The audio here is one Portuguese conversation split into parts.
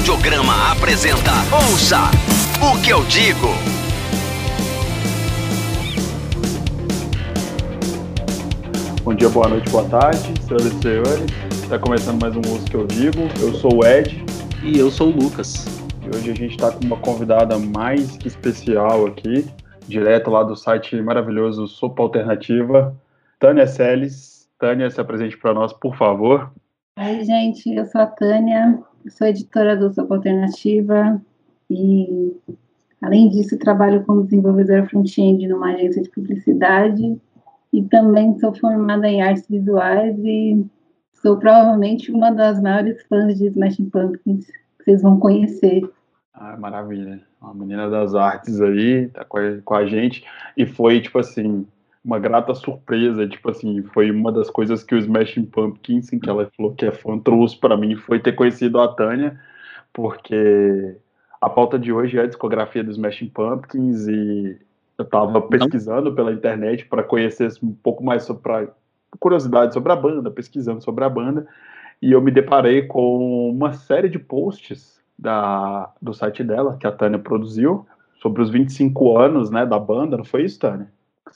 Audiograma apresenta Ouça o que eu digo. Bom dia, boa noite, boa tarde, senhoras e senhores. Está começando mais um Ouça o que eu digo. Eu sou o Ed. E eu sou o Lucas. E hoje a gente está com uma convidada mais que especial aqui, direto lá do site maravilhoso Sopa Alternativa, Tânia Seles. Tânia, se apresente para nós, por favor. Oi, gente, eu sou a Tânia, sou editora do Sopa Alternativa e, além disso, trabalho como desenvolvedora front-end numa agência de publicidade e também sou formada em artes visuais e sou provavelmente uma das maiores fãs de Smashing Pumpkins que vocês vão conhecer. Ah, maravilha. Uma menina das artes aí, tá com a, com a gente. E foi, tipo assim, uma grata surpresa. Tipo assim, foi uma das coisas que o Smashing Pumpkins, que ela falou que é fã, trouxe para mim, foi ter conhecido a Tânia, porque a pauta de hoje é a discografia do Smashing Pumpkins e eu estava pesquisando pela internet para conhecer um pouco mais sobre curiosidade sobre a banda, pesquisando sobre a banda, e eu me deparei com uma série de posts da, do site dela, que a Tânia produziu, sobre os 25 anos né, da banda, não foi isso, Tânia?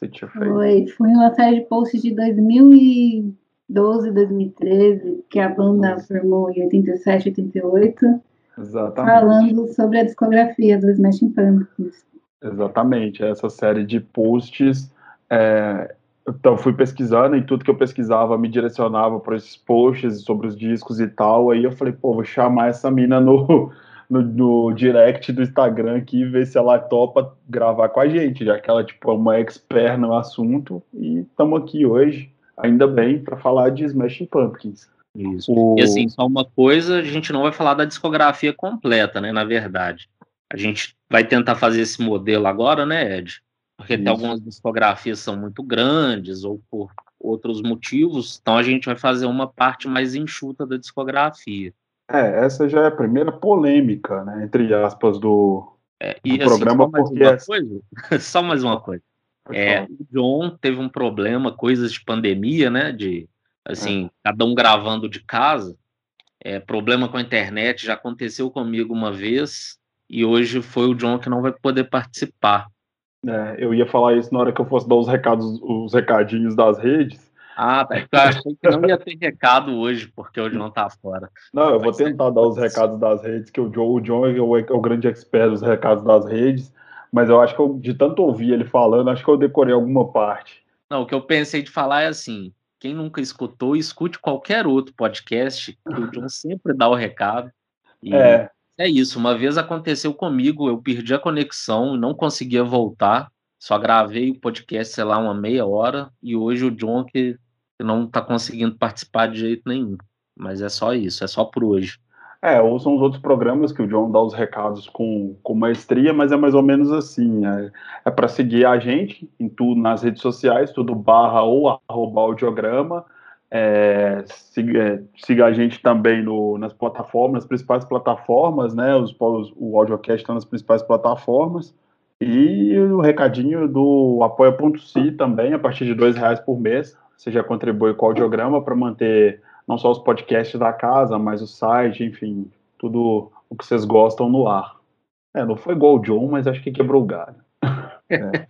Você tinha feito? Foi, foi uma série de posts de 2012, 2013, que a banda formou em 87, 88. Exatamente. Falando sobre a discografia do Smashing Pumpkins. Exatamente, essa série de posts. É, então, fui pesquisando e tudo que eu pesquisava me direcionava para esses posts sobre os discos e tal. Aí eu falei, pô, vou chamar essa mina no, no, no direct do Instagram aqui e ver se ela topa gravar com a gente, já que ela tipo, é uma expert no assunto. E estamos aqui hoje, ainda bem, para falar de Smashing Pumpkins. Isso. O... E assim, só uma coisa, a gente não vai falar da discografia completa, né? Na verdade. A gente vai tentar fazer esse modelo agora, né, Ed? Porque tem algumas discografias são muito grandes ou por outros motivos, então a gente vai fazer uma parte mais enxuta da discografia. É, essa já é a primeira polêmica, né, entre aspas, do, é, e, do assim, programa, só porque... É... Coisa, só mais uma coisa. É, o John teve um problema, coisas de pandemia, né, de, assim, é. cada um gravando de casa, é, problema com a internet já aconteceu comigo uma vez, e hoje foi o John que não vai poder participar. É, eu ia falar isso na hora que eu fosse dar os recados, os recadinhos das redes. Ah, tá. Eu achei que não ia ter recado hoje, porque o John tá fora. Não, eu vou tentar dar os recados das redes, que o John, o John é o, é o grande expert dos recados das redes, mas eu acho que eu, de tanto ouvir ele falando, acho que eu decorei alguma parte. Não, o que eu pensei de falar é assim: quem nunca escutou, escute qualquer outro podcast, que o John sempre dá o recado. E é. É isso, uma vez aconteceu comigo, eu perdi a conexão, não conseguia voltar, só gravei o podcast, sei lá, uma meia hora, e hoje o John que não está conseguindo participar de jeito nenhum. Mas é só isso, é só por hoje. É, ou são os outros programas que o John dá os recados com, com maestria, mas é mais ou menos assim. É, é para seguir a gente em tudo nas redes sociais, tudo barra ou arroba audiograma. É, siga, é, siga, a gente também no, nas plataformas, nas principais plataformas, né? Os, os, o audiocast está nas principais plataformas. E o recadinho do apoia.se também, a partir de dois reais por mês. Você já contribui com o audiograma para manter não só os podcasts da casa, mas o site, enfim, tudo o que vocês gostam no ar. É, não foi igual o John, mas acho que quebrou o galho. É.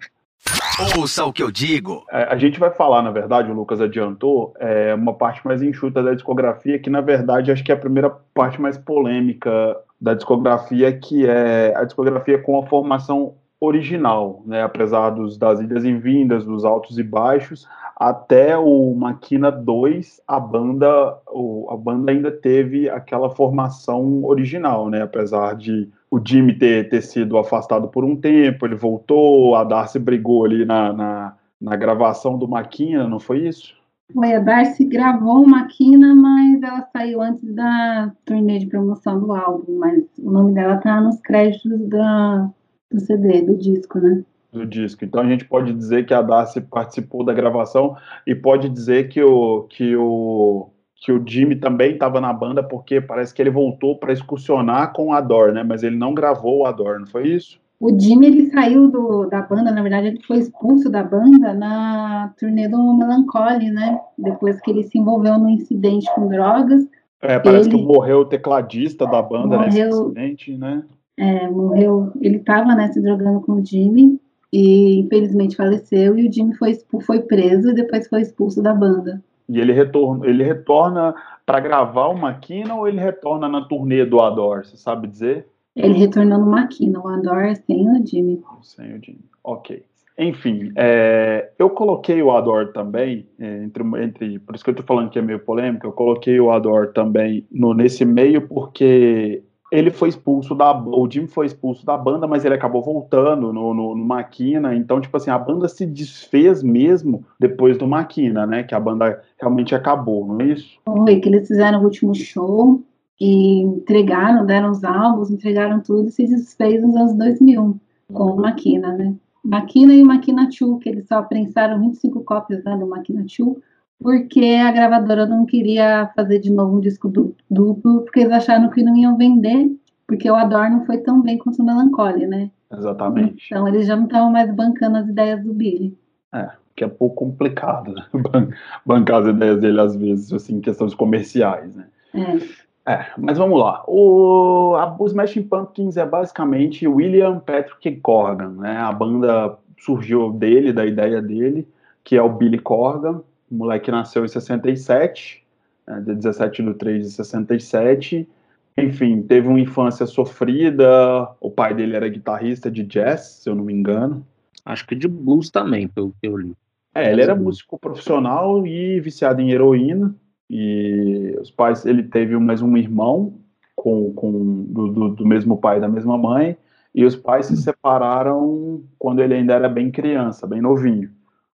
Ouça o que eu digo. É, a gente vai falar, na verdade, o Lucas adiantou, é, uma parte mais enxuta da discografia, que na verdade acho que é a primeira parte mais polêmica da discografia, que é a discografia com a formação original, né? Apesar dos, das idas e vindas, dos altos e baixos, até o Maquina 2, a banda, o, a banda ainda teve aquela formação original, né? Apesar de o Jimmy ter, ter sido afastado por um tempo, ele voltou, a Darcy brigou ali na, na, na gravação do Maquina, não foi isso? Foi, a Darcy gravou Maquina, mas ela saiu antes da turnê de promoção do álbum, mas o nome dela tá nos créditos da, do CD, do disco, né? Do disco. Então a gente pode dizer que a Darcy participou da gravação e pode dizer que o, que o que o Jimmy também estava na banda, porque parece que ele voltou para excursionar com a Dor, né? Mas ele não gravou a Dor, não foi isso? O Jimmy ele saiu do, da banda, na verdade, ele foi expulso da banda na turnê do Melancholy, né? Depois que ele se envolveu num incidente com drogas. É, parece ele, que morreu o tecladista da banda morreu, nesse acidente, né? É, morreu. Ele estava né, se drogando com o Jimmy e infelizmente faleceu. E o Jimmy foi, foi preso e depois foi expulso da banda. E ele retorna, ele retorna para gravar o Maquina ou ele retorna na turnê do Ador? Você sabe dizer? Ele retornou no Maquina, o Ador sem o Jimmy. Sem o Jimmy, ok. Enfim, é, eu coloquei o Ador também, é, entre, entre, por isso que eu estou falando que é meio polêmico, eu coloquei o Ador também no, nesse meio porque ele foi expulso da o Jim foi expulso da banda, mas ele acabou voltando no, no, no, Maquina, então tipo assim, a banda se desfez mesmo depois do Maquina, né, que a banda realmente acabou, não é isso? Foi, que eles fizeram o último show e entregaram, deram os álbuns, entregaram tudo e se desfez nos anos 2000 com o Maquina, né? Maquina e Maquina 2, que eles só prensaram 25 cópias né, do Maquina 2, porque a gravadora não queria fazer de novo um disco duplo, porque eles acharam que não iam vender, porque o Ador não foi tão bem quanto o Melancholy, né? Exatamente. Então eles já não estavam mais bancando as ideias do Billy. É, que é um pouco complicado, né? Bancar as ideias dele às vezes, assim, em questões comerciais, né? É. É, mas vamos lá. O, a, os Smashing Pumpkins é basicamente William Patrick Corgan, né? A banda surgiu dele, da ideia dele, que é o Billy Corgan. O moleque nasceu em 67, né, de 17 de 3 de 67. Enfim, teve uma infância sofrida. O pai dele era guitarrista de jazz, se eu não me engano. Acho que de blues também, pelo que eu li. É, ele era músico profissional e viciado em heroína. E os pais, ele teve mais um irmão com, com do, do, do mesmo pai e da mesma mãe, e os pais se separaram quando ele ainda era bem criança, bem novinho.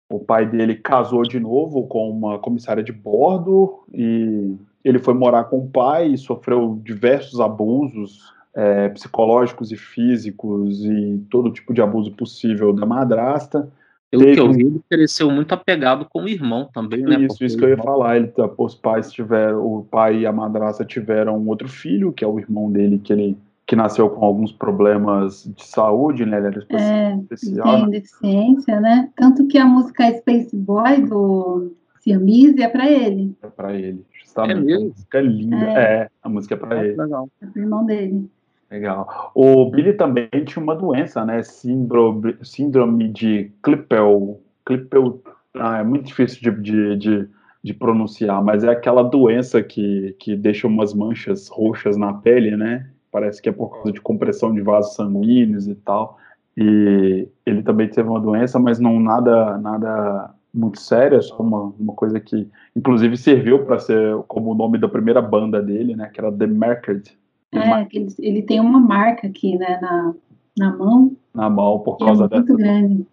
O pai dele casou de novo com uma comissária de bordo e ele foi morar com o pai e sofreu diversos abusos é, psicológicos e físicos e todo tipo de abuso possível da madrasta. Pelo Teve... que eu vi, ele cresceu muito apegado com o irmão também, né? Isso, isso que eu ia falar. Ele, tá, os pais tiveram, o pai e a madraça tiveram um outro filho, que é o irmão dele, que ele que nasceu com alguns problemas de saúde, né? Ele era é, especial. Tem né? deficiência, né? Tanto que a música Space Boy do Siamese é para ele. É para ele, justamente. É a música é linda. É, é a música é para é, ele. Legal. É pro irmão dele. Legal. O Billy também tinha uma doença, né? Síndrome, síndrome de Klippel. Klippel ah, é muito difícil de, de, de, de, pronunciar, mas é aquela doença que, que deixa umas manchas roxas na pele, né? Parece que é por causa de compressão de vasos sanguíneos e tal. E ele também teve uma doença, mas não nada nada muito séria, só uma, uma coisa que, inclusive, serviu para ser como o nome da primeira banda dele, né? Que era The Market é, ele, ele tem uma marca aqui, né, na, na mão. Na mão, por causa é muito dessa. grande.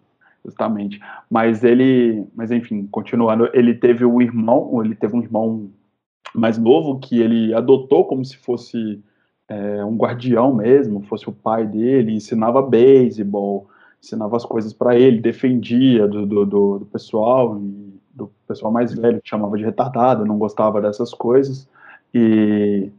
Justamente. Mas ele, mas enfim, continuando, ele teve um irmão, ele teve um irmão mais novo que ele adotou como se fosse é, um guardião mesmo, fosse o pai dele, ensinava beisebol, ensinava as coisas para ele, defendia do, do, do, do pessoal, do pessoal mais velho, que chamava de retardado, não gostava dessas coisas. E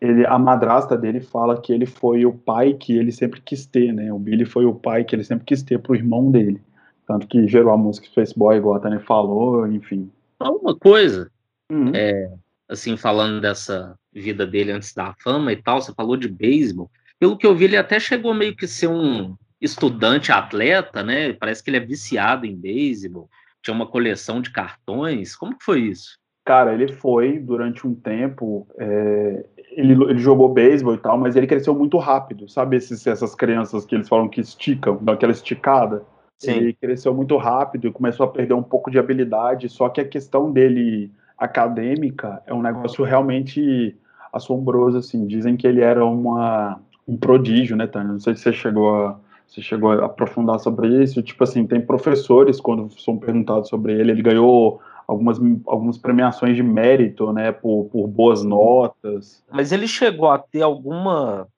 ele, a madrasta dele fala que ele foi o pai que ele sempre quis ter, né? O Billy foi o pai que ele sempre quis ter pro irmão dele. Tanto que gerou a música Space Boy, igual a Tânia falou, enfim. Uma coisa, uhum. é, assim, falando dessa vida dele antes da fama e tal, você falou de beisebol. Pelo que eu vi, ele até chegou meio que ser um estudante atleta, né? Parece que ele é viciado em beisebol. Tinha uma coleção de cartões. Como que foi isso? Cara, ele foi durante um tempo. É, ele, ele jogou beisebol e tal, mas ele cresceu muito rápido, sabe? Esses, essas crianças que eles falam que esticam, dão aquela esticada. Sim. Ele cresceu muito rápido e começou a perder um pouco de habilidade, só que a questão dele acadêmica é um negócio realmente assombroso, assim. Dizem que ele era uma, um prodígio, né, Tânia? Não sei se você chegou a, você chegou a aprofundar sobre isso. Tipo assim, tem professores, quando são perguntados sobre ele, ele ganhou algumas, algumas premiações de mérito, né, por, por boas notas. Mas ele chegou a ter alguma,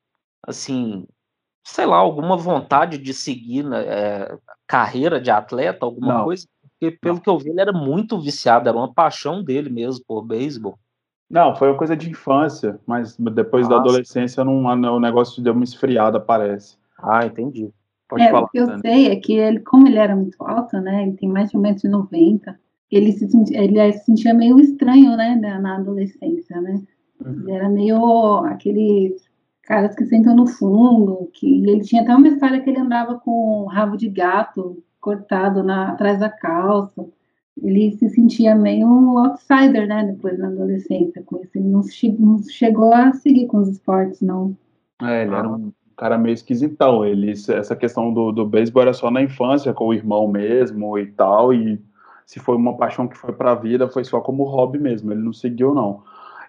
assim, sei lá, alguma vontade de seguir né, é, carreira de atleta, alguma Não. coisa? Porque, pelo Não. que eu vi, ele era muito viciado, era uma paixão dele mesmo por beisebol. Não, foi uma coisa de infância, mas depois Nossa. da adolescência não, o negócio deu uma esfriada, parece. Ah, entendi. Pode é, falar, o que eu né? sei é que ele, como ele era muito alto, né, ele tem mais de 1,90m, ele se, ele se sentia meio estranho, né, na adolescência, né? Ele era meio aquele caras que sentam no fundo, que ele tinha até uma história que ele andava com um rabo de gato cortado na, atrás da calça. Ele se sentia meio outsider, né, depois na adolescência, com isso. Ele não, che não chegou a seguir com os esportes, não. É, ele era um cara meio esquisitão. Ele, essa questão do, do beisebol era só na infância, com o irmão mesmo e tal, e se foi uma paixão que foi para a vida, foi só como hobby mesmo, ele não seguiu, não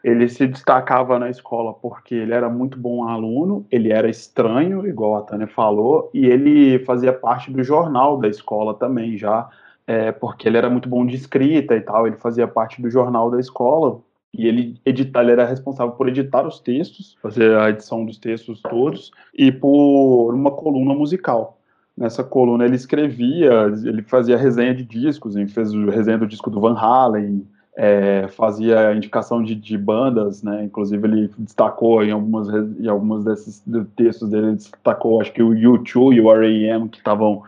ele se destacava na escola porque ele era muito bom aluno, ele era estranho, igual a Tânia falou, e ele fazia parte do jornal da escola também, já, é, porque ele era muito bom de escrita e tal, ele fazia parte do jornal da escola, e ele, editar, ele era responsável por editar os textos, fazer a edição dos textos todos, e por uma coluna musical. Nessa coluna ele escrevia, ele fazia resenha de discos, ele fez resenha do disco do Van Halen, é, fazia indicação de, de, bandas, né? Inclusive ele destacou em algumas em alguns desses textos dele ele destacou, acho que o U2 e o R.E.M. que estavam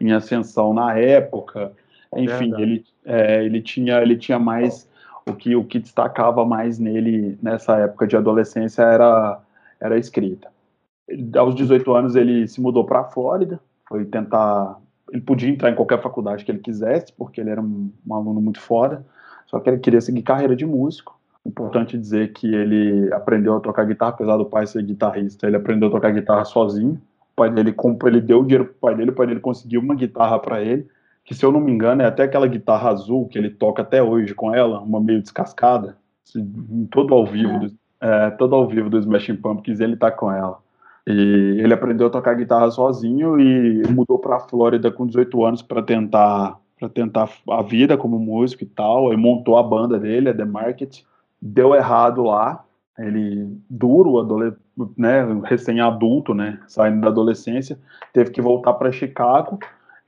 em ascensão na época. Enfim, ele é, ele tinha ele tinha mais o que o que destacava mais nele nessa época de adolescência era era a escrita. Aos 18 anos ele se mudou para a Flórida, foi tentar ele podia entrar em qualquer faculdade que ele quisesse, porque ele era um, um aluno muito foda só que ele queria seguir carreira de músico. Importante dizer que ele aprendeu a tocar guitarra, apesar do pai ser guitarrista, ele aprendeu a tocar guitarra sozinho. Pai dele comprou, ele deu o dinheiro pro pai dele, o pai dele conseguiu uma guitarra para ele, que se eu não me engano é até aquela guitarra azul que ele toca até hoje com ela, uma meio descascada, todo ao vivo, do, é, todo ao vivo do Smashing Pumpkins ele tá com ela. E ele aprendeu a tocar guitarra sozinho e mudou para a Flórida com 18 anos para tentar para tentar a vida como músico e tal. Ele montou a banda dele, a The Market. Deu errado lá. Ele, duro, né, recém-adulto, né, saindo da adolescência, teve que voltar para Chicago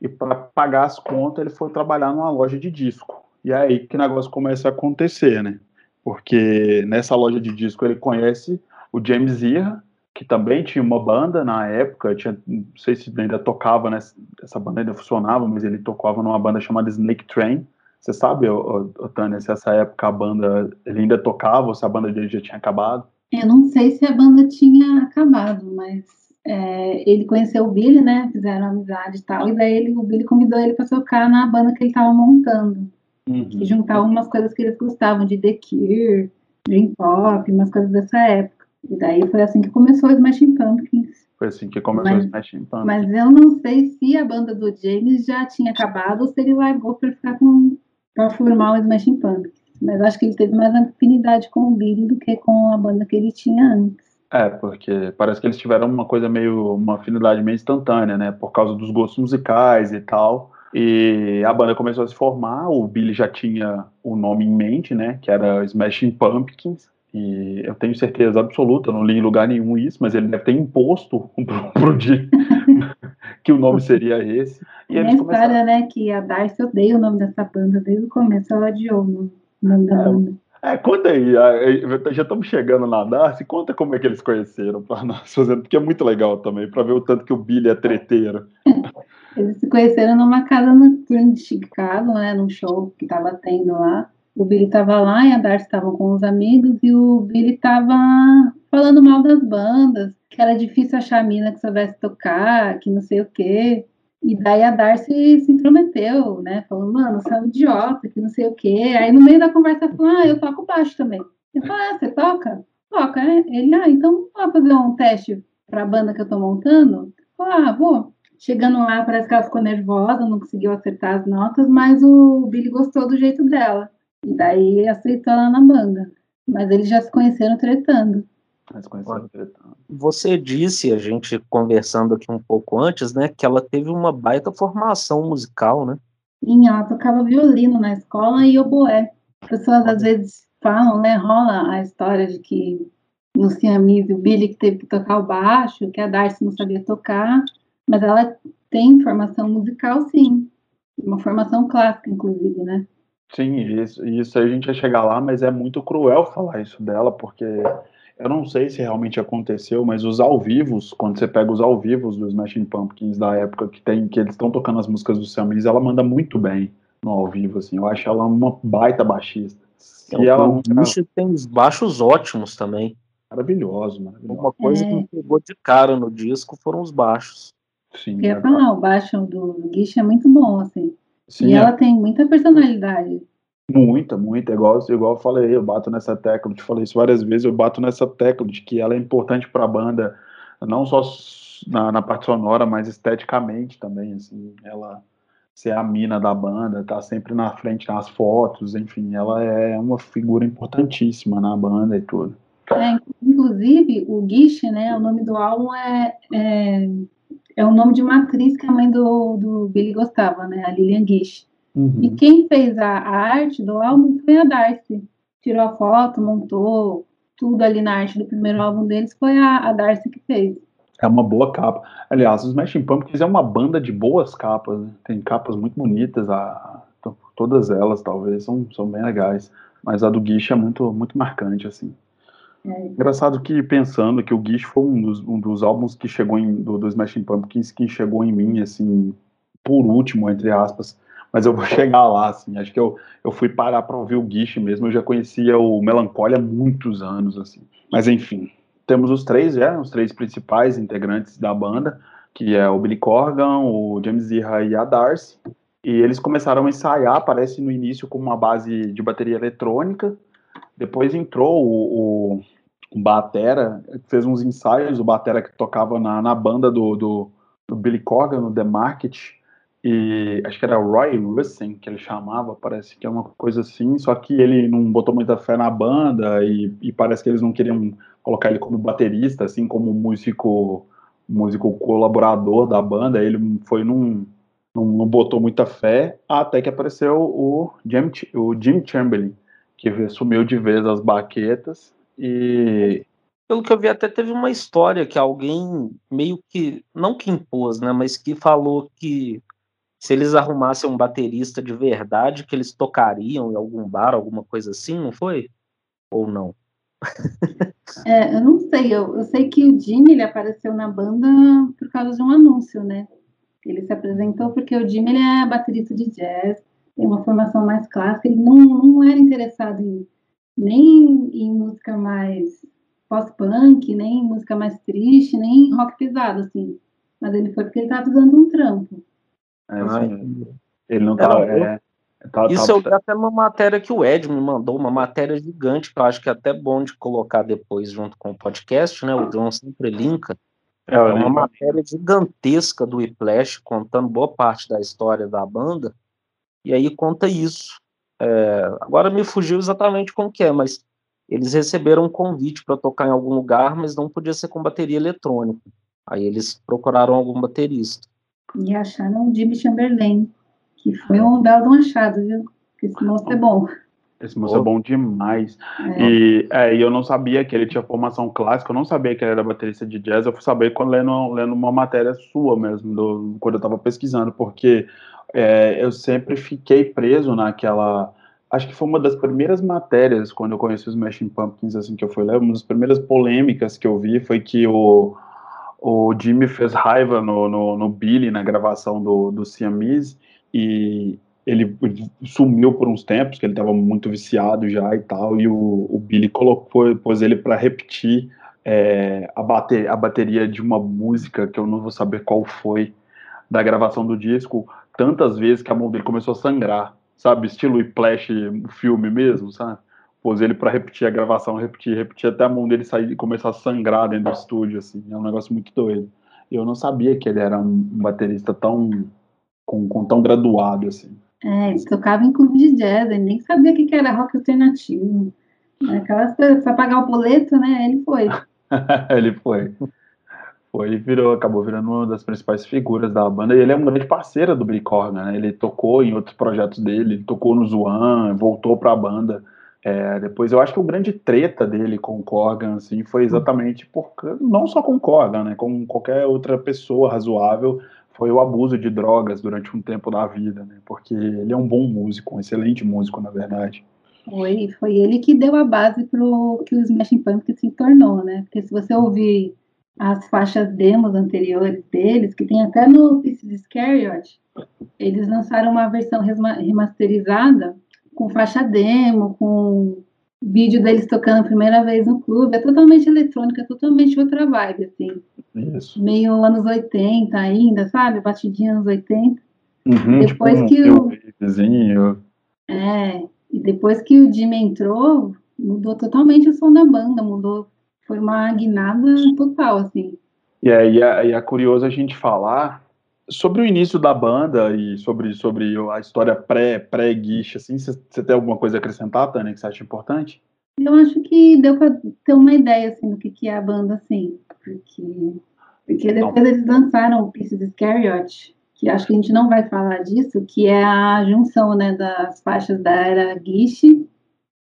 e para pagar as contas ele foi trabalhar numa loja de disco. E é aí que o negócio começa a acontecer, né? Porque nessa loja de disco ele conhece o James Iha, que também tinha uma banda na época, tinha, não sei se ainda tocava, né, essa banda ainda funcionava, mas ele tocava numa banda chamada Snake Train. Você sabe, ô, ô, Tânia, se essa época a banda, ele ainda tocava ou se a banda dele já tinha acabado? Eu não sei se a banda tinha acabado, mas é, ele conheceu o Billy, né, fizeram amizade e tal, e daí ele, o Billy convidou ele para tocar na banda que ele estava montando. Uhum. E juntar umas coisas que eles gostavam, de The Cure, Dream Pop, umas coisas dessa época. E daí foi assim que começou o Smashing Pumpkins. Foi assim que começou mas, o Smashing Pumpkins. Mas eu não sei se a banda do James já tinha acabado ou se ele largou para ficar com para formar o Smashing Pumpkins. Mas acho que ele teve mais afinidade com o Billy do que com a banda que ele tinha antes. É, porque parece que eles tiveram uma coisa meio, uma afinidade meio instantânea, né? Por causa dos gostos musicais e tal. E a banda começou a se formar, o Billy já tinha o nome em mente, né? Que era Smashing Pumpkins. E eu tenho certeza absoluta, não li em lugar nenhum isso, mas ele deve ter imposto pro, dia que o nome seria esse. E é a história, né, que a Darcy odeia o nome dessa banda, desde o começo ela odiou o nome da é, banda. É, conta aí, já estamos chegando na Darcy, conta como é que eles conheceram para nós fazendo, porque é muito legal também, para ver o tanto que o Billy é treteiro. eles se conheceram numa casa noturna de Chicago, né, num show que estava tendo lá o Billy estava lá e a Darcy estavam com os amigos e o Billy estava falando mal das bandas, que era difícil achar a mina que soubesse tocar, que não sei o quê. E daí a Darcy se intrometeu, né? Falou, mano, você é um idiota, que não sei o quê. Aí no meio da conversa falou, ah, eu toco baixo também. Ele falou, ah, você toca? Toca, né? Ele, ah, então vou fazer um teste para a banda que eu tô montando? Falou, ah, vou. Chegando lá, parece que ela ficou nervosa, não conseguiu acertar as notas, mas o Billy gostou do jeito dela. E daí aceitou ela na banda. Mas eles já se conheceram tretando. Você disse, a gente conversando aqui um pouco antes, né, que ela teve uma baita formação musical, né? Sim, ela tocava violino na escola e oboé. As pessoas às vezes falam, né, rola a história de que no Siamese o Billy que teve que tocar o baixo, que a Darcy não sabia tocar, mas ela tem formação musical, sim. Uma formação clássica, inclusive, né? Sim, isso, isso a gente ia chegar lá, mas é muito cruel falar isso dela, porque eu não sei se realmente aconteceu, mas os ao vivos, quando você pega os ao vivos dos Smashing Pumpkins da época que tem, que eles estão tocando as músicas do Sam Mills, ela manda muito bem no ao vivo, assim. Eu acho ela uma baita baixista. E ela o Guiche tem os baixos ótimos também. Maravilhoso, maravilhoso. Uma coisa é. que me pegou de cara no disco foram os baixos. Sim. Eu ia falar, o baixo do Guiche é muito bom, assim. Sim, e é. ela tem muita personalidade. Muita, muita. Igual, igual eu falei, eu bato nessa tecla, te falei isso várias vezes, eu bato nessa tecla de que ela é importante para a banda, não só na, na, parte sonora, mas esteticamente também, assim, ela ser a mina da banda, tá sempre na frente nas fotos, enfim, ela é uma figura importantíssima na banda e tudo. É, inclusive, o Guiche, né, o nome do álbum é, é, é o nome de uma atriz que a mãe do, do Billy gostava, né, a Lilian Guiche. Uhum. E quem fez a, a, arte do álbum foi a Darcy. Tirou a foto, montou tudo ali na arte do primeiro álbum deles, foi a, a Darcy que fez. É uma boa capa. Aliás, os Smashing Pumpkins é uma banda de boas capas. Né? Tem capas muito bonitas, a, todas elas talvez são, são bem legais. Mas a do Guiche é muito, muito marcante, assim. É. Engraçado que pensando que o Guiche foi um dos, um dos álbuns que chegou em, do, do Smashing Pumpkins que chegou em mim, assim, por último, entre aspas. Mas eu vou chegar lá, assim. Acho que eu, eu fui parar para ouvir o Guiche mesmo. Eu já conhecia o Melancholia há muitos anos, assim. Mas enfim, temos os três, é, os três principais integrantes da banda, que é o Billy Corgan, o James Zirra e a Darcy. E eles começaram a ensaiar, parece no início, com uma base de bateria eletrônica. Depois entrou o, o, o Batera, fez uns ensaios, o Batera que tocava na, na banda do, do, do Billy Corgan, no The Market, e acho que era Roy Russen que ele chamava, parece que é uma coisa assim, só que ele não botou muita fé na banda e, e parece que eles não queriam colocar ele como baterista, assim como músico músico colaborador da banda, ele foi num não, não botou muita fé, até que apareceu o Jim, o Jim Chamberlain, que assumiu de vez as baquetas e pelo que eu vi, até teve uma história que alguém meio que, não que impôs, né, mas que falou que se eles arrumassem um baterista de verdade, que eles tocariam em algum bar, alguma coisa assim, não foi? Ou não? É, eu não sei, eu, eu sei que o Jimmy ele apareceu na banda por causa de um anúncio, né? Ele se apresentou porque o Jimmy ele é baterista de jazz, tem uma formação mais clássica, ele não, não era interessado em, nem em música mais pós-punk, nem em música mais triste, nem em rock pesado, assim. Mas ele foi porque ele estava usando um trampo. É, assim, ele não tá. É, tá, Isso tá... eu vi até uma matéria que o Ed me mandou, uma matéria gigante, que eu acho que é até bom de colocar depois junto com o podcast, né? O John sempre linka. É, é uma matéria gigantesca do Whiplash, contando boa parte da história da banda, e aí conta isso. É, agora me fugiu exatamente como que é, mas eles receberam um convite para tocar em algum lugar, mas não podia ser com bateria eletrônica. Aí eles procuraram algum baterista. E acharam o Jimmy Chamberlain, que foi um um achado, viu? Porque esse moço é bom. Esse moço oh. é bom demais. É. E, é, e eu não sabia que ele tinha formação clássica, eu não sabia que ele era baterista de jazz, eu fui saber quando lendo, lendo uma matéria sua mesmo, do, quando eu estava pesquisando, porque é, eu sempre fiquei preso naquela. Acho que foi uma das primeiras matérias, quando eu conheci os Smashing Pumpkins, assim, que eu fui ler, uma das primeiras polêmicas que eu vi foi que o o Jimmy fez raiva no, no, no Billy na gravação do, do Siamese e ele sumiu por uns tempos, que ele estava muito viciado já e tal, e o, o Billy colocou, pôs ele para repetir é, a, bater, a bateria de uma música que eu não vou saber qual foi da gravação do disco, tantas vezes que a mão dele começou a sangrar, sabe? Estilo Whiplash, o filme mesmo, sabe? Pôs ele para repetir a gravação, repetir, repetir até a mão dele sair e começar a sangrar dentro do estúdio, assim, é um negócio muito doido. Eu não sabia que ele era um baterista tão com, com tão graduado assim. É, ele tocava em clube de jazz, ele nem sabia o que era rock alternativo. Aquelas para pagar o boleto, né? Ele foi. ele foi. Foi e virou, acabou virando uma das principais figuras da banda. E ele é um grande parceiro do Corgan, né? Ele tocou em outros projetos dele, tocou no Zuan, voltou para a banda. É, depois eu acho que o grande treta dele com o Corgan assim, foi exatamente porque, não só com o Corgan, né, com qualquer outra pessoa razoável, foi o abuso de drogas durante um tempo da vida, né, porque ele é um bom músico, um excelente músico, na verdade. Foi, foi ele que deu a base para o que o Smashing Pumpkins se tornou, né, porque se você ouvir as faixas demos anteriores deles, que tem até no Pieces Iscariot, eles lançaram uma versão remasterizada com faixa demo, com vídeo deles tocando a primeira vez no clube. É totalmente eletrônica, é totalmente outra vibe, assim. Isso. Meio anos 80 ainda, sabe? Batidinha anos 80. Uhum, Depois tipo, que um o- vizinho. É, e depois que o Jimmy entrou, mudou totalmente o som da banda, mudou, foi uma guinada total, assim. E aí é, e é curioso a gente falar sobre o início da banda e sobre, sobre a história pré, pré-guiche, assim. Você tem alguma coisa a acrescentar, Tânia, que você acha importante? Eu acho que deu para ter uma ideia, assim, do que, que é a banda, assim, porque, porque depois eles lançaram o Pieces Iscariot, que acho que a gente não vai falar disso, que é a junção, né, das faixas da era Guiche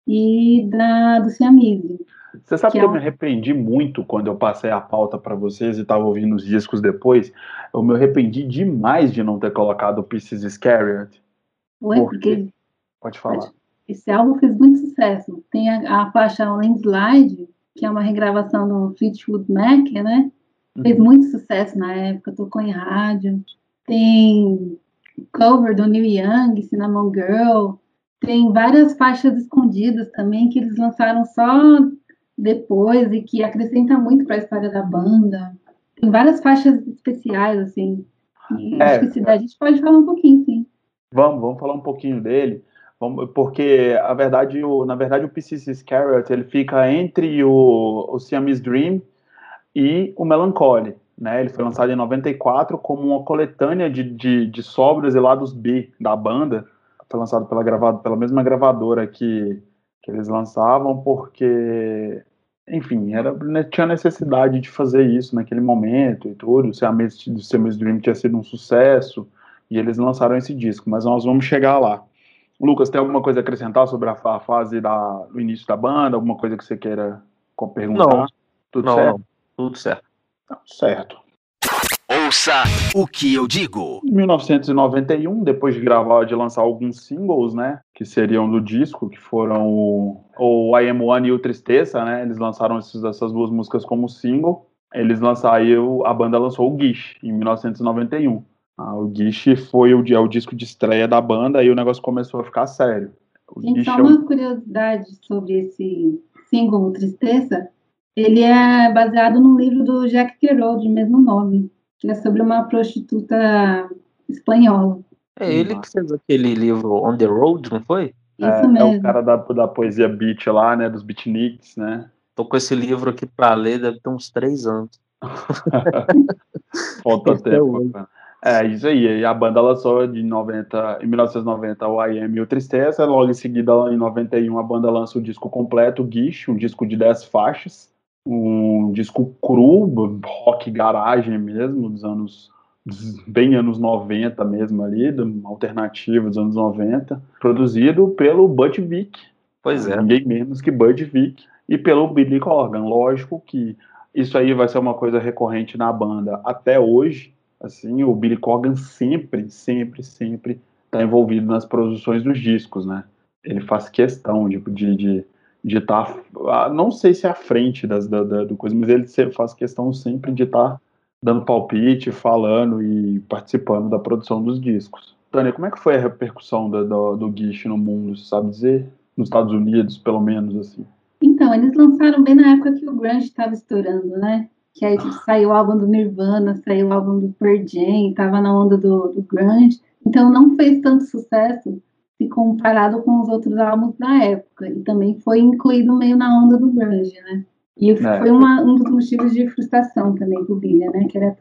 e da, do Siamese. Você sabe Que que, é eu um- me arrependi muito quando eu passei a pauta para vocês e estava ouvindo os discos depois. Eu me arrependi demais de não ter colocado o Pieces Iscariot. Foi Por quê? porque Pode falar. esse álbum fez muito sucesso. Tem a, a faixa Landslide, que é uma regravação do Fleetwood Mac, né? Fez Uhum. muito sucesso na época, tocou em rádio. Tem cover do Neil Young, Cinnamon Girl. Tem várias faixas escondidas também que eles lançaram só depois e que acrescenta muito para a história da banda. Tem várias faixas especiais, assim. E É. acho que se der, a gente pode falar um pouquinho, sim. Vamos, vamos falar um pouquinho dele, vamos- porque a verdade, o, na verdade o Pieces Iscariot ele fica entre o, o Siamese Dream e o Melancholy, né? Ele foi lançado em 94 como uma coletânea de, de, de sobras e lados B da banda. Foi lançado pela gravado pela mesma gravadora que, que eles lançavam, porque enfim, era, né, tinha necessidade de fazer isso naquele momento e tudo. O Siamese, o Siamese Dream tinha sido um sucesso e eles lançaram esse disco, mas nós vamos chegar lá. Lucas, tem alguma coisa a acrescentar sobre a, fa- a fase da, do início da banda? Alguma coisa que você queira perguntar? Não. Tudo Não, certo? não. Tudo certo. Não, certo. Ouça o que eu digo. Em 1991, depois de gravar, de lançar alguns singles, né, que seriam do disco, que foram o, o I Am One e o Tristeza, né, eles lançaram esses, essas duas músicas como single. Eles lançaram, a banda lançou o Guiche, em 1991. Ah, o Guiche foi o, é o disco de estreia da banda e o negócio começou a ficar sério. O Gente, Guiche só é um- uma curiosidade sobre esse single Tristeza. Ele é baseado num livro do Jack Kerouac, de mesmo nome, é sobre uma prostituta espanhola. É ele que fez aquele livro On the Road, não foi? Isso é, é mesmo. o cara da, da poesia beat lá, né, dos beatniks, né. Tô com esse livro aqui pra ler, deve ter uns três anos. Falta tempo. É, isso aí. E a banda lançou de 90, em 1990 o I Am e o Tristeza. Logo em seguida, em 91, a banda lança o disco completo, o Guiche, um disco de 10 faixas. Um disco cru, rock garagem mesmo, dos anos. bem anos 90 mesmo ali, alternativo dos anos 90. Produzido pelo Bud Vick, Pois é. Ninguém menos que Bud Vick e pelo Billy Corgan. Lógico que isso aí vai ser uma coisa recorrente na banda até hoje. Assim, o Billy Corgan sempre, sempre, sempre está envolvido nas produções dos discos, né? Ele faz questão de de de de estar, não sei se é à frente das da, da- do coisa, mas ele faz questão sempre de estar dando palpite, falando e participando da produção dos discos. Tânia, como é que foi a repercussão da- do, do Guiche no mundo, você sabe dizer? Nos Estados Unidos, pelo menos, assim. Então, eles lançaram bem na época que o grunge estava estourando, né? Que aí tipo, saiu o álbum do Nirvana, saiu o álbum do Pearl Jam, tava na onda do, do grunge. Então, não fez tanto sucesso se comparado com os outros álbuns da época. E também foi incluído meio na onda do grunge, né? E É. foi uma- um dos motivos de frustração também do Billy, né? Que era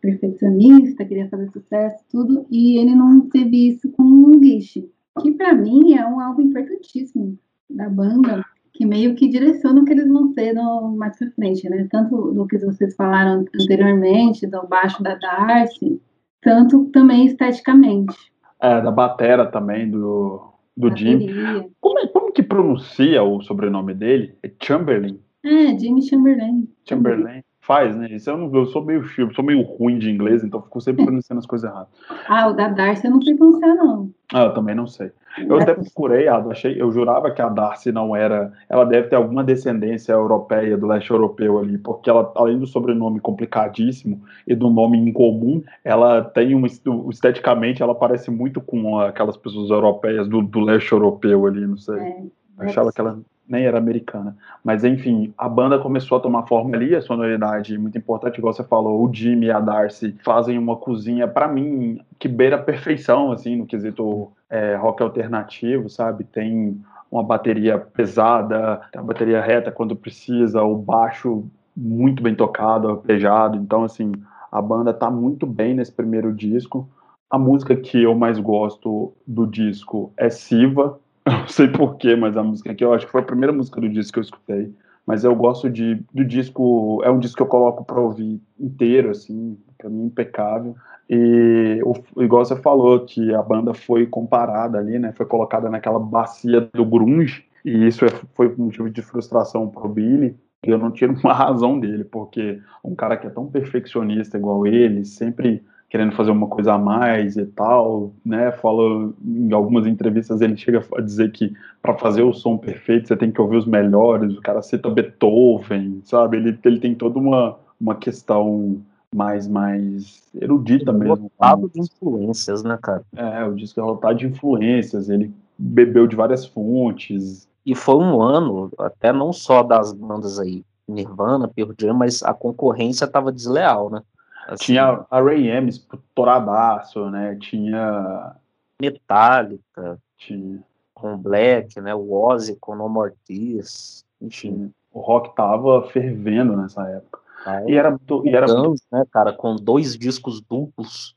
perfeccionista, queria fazer sucesso, tudo, e ele não teve isso com o Guiche, que para mim é um álbum importantíssimo da banda, que meio que direciona o que eles vão ser no, mais pra frente, né? Tanto do que vocês falaram anteriormente, do baixo da Darcy, tanto também esteticamente. É, da batera também, do, do Jim. Bateria. Como, é- como que pronuncia o sobrenome dele? É Chamberlain? É, Jimmy Chamberlain. Chamberlain? Faz, né? Isso eu não eu sou meio eu sou meio ruim de inglês, então fico sempre pronunciando as coisas erradas. Ah, o da Darcy eu não sei pronunciar, não. Ah, eu também não sei. Eu até procurei, achei, eu jurava que a Darcy não era. Ela deve ter alguma descendência europeia, do leste europeu ali, porque ela, além do sobrenome complicadíssimo e do nome incomum, ela tem um. Esteticamente, ela parece muito com aquelas pessoas europeias do, do leste europeu ali, não sei. É, achava que ela nem era americana. Mas enfim, a banda começou a tomar forma ali, a sonoridade muito importante, igual você falou, o Jimmy e a Darcy fazem uma cozinha, para mim, que beira a perfeição, assim, no quesito é, rock alternativo, sabe? Tem uma bateria pesada, tem a bateria reta quando precisa, o baixo muito bem tocado, arpejado, então, assim, a banda tá muito bem nesse primeiro disco. A música que eu mais gosto do disco é Siva, não sei porquê, mas a música aqui eu acho que foi a primeira música do disco que eu escutei. Mas eu gosto de, do disco, é um disco que eu coloco para ouvir inteiro, assim, para mim impecável. E igual você falou, que a banda foi comparada ali, né? Foi colocada naquela bacia do grunge, e isso é, foi um motivo de frustração pro Billy. E eu não tiro uma razão dele, porque um cara que é tão perfeccionista igual ele, sempre querendo fazer uma coisa a mais e tal, né? Fala em algumas entrevistas ele chega a dizer que para fazer o som perfeito você tem que ouvir os melhores. O cara cita Beethoven, sabe? Ele, ele tem toda uma, uma questão mais mais erudita mesmo. Lotado de influências, né, cara? É, o disco é lotado de influências. Ele bebeu de várias fontes. E foi um ano, até não só das bandas aí, Nirvana, Pearl Jam, mas a concorrência estava desleal, né? Assim, tinha a Ray M toradaço, né? Tinha. Metallica. Tinha. Com Black, né? O Ozzy com No Mortis. Enfim. O rock tava fervendo nessa época. Ah, e era, e era Guns, né, cara, com dois discos duplos.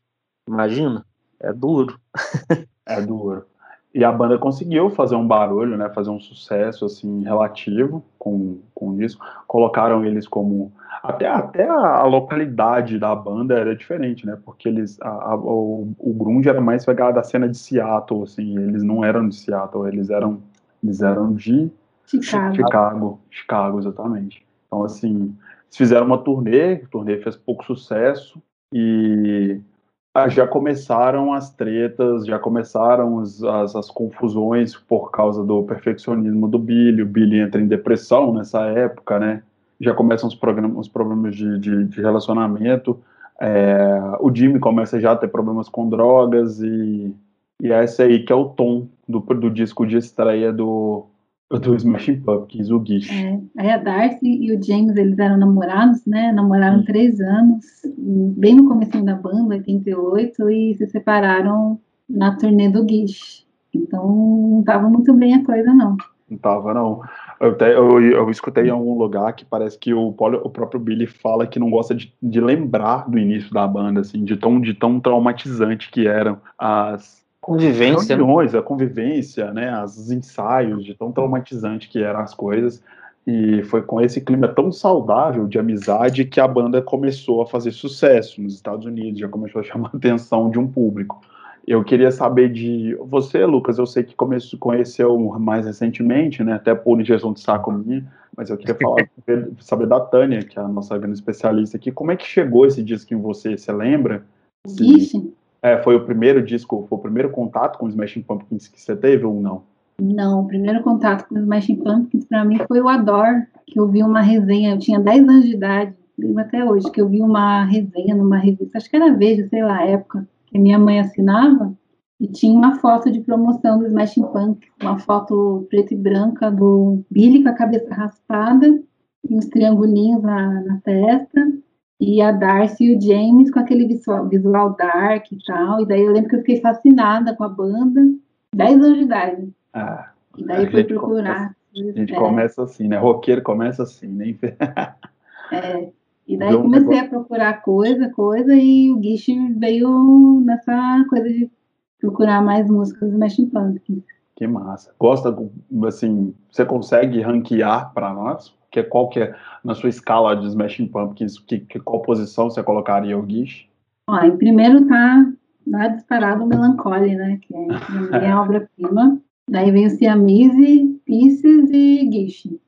Imagina? É duro. é duro. E a banda conseguiu fazer um barulho, né, fazer um sucesso assim relativo com, com isso. Colocaram eles como até, até a, localidade da banda era diferente, né? Porque eles a, a, o, o grunge era mais pegado da cena de Seattle, assim. Eles não eram de Seattle, eles eram eles eram de Chicago. Chicago, Chicago exatamente. Então assim, eles fizeram uma turnê, a turnê fez pouco sucesso e ah, já começaram as tretas, já começaram as, as, as, confusões por causa do perfeccionismo do Billy. O Billy entra em depressão nessa época, né? Já começam os, programas, os problemas de, de, de relacionamento. É, o Jimmy começa já a ter problemas com drogas e, e é esse aí que é o tom do, do disco de estreia do, do Smashing Pumpkins, o Guiche. É, aí a Darcy e o James, eles eram namorados, né? Namoraram três anos, bem no começo da banda, 88, e se separaram na turnê do Guiche. Então, não estava muito bem a coisa, não. Não estava, não. Eu, até, eu, eu, escutei em algum lugar que parece que o, o próprio Billy fala que não gosta de, de lembrar do início da banda, assim, de tão, de tão traumatizante que eram as, convivência. Reuniões, a convivência, né, os ensaios, de tão traumatizante que eram as coisas. E foi com esse clima tão saudável de amizade que a banda começou a fazer sucesso nos Estados Unidos, já começou a chamar a atenção de um público. Eu queria saber de você, Lucas. Eu sei que começou, conheceu mais recentemente, né? Até por injeção de saco minha, mas eu queria falar, saber da Tânia, que é a nossa grande especialista aqui. Como é que chegou esse disco em você? Você lembra? Ixi, é, foi o primeiro disco, foi o primeiro contato com os Smashing Pumpkins que você teve ou não? Não, o primeiro contato com os Smashing Pumpkins para mim foi o Adore, que eu vi uma resenha, eu tinha 10 anos de idade, lembro até hoje, que eu vi uma resenha numa revista, acho que era Veja, sei lá, época, que minha mãe assinava, e tinha uma foto de promoção do Smashing Pumpkins, uma foto preta e branca do Billy com a cabeça raspada e uns triangulinhos na, na testa, e a Darcy e o James com aquele visual, visual dark e tal. E daí eu lembro que eu fiquei fascinada com a banda, 10 anos de idade. Ah, e daí fui procurar. Começa, a gente é. começa assim, né? Roqueiro começa assim, né? é. E daí eu comecei a procurar coisa, coisa, e o Guiche veio nessa coisa de procurar mais músicas do Smashing Pumpkins. Que massa. Gosta, assim, você consegue ranquear para nós? que qual que é, na sua escala de Smashing Pumpkins, que, que, qual posição você colocaria o Guiche? Ó, em primeiro tá lá disparado o Melancholy, né, que é a obra-prima. Daí vem o Siamese, Pieces e Guiche.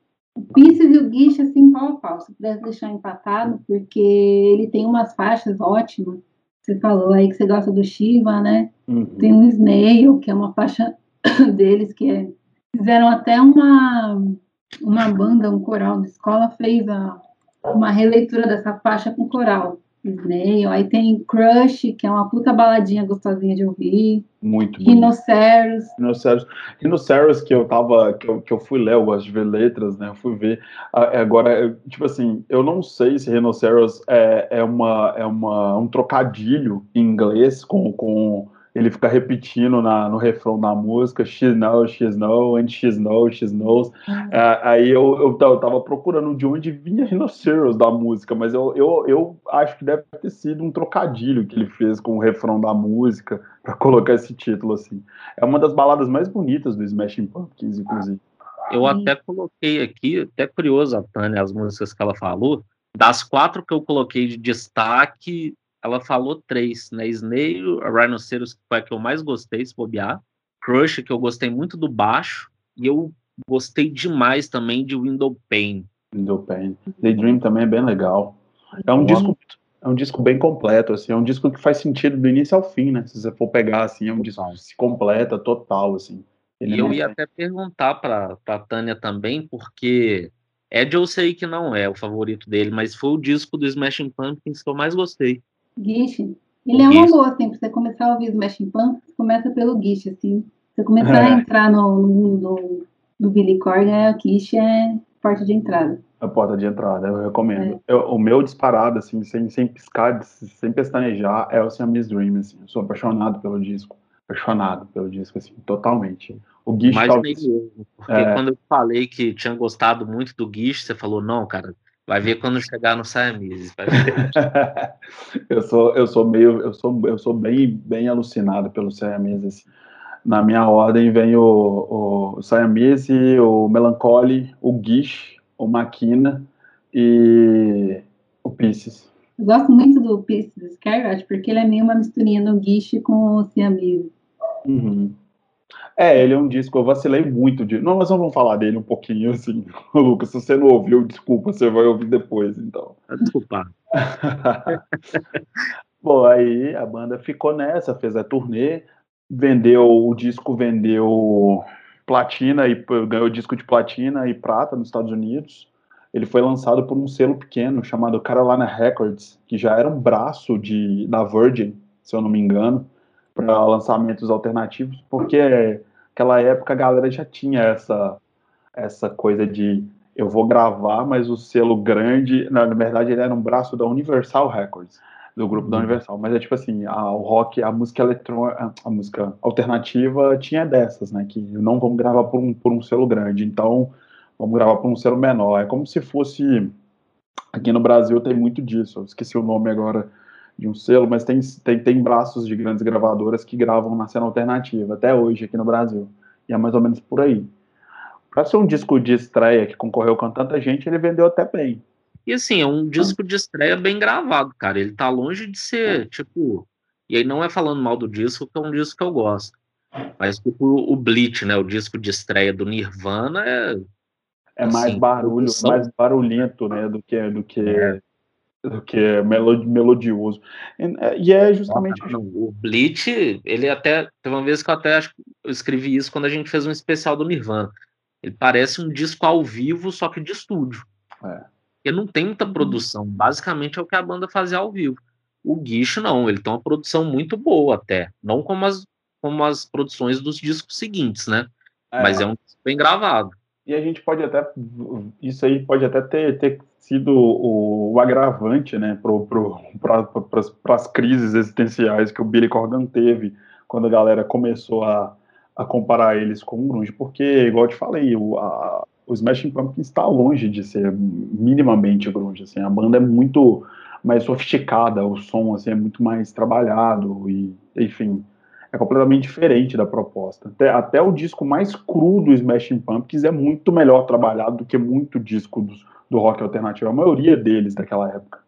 O Pieces e o Guiche, assim, pau a pau. Se pudesse deixar empatado, porque ele tem umas faixas ótimas, você falou aí que você gosta do Shiva, né? Uhum. Tem um Snail, que é uma faixa deles que é, fizeram até uma uma banda, um coral de escola fez a, uma releitura dessa faixa com coral. Snail, aí tem Crush, que é uma puta baladinha gostosinha de ouvir. Muito bom. Rhinoceros. Rhinoceros. Rhinoceros que eu tava, que eu, que eu fui ler, eu gosto de ver letras, né? Eu fui ver. Agora, tipo assim, eu não sei se Rhinoceros é, é, uma, é uma, um trocadilho em inglês com, com ele fica repetindo na, no refrão da música, she knows, she knows, and she knows, she knows. Uhum. Uh, aí eu, eu, eu tava procurando de onde vinha Rhinoceros da música, mas eu, eu, eu acho que deve ter sido um trocadilho que ele fez com o refrão da música para colocar esse título assim. É uma das baladas mais bonitas do Smashing Pumpkins, inclusive. Eu até coloquei aqui, até curioso a Tânia, as músicas que ela falou. Das quatro que eu coloquei de destaque, ela falou três, né? Snail, Rhinoceros, que foi a que eu mais gostei, se bobear. Crush, que eu gostei muito do baixo. E eu gostei demais também de Window Pain. Window Pain. Daydream também é bem legal. É um disco é um disco bem completo, assim, é um disco que faz sentido do início ao fim, né? Se você for pegar, assim, é um disco que se completa total, assim. Ele e eu ia até perguntar para a Tânia também, porque Ed eu sei que não é o favorito dele, mas foi o disco do Smashing Pumpkins que eu mais gostei. Guiche. Ele é uma boa, assim, pra você começar a ouvir Smashing Pumpkins, começa pelo Guiche, assim. Você começar é. a entrar no, mundo do Billy Corgan, o Guiche é porta de entrada. A porta de entrada, eu recomendo. É. Eu, o meu disparado, assim, sem, sem piscar, sem pestanejar, é o Siamese Dream, assim. Eu sou apaixonado pelo disco. Apaixonado pelo disco, assim, totalmente. O Guiche Mais talvez... porque é... quando eu falei que tinha gostado muito do Guiche, você falou, não, cara, Vai ver quando chegar no Siamese. eu sou eu sou meio eu sou eu sou bem bem alucinado pelo Siamese. Assim. Na minha ordem vem o, o Siamese, o Melancholy, o Guiche, o Maquina e o Pisces. Eu gosto muito do Pisces Skyrocket porque ele é meio uma misturinha do Guiche com o Siamese. Uhum. É, ele é um disco, eu vacilei muito de. Não, nós vamos falar dele um pouquinho, assim, Lucas. Se você não ouviu, desculpa, você vai ouvir depois, então. Desculpa. Bom, aí a banda ficou nessa, fez a turnê, vendeu, o disco vendeu platina e ganhou disco de platina e prata nos Estados Unidos. Ele foi lançado por um selo pequeno chamado Carolina Records, que já era um braço de, da Virgin, se eu não me engano para lançamentos alternativos, porque aquela época a galera já tinha essa essa coisa de eu vou gravar, mas o selo grande, na verdade ele era um braço da Universal Records, do grupo da uhum. Universal, mas é tipo assim, a, o rock, a música eletrônica, a música alternativa tinha dessas, né, que não vamos gravar por um, por um selo grande, então vamos gravar por um selo menor, é como se fosse, aqui no Brasil tem muito disso, eu esqueci o nome agora, de um selo, mas tem, tem, tem braços de grandes gravadoras que gravam na cena alternativa, até hoje aqui no Brasil. E é mais ou menos por aí. Para ser um disco de estreia que concorreu com tanta gente, ele vendeu até bem. E assim, é um disco de estreia bem gravado, cara. Ele tá longe de ser, é. tipo. E aí não é falando mal do disco, que é um disco que eu gosto. Mas tipo, o Bleach, né? O disco de estreia do Nirvana é. É assim, mais barulho, mais barulhento, né? Do que, do que é que é melodioso. E é justamente. Não, o Bleach, ele até. Teve uma vez que eu até acho eu escrevi isso quando a gente fez um especial do Nirvana. Ele parece um disco ao vivo, só que de estúdio. É. Porque não tem muita produção. Basicamente é o que a banda fazia ao vivo. O Guicho, não, ele tem uma produção muito boa até. Não como as, como as produções dos discos seguintes, né? É, Mas é um disco bem gravado. E a gente pode até. Isso aí pode até ter, ter sido o, o agravante né, para as crises existenciais que o Billy Corgan teve quando a galera começou a, a comparar eles com o grunge, porque, igual eu te falei, o, a, o Smashing Pumpkins está longe de ser minimamente grunge, assim, a banda é muito mais sofisticada, o som assim, é muito mais trabalhado e, enfim, é completamente diferente da proposta. Até, até o disco mais cru do Smashing Pumpkins é muito melhor trabalhado do que muito disco dos, do rock alternativo, a maioria deles daquela época.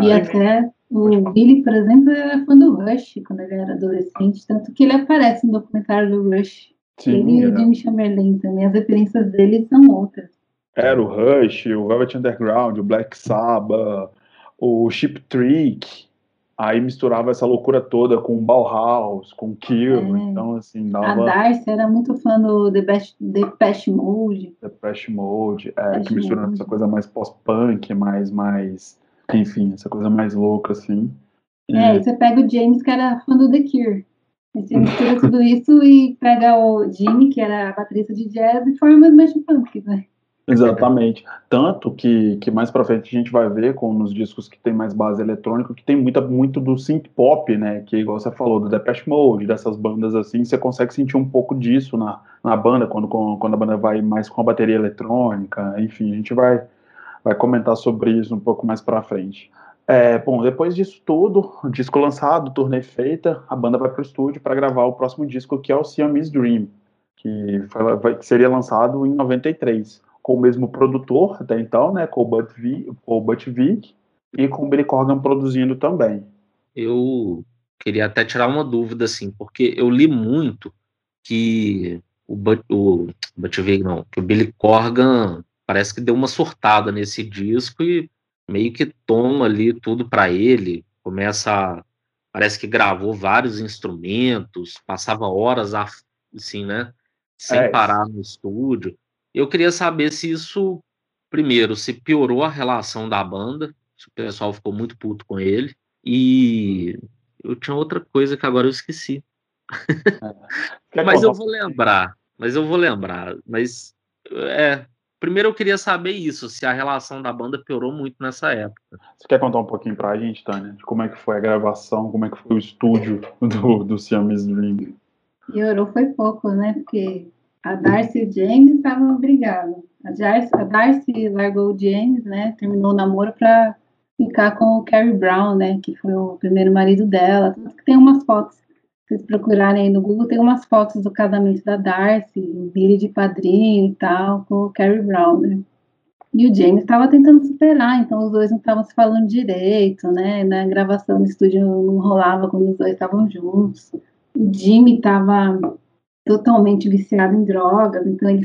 E até o Billy, por exemplo, era fã do Rush quando ele era adolescente, tanto que ele aparece no documentário do Rush. Sim, ele e o Jimmy Chamberlain também, as referências dele são outras. Era o Rush, o Velvet Underground, o Black Sabbath, o Chip Trick, Aí misturava essa loucura toda com Bauhaus, com Kill, é. então assim, dava... A Darcy era muito fã do The Best, Depeche Mode. Depeche Mode, é, que misturando essa coisa mais pós-punk, mais, mais, enfim, essa coisa mais louca, assim. É, e você pega o James, que era fã do The Cure. Você mistura tudo isso e pega o Jimmy, que era a baterista de jazz, e forma os Smash Punk, né? Exatamente. Tanto que, que mais pra frente a gente vai ver com nos discos que tem mais base eletrônica, que tem muita, muito do synth pop, né? Que igual você falou, do Depeche Mode, dessas bandas assim, você consegue sentir um pouco disso na, na banda, quando, quando a banda vai mais com a bateria eletrônica, enfim, a gente vai, vai comentar sobre isso um pouco mais pra frente. É, bom, depois disso tudo, disco lançado, turnê feita, a banda vai pro estúdio para gravar o próximo disco, que é o Siamese Dream, que, foi, que seria lançado em 93 com o mesmo produtor até então, né, com o Butch Vig, e com o Billy Corgan produzindo também. Eu queria até tirar uma dúvida, assim, porque eu li muito que o, But, o Vig, não, que o Billy Corgan parece que deu uma surtada nesse disco e meio que toma ali tudo para ele, começa a, parece que gravou vários instrumentos, passava horas assim, né, sem é, parar no estúdio. Eu queria saber se isso, primeiro, se piorou a relação da banda, se o pessoal ficou muito puto com ele, e eu tinha outra coisa que agora eu esqueci. É. mas eu vou lembrar, mas eu vou lembrar, mas é, primeiro eu queria saber isso, se a relação da banda piorou muito nessa época. Você quer contar um pouquinho pra gente, Tânia, de como é que foi a gravação, como é que foi o estúdio do, do Siamese Dream? Piorou foi pouco, né, porque a Darcy e o James estavam brigados. A Darcy, a Darcy largou o James, né? Terminou o namoro para ficar com o Carrie Brown, né? Que foi o primeiro marido dela. Tem umas fotos. Se vocês procurarem aí no Google, tem umas fotos do casamento da Darcy, Billy de padrinho e tal, com o Carrie Brown, né? E o James estava tentando superar, então os dois não estavam se falando direito, né? Na gravação no estúdio não rolava quando os dois estavam juntos. O Jimmy estava totalmente viciado em drogas, então ele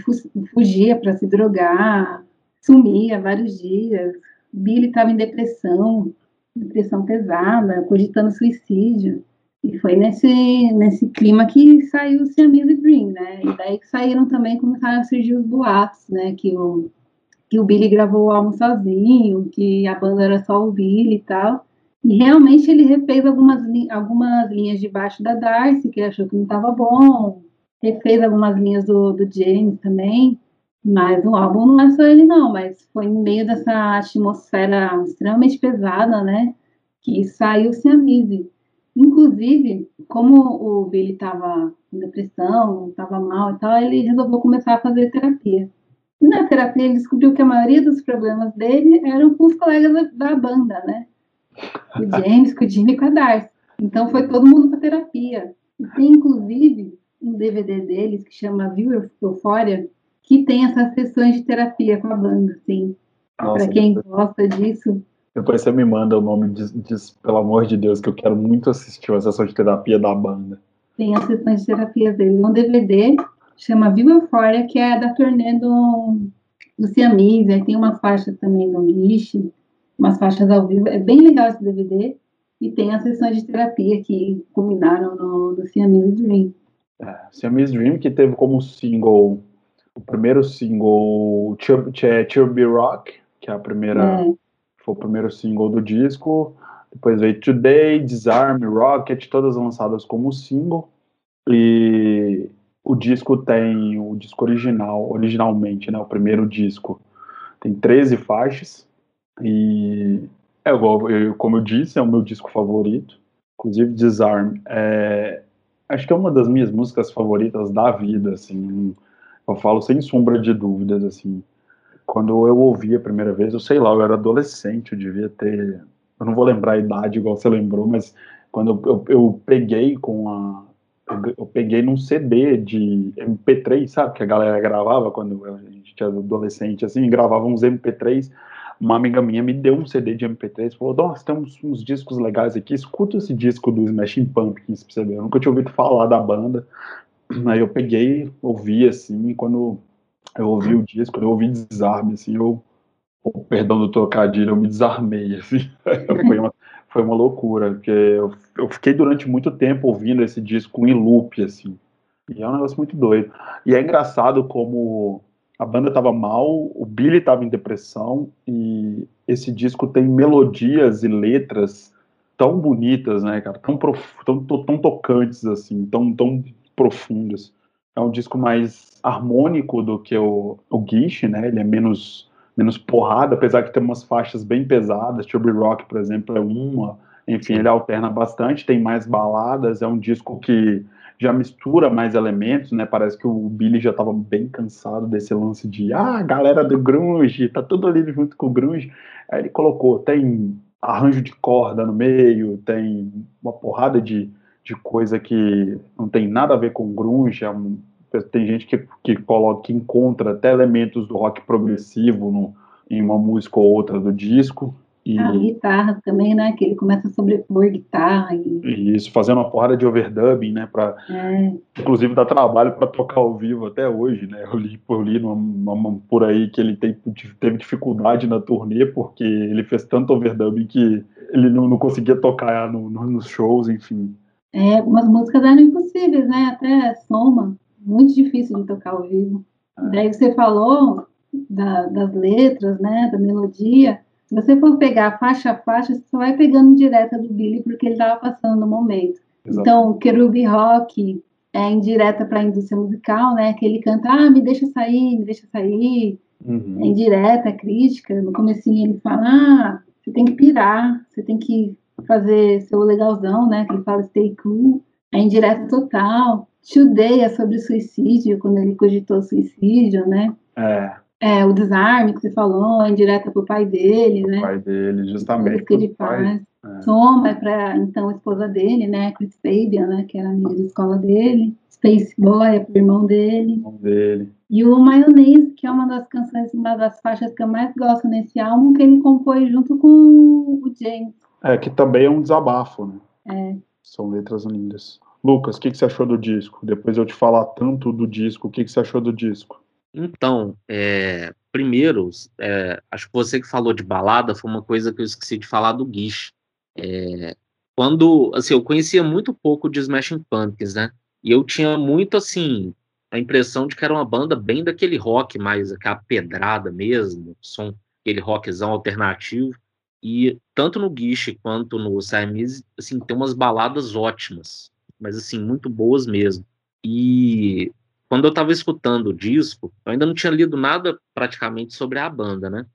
fugia para se drogar, sumia vários dias. Billy estava em depressão, depressão pesada, cogitando suicídio. E foi nesse, nesse clima que saiu o Siamese Dream, né? E daí que saíram também, começaram a surgir os boatos, né? Que o, que o Billy gravou o álbum sozinho, que a banda era só o Billy e tal. E realmente ele refez algumas, algumas linhas de baixo da Darcy, que ele achou que não estava bom, refez algumas linhas do, do James também, mas o álbum não é só ele não, mas foi no meio dessa atmosfera extremamente pesada, né, que saiu Siamese. Inclusive, como o Billy estava com depressão, estava mal e tal, ele resolveu começar a fazer terapia. E na terapia ele descobriu que a maioria dos problemas dele eram com os colegas da, da banda, né? O James, com o Jimmy e com a Darcy. Então foi todo mundo para terapia. E tem, inclusive, um DVD deles que chama View Euphoria, que tem essas sessões de terapia com a banda, assim. Para quem gosta disso. Depois você me manda o nome, diz, diz, pelo amor de Deus, que eu quero muito assistir a sessão de terapia da banda. Tem as sessões de terapia dele. Um DVD chama View Euphoria, que é da turnê do, do Siamese, aí tem uma faixa também do Lish, umas faixas ao vivo. É bem legal esse DVD. E tem as sessões de terapia que culminaram no, no Siamese Dream. É, Siamese Dream, que teve como single, o primeiro single, Chubby Rock, que é a primeira, é. foi o primeiro single do disco. Depois veio Today, Disarm, Rocket, todas lançadas como single. E o disco tem, o disco original, originalmente, né, o primeiro disco, tem 13 faixas. E é igual, eu, como eu disse, é o meu disco favorito. Inclusive, Disarm é, acho que é uma das minhas músicas favoritas da vida, assim. Eu falo sem sombra de dúvidas, assim. Quando eu ouvi a primeira vez, eu sei lá, eu era adolescente, eu devia ter. Eu não vou lembrar a idade igual você lembrou, mas quando eu, eu, eu peguei com a. Eu peguei num CD de MP3, sabe? Que a galera gravava quando a gente era adolescente, assim, gravava uns MP3 uma amiga minha me deu um CD de MP3 e falou: Nossa, tem uns, uns, discos legais aqui, escuta esse disco do Smashing Pumpkins pra você ver. Eu nunca tinha ouvido falar da banda. Aí eu peguei, ouvi assim, e quando eu ouvi o disco, quando eu ouvi Desarme, assim, eu, oh, perdão do trocadilho, eu me desarmei, assim. foi, uma, foi uma loucura, porque eu, eu fiquei durante muito tempo ouvindo esse disco em loop, assim. E é um negócio muito doido. E é engraçado como a banda estava mal, o Billy estava em depressão, e esse disco tem melodias e letras tão bonitas, né, cara? Tão, prof... tão, tão tocantes, assim, tão, tão profundas. É um disco mais harmônico do que o, o Guiche, né? Ele é menos, menos porrada, apesar de ter umas faixas bem pesadas. Chubby Rock, por exemplo, é uma. Enfim, ele alterna bastante, tem mais baladas. É um disco que já mistura mais elementos, né? Parece que o Billy já estava bem cansado desse lance de ah, galera do grunge, tá tudo ali junto com o grunge. Aí ele colocou, tem arranjo de corda no meio, tem uma porrada de, de coisa que não tem nada a ver com grunge, é tem gente que, que coloca, que encontra até elementos do rock progressivo no, em uma música ou outra do disco. E... A guitarra também, né? Que ele começa a sobrepor guitarra. E... Isso, fazendo uma porrada de overdubbing, né? Pra, é. Inclusive dá trabalho para tocar ao vivo até hoje, né? Eu li, eu li numa, numa, por aí que ele tem, teve dificuldade na turnê porque ele fez tanto overdubbing que ele não, não conseguia tocar no, no, nos shows, enfim. É, algumas músicas eram impossíveis, né? Até Soma, muito difícil de tocar ao vivo. É. Daí você falou da, das letras, né? Da melodia. Se você for pegar faixa a faixa, você só vai pegando direta do Billy porque ele estava passando no momento. Exato. Então, Kerubi Rock é indireta para a indústria musical, né? Que ele canta, ah, me deixa sair, me deixa sair. Uhum. É indireta, crítica. No comecinho ele fala, ah, você tem que pirar, você tem que fazer seu legalzão, né? Que ele fala stay cool. É indireta total. Today é sobre suicídio, quando ele cogitou suicídio, né? É. É, o desarme que você falou, indireta para o pai dele, né? O pai dele, justamente. que faz. É. Soma é para, então, a esposa dele, né? Chris Fabian, né? Que era amiga da escola dele. Space Boy é para o irmão dele. Irmão dele. E o Mayonnaise, que é uma das canções, uma das faixas que eu mais gosto nesse álbum, que ele compôs junto com o James. É, que também é um desabafo, né? É. São letras lindas. Lucas, o que, que você achou do disco? Depois eu te falar tanto do disco, o que, que você achou do disco? Então, é, primeiro, é, acho que você que falou de balada foi uma coisa que eu esqueci de falar do Guiche. É, quando, assim, eu conhecia muito pouco de Smashing Pumpkins, né? E eu tinha muito, assim, a impressão de que era uma banda bem daquele rock, mais aquela pedrada mesmo, som, aquele rockzão alternativo. E tanto no Guiche quanto no Siamese, assim, tem umas baladas ótimas, mas, assim, muito boas mesmo. E quando eu estava escutando o disco, eu ainda não tinha lido nada praticamente sobre a banda, né?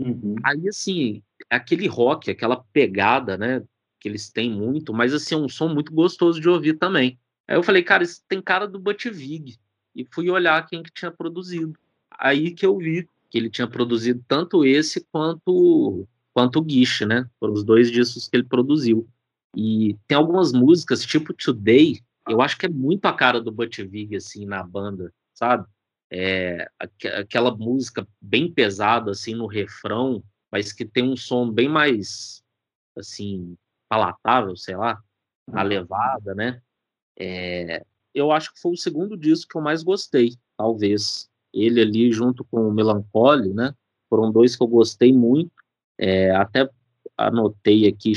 Uhum. Aí, assim, aquele rock, aquela pegada, né? Que eles têm muito, mas, assim, é um som muito gostoso de ouvir também. Aí eu falei, cara, isso tem cara do Buttigieg. E fui olhar quem que tinha produzido. Aí que eu vi que ele tinha produzido tanto esse quanto quanto o Guiche, né? Foram os dois discos que ele produziu. E tem algumas músicas, tipo Today, eu acho que é muito a cara do Butch Vig, assim, na banda, sabe? É, aquela música bem pesada, assim, no refrão, mas que tem um som bem mais, assim, palatável, sei lá, a uhum. levada, né? É, eu acho que foi o segundo disco que eu mais gostei, talvez. Ele ali junto com o Melancholy, né? Foram dois que eu gostei muito. É, até anotei aqui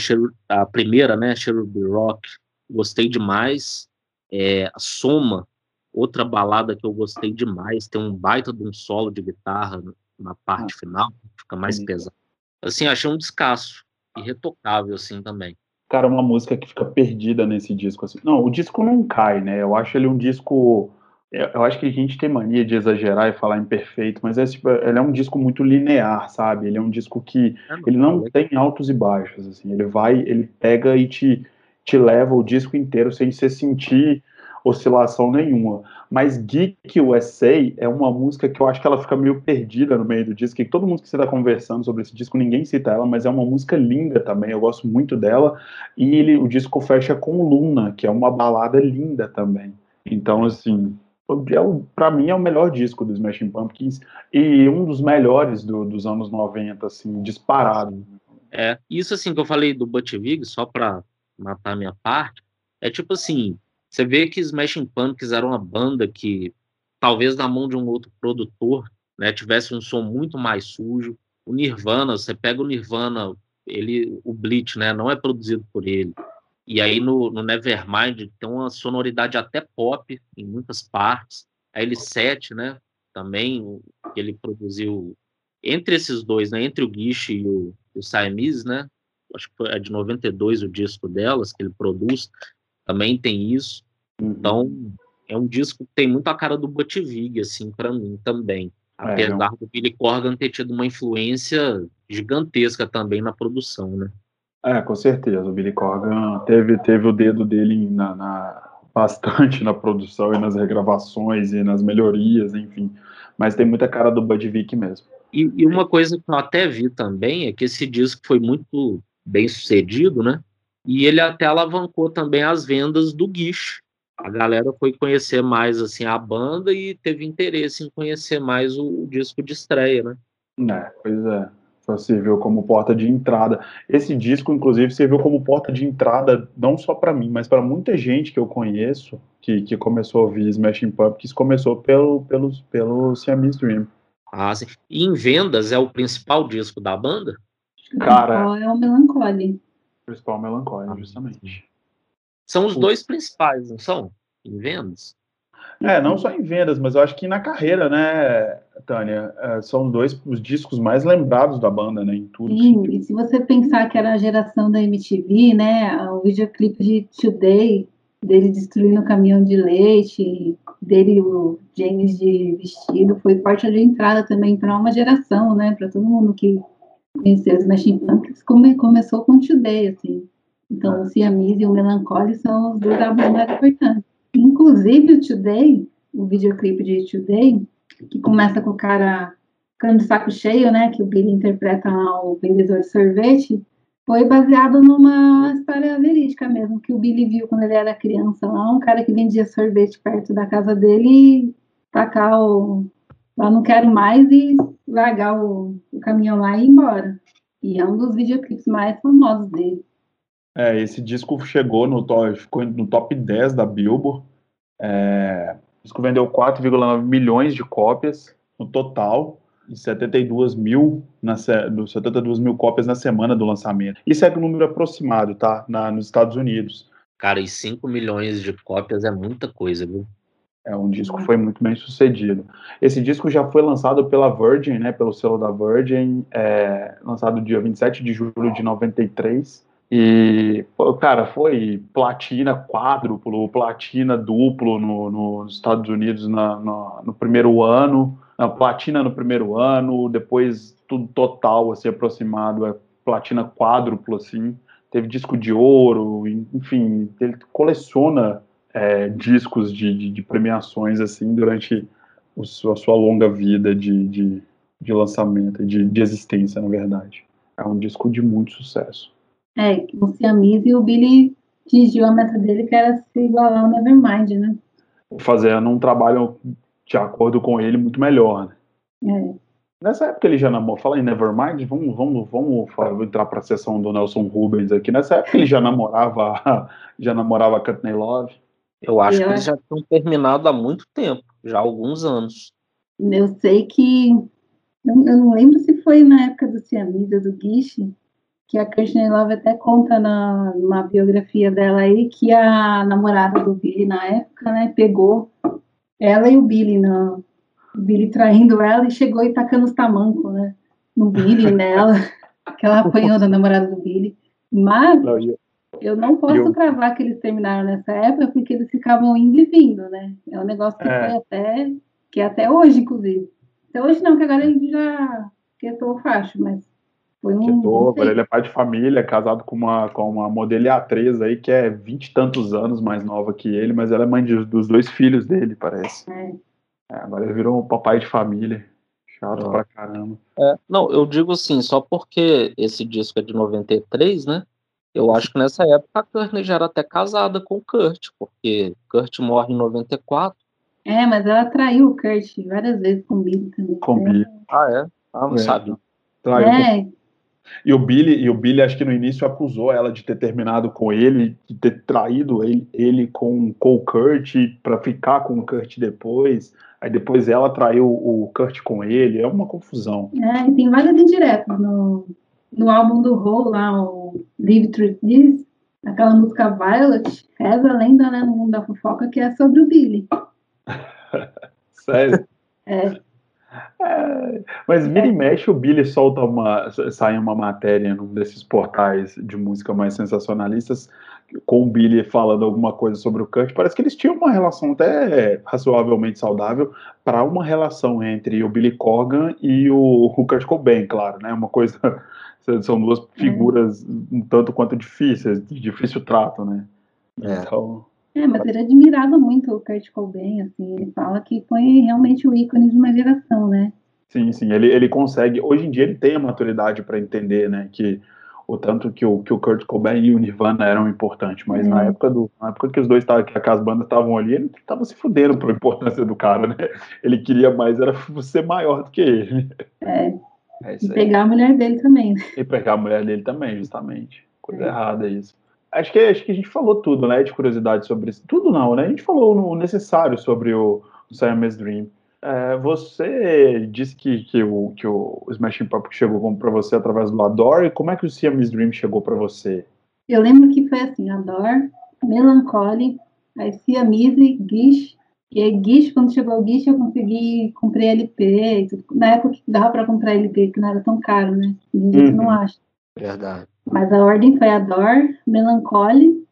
a primeira, né? Cherub Rock, gostei demais. É, a Soma, outra balada que eu gostei demais, tem um baita de um solo de guitarra na parte ah, final, fica mais sim. pesado. Assim, achei um descasso, irretocável, assim, também. Cara, uma música que fica perdida nesse disco, assim. Não, o disco não cai, né? Eu acho ele um disco... Eu acho que a gente tem mania de exagerar e falar imperfeito, mas é, tipo, ele é um disco muito linear, sabe? Ele é um disco que é ele não tem altos e baixos, assim. Ele vai, ele pega e te te leva o disco inteiro sem você sentir oscilação nenhuma. Mas Geek USA é uma música que eu acho que ela fica meio perdida no meio do disco, que todo mundo que você está conversando sobre esse disco, ninguém cita ela, mas é uma música linda também, eu gosto muito dela, e ele, o disco fecha com Luna, que é uma balada linda também. Então, assim, é para mim é o melhor disco do Smashing Pumpkins e um dos melhores do, dos anos 90, assim, disparado. É, isso assim que eu falei do Butch Vig, só para matar minha parte, é tipo assim, você vê que Smashing Pumpkins era uma banda que talvez na mão de um outro produtor, né, tivesse um som muito mais sujo. O Nirvana, você pega o Nirvana, ele, o Bleach, né, não é produzido por ele. E aí no, no Nevermind tem uma sonoridade até pop em muitas partes. A L7, né, também ele produziu entre esses dois, né, entre o Guiche e o, o Siamese, né, acho que é de 92 o disco delas que ele produz, também tem isso. Uhum. Então, é um disco que tem muito a cara do Buttigieg, assim, para mim também. É, Apesar é, do Billy Corgan ter tido uma influência gigantesca também na produção, né? É, com certeza. O Billy Corgan teve, teve o dedo dele na, na, bastante na produção e nas regravações e nas melhorias, enfim. Mas tem muita cara do Bud Vick mesmo. E, e, uma coisa que eu até vi também é que esse disco foi muito bem sucedido, né? E ele até alavancou também as vendas do Guiche. A galera foi conhecer mais assim a banda e teve interesse em conhecer mais o, o disco de estreia, né? É, pois é serviu como porta de entrada. Esse disco, inclusive, serviu como porta de entrada não só para mim, mas para muita gente que eu conheço que, que começou a ouvir Smashing Pumpkins, começou pelo, pelo, pelo Siamese Dream. Ah, sim. E em vendas é o principal disco da banda? Cara, é o Melancholy. O principal Melancholy, justamente. São os dois principais, não são? Em vendas? É, não só em vendas, mas eu acho que na carreira, né, Tânia? É, são dois os discos mais lembrados da banda, né? Em tudo. Sim, e se você pensar que era a geração da MTV, né? O videoclipe de Today, dele destruindo o caminhão de leite, dele o James de vestido, foi porta de entrada também para uma geração, né? Para todo mundo que conheceu os Machine Pumpkins, come, começou com Today, assim. Então, o Siamese e o Melancholy são os dois álbuns mais importantes. Inclusive, o Today, o videoclipe de Today, que começa com o cara ficando de saco cheio, né? Que o Billy interpreta lá o vendedor de sorvete, foi baseado numa história verídica mesmo, que o Billy viu quando ele era criança lá, um cara que vendia sorvete perto da casa dele e tacar o. Lá não quero mais e largar o, o caminhão lá e ir embora. E é um dos videoclipes mais famosos dele. É, esse disco chegou no top, ficou no top 10 da Billboard. É, o disco vendeu 4,9 milhões de cópias no total, e 72 mil, na, 72 mil cópias na semana do lançamento. Isso é um número aproximado, tá? Na, nos Estados Unidos. Cara, e 5 milhões de cópias é muita coisa, viu? É um disco que foi muito bem sucedido. Esse disco já foi lançado pela Virgin, né, pelo selo da Virgin, é, lançado dia 27 de julho de 93. E, cara, foi platina quádruplo, platina duplo no, no, nos Estados Unidos na, no, no, primeiro ano, platina no primeiro ano, depois tudo total, assim, aproximado, é platina quádruplo, assim, teve disco de ouro, enfim, ele coleciona é, discos de, de, de, premiações, assim, durante o, a sua longa vida de, de, de lançamento, de, de existência, na verdade. É um disco de muito sucesso. É, o Siamese e o Billy atingiu a meta dele, que era se igualar ao Nevermind, né? Fazendo um trabalho de acordo com ele muito melhor, né? É. Nessa época ele já namorava, fala em Nevermind, vamos, vamos, vamos, vamos entrar para a sessão do Nelson Rubens aqui. Nessa época ele já namorava, já namorava a Courtney Love. Eu acho eu que eles já tinham terminado há muito tempo, já há alguns anos. Eu sei que, eu, não lembro se foi na época do Siamese, do Guiche, que a Courtney Love até conta na, numa biografia dela aí que a namorada do Billy na época, né, pegou ela e o Billy, no, o Billy traindo ela e chegou e tacando os tamancos, né, no Billy, nela, que ela apanhou da namorada do Billy. Mas não, eu, eu, não posso eu, cravar que eles terminaram nessa época porque eles ficavam indo e vindo, né? É um negócio que é. foi até, que é até hoje, inclusive. Até hoje não, que agora ele já quietou o facho, mas foi um. ele é pai de família, casado com uma, com uma modelo atriz aí que é vinte e tantos anos mais nova que ele, mas ela é mãe de, dos dois filhos dele, parece. É. É, agora ele virou um papai de família. Chato ah. pra caramba. É, não, eu digo assim, só porque esse disco é de 93, né? Eu acho que nessa época a Courtney já era até casada com o Kurt, porque Kurt morre em 94. É, mas ela traiu o Kurt várias vezes com o Billy também. Com o Billy. Ah, é? Ah, não é. sabe. Traiu é. E o Billy, e o Billy acho que no início acusou ela de ter terminado com ele, de ter traído ele, ele com, com o Kurt para ficar com o Kurt depois. Aí depois ela traiu o Kurt com ele. É uma confusão. É, e tem várias indiretas no, no álbum do Hole, lá, o Live Through This, aquela música Violet, reza a lenda, né, no mundo da fofoca, que é sobre o Billy. Sério? É. É, mas vira e mexe o Billy solta uma. sai uma matéria num desses portais de música mais sensacionalistas com o Billy falando alguma coisa sobre o Kurt. Parece que eles tinham uma relação até razoavelmente saudável para uma relação entre o Billy Corgan e o, o Kurt Cobain, claro, né? Uma coisa. São duas figuras um tanto quanto difíceis, de difícil trato, né? É. Então. É, mas ele admirava muito o Kurt Cobain, assim, ele fala que foi realmente o ícone de uma geração, né? Sim, sim, ele, ele consegue, hoje em dia ele tem a maturidade para entender, né, que o tanto que o, que o Kurt Cobain e o Nirvana eram importantes, mas na época do na época que os dois estavam, que as bandas estavam ali, ele estava se fudendo pela importância do cara, né? Ele queria mais era ser maior do que ele. É. É E isso aí. pegar a mulher dele também, né? E pegar a mulher dele também, justamente. Coisa errada isso. Acho que, acho que a gente falou tudo, né, de curiosidade sobre isso. Tudo não, né? A gente falou o necessário sobre o, o Siamese Dream. É, você disse que, que, o, que o Smashing Pumpkins chegou para você através do Adore. Como é que o Siamese Dream chegou para você? Eu lembro que foi assim, Ador, Melancholy, aí Siamese, Gish, e aí Gish, quando chegou o Gish, eu consegui, comprei LP, na época que dava para comprar LP, que não era tão caro, né? Em dia você não Uhum. acha. Verdade. Mas a ordem foi Ador, Melancholy,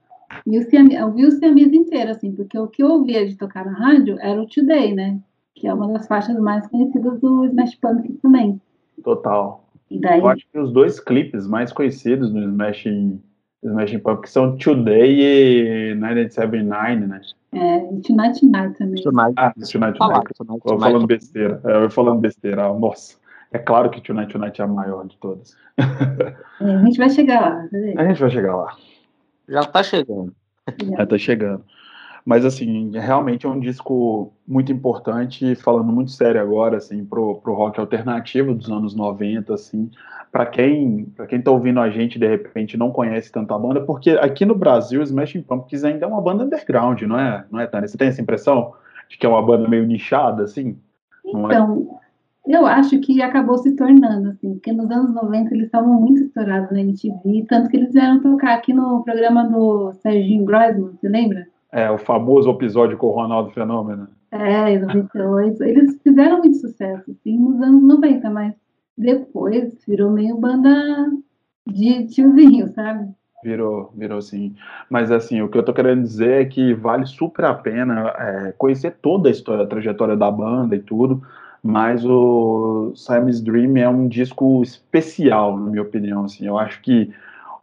e o Siamese, eu vi o Siamese inteiro, assim, porque o que eu ouvia de tocar na rádio era o Today, né? Que é uma das faixas mais conhecidas do Smash Pumpkins também. Total. E daí, Eu acho que os dois clipes mais conhecidos do Smashing, Smashing Pumpkins são Today e 1979, né? é, Tonight Tonight também. Tonight, Ah, Tonight. Tonight, Eu falando besteira. É, Eu falando besteira. Ah, Nossa. É claro que Tonight Tonight é a maior de todas. É, a gente vai chegar lá, tá? A gente vai chegar lá. Já tá chegando. É, tá chegando. Mas, assim, realmente é um disco muito importante, falando muito sério agora, assim, pro, pro rock alternativo dos anos 90, assim. Para quem, pra quem tá ouvindo a gente, de repente, não conhece tanto a banda, porque aqui no Brasil, Smashing Pumpkins ainda é uma banda underground, não é, não é, Tânia? Você tem essa impressão de que é uma banda meio nichada, assim? Não é? Então, eu acho que acabou se tornando, assim, porque nos anos 90 eles estavam muito estourados na MTV, tanto que eles vieram tocar aqui no programa do Serginho Groisman, você lembra? É, o famoso episódio com o Ronaldo Fenômeno. É, em 98. Eles fizeram muito sucesso, assim, nos anos 90, mas depois virou meio banda de tiozinho, sabe? Virou, virou sim. Mas assim, o que eu tô querendo dizer é que vale super a pena é, conhecer toda a história, a trajetória da banda e tudo, mas o Simon's Dream é um disco especial, na minha opinião, assim. Eu acho que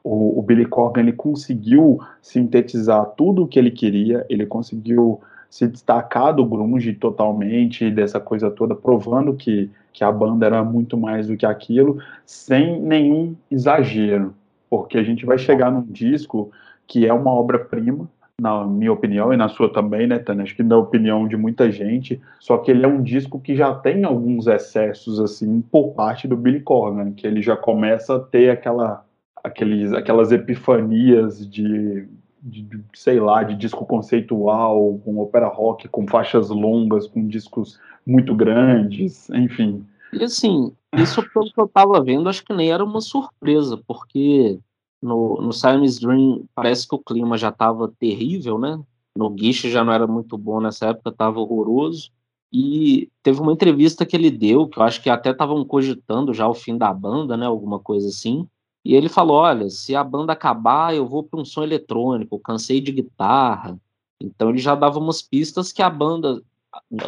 o, o Billy Corgan, ele conseguiu sintetizar tudo o que ele queria, ele conseguiu se destacar do grunge totalmente, dessa coisa toda, provando que, que a banda era muito mais do que aquilo, sem nenhum exagero porque a gente vai chegar num disco que é uma obra-prima, na minha opinião e na sua também, né, Tânia? Acho que na opinião de muita gente, só que ele é um disco que já tem alguns excessos, assim, por parte do Billy Corgan, que ele já começa a ter aquela, aqueles, aquelas epifanias de, de, de, sei lá, de disco conceitual, com ópera rock, com faixas longas, com discos muito grandes, enfim. E assim, isso pelo que eu tava vendo, acho que nem era uma surpresa, porque no, no Simon's Dream parece que o clima já tava terrível, né? No Guiche já não era muito bom nessa época, tava horroroso. E teve uma entrevista que ele deu, que eu acho que até estavam cogitando já o fim da banda, né? Alguma coisa assim. E ele falou: olha, se a banda acabar, eu vou para um som eletrônico, cansei de guitarra. Então ele já dava umas pistas que a banda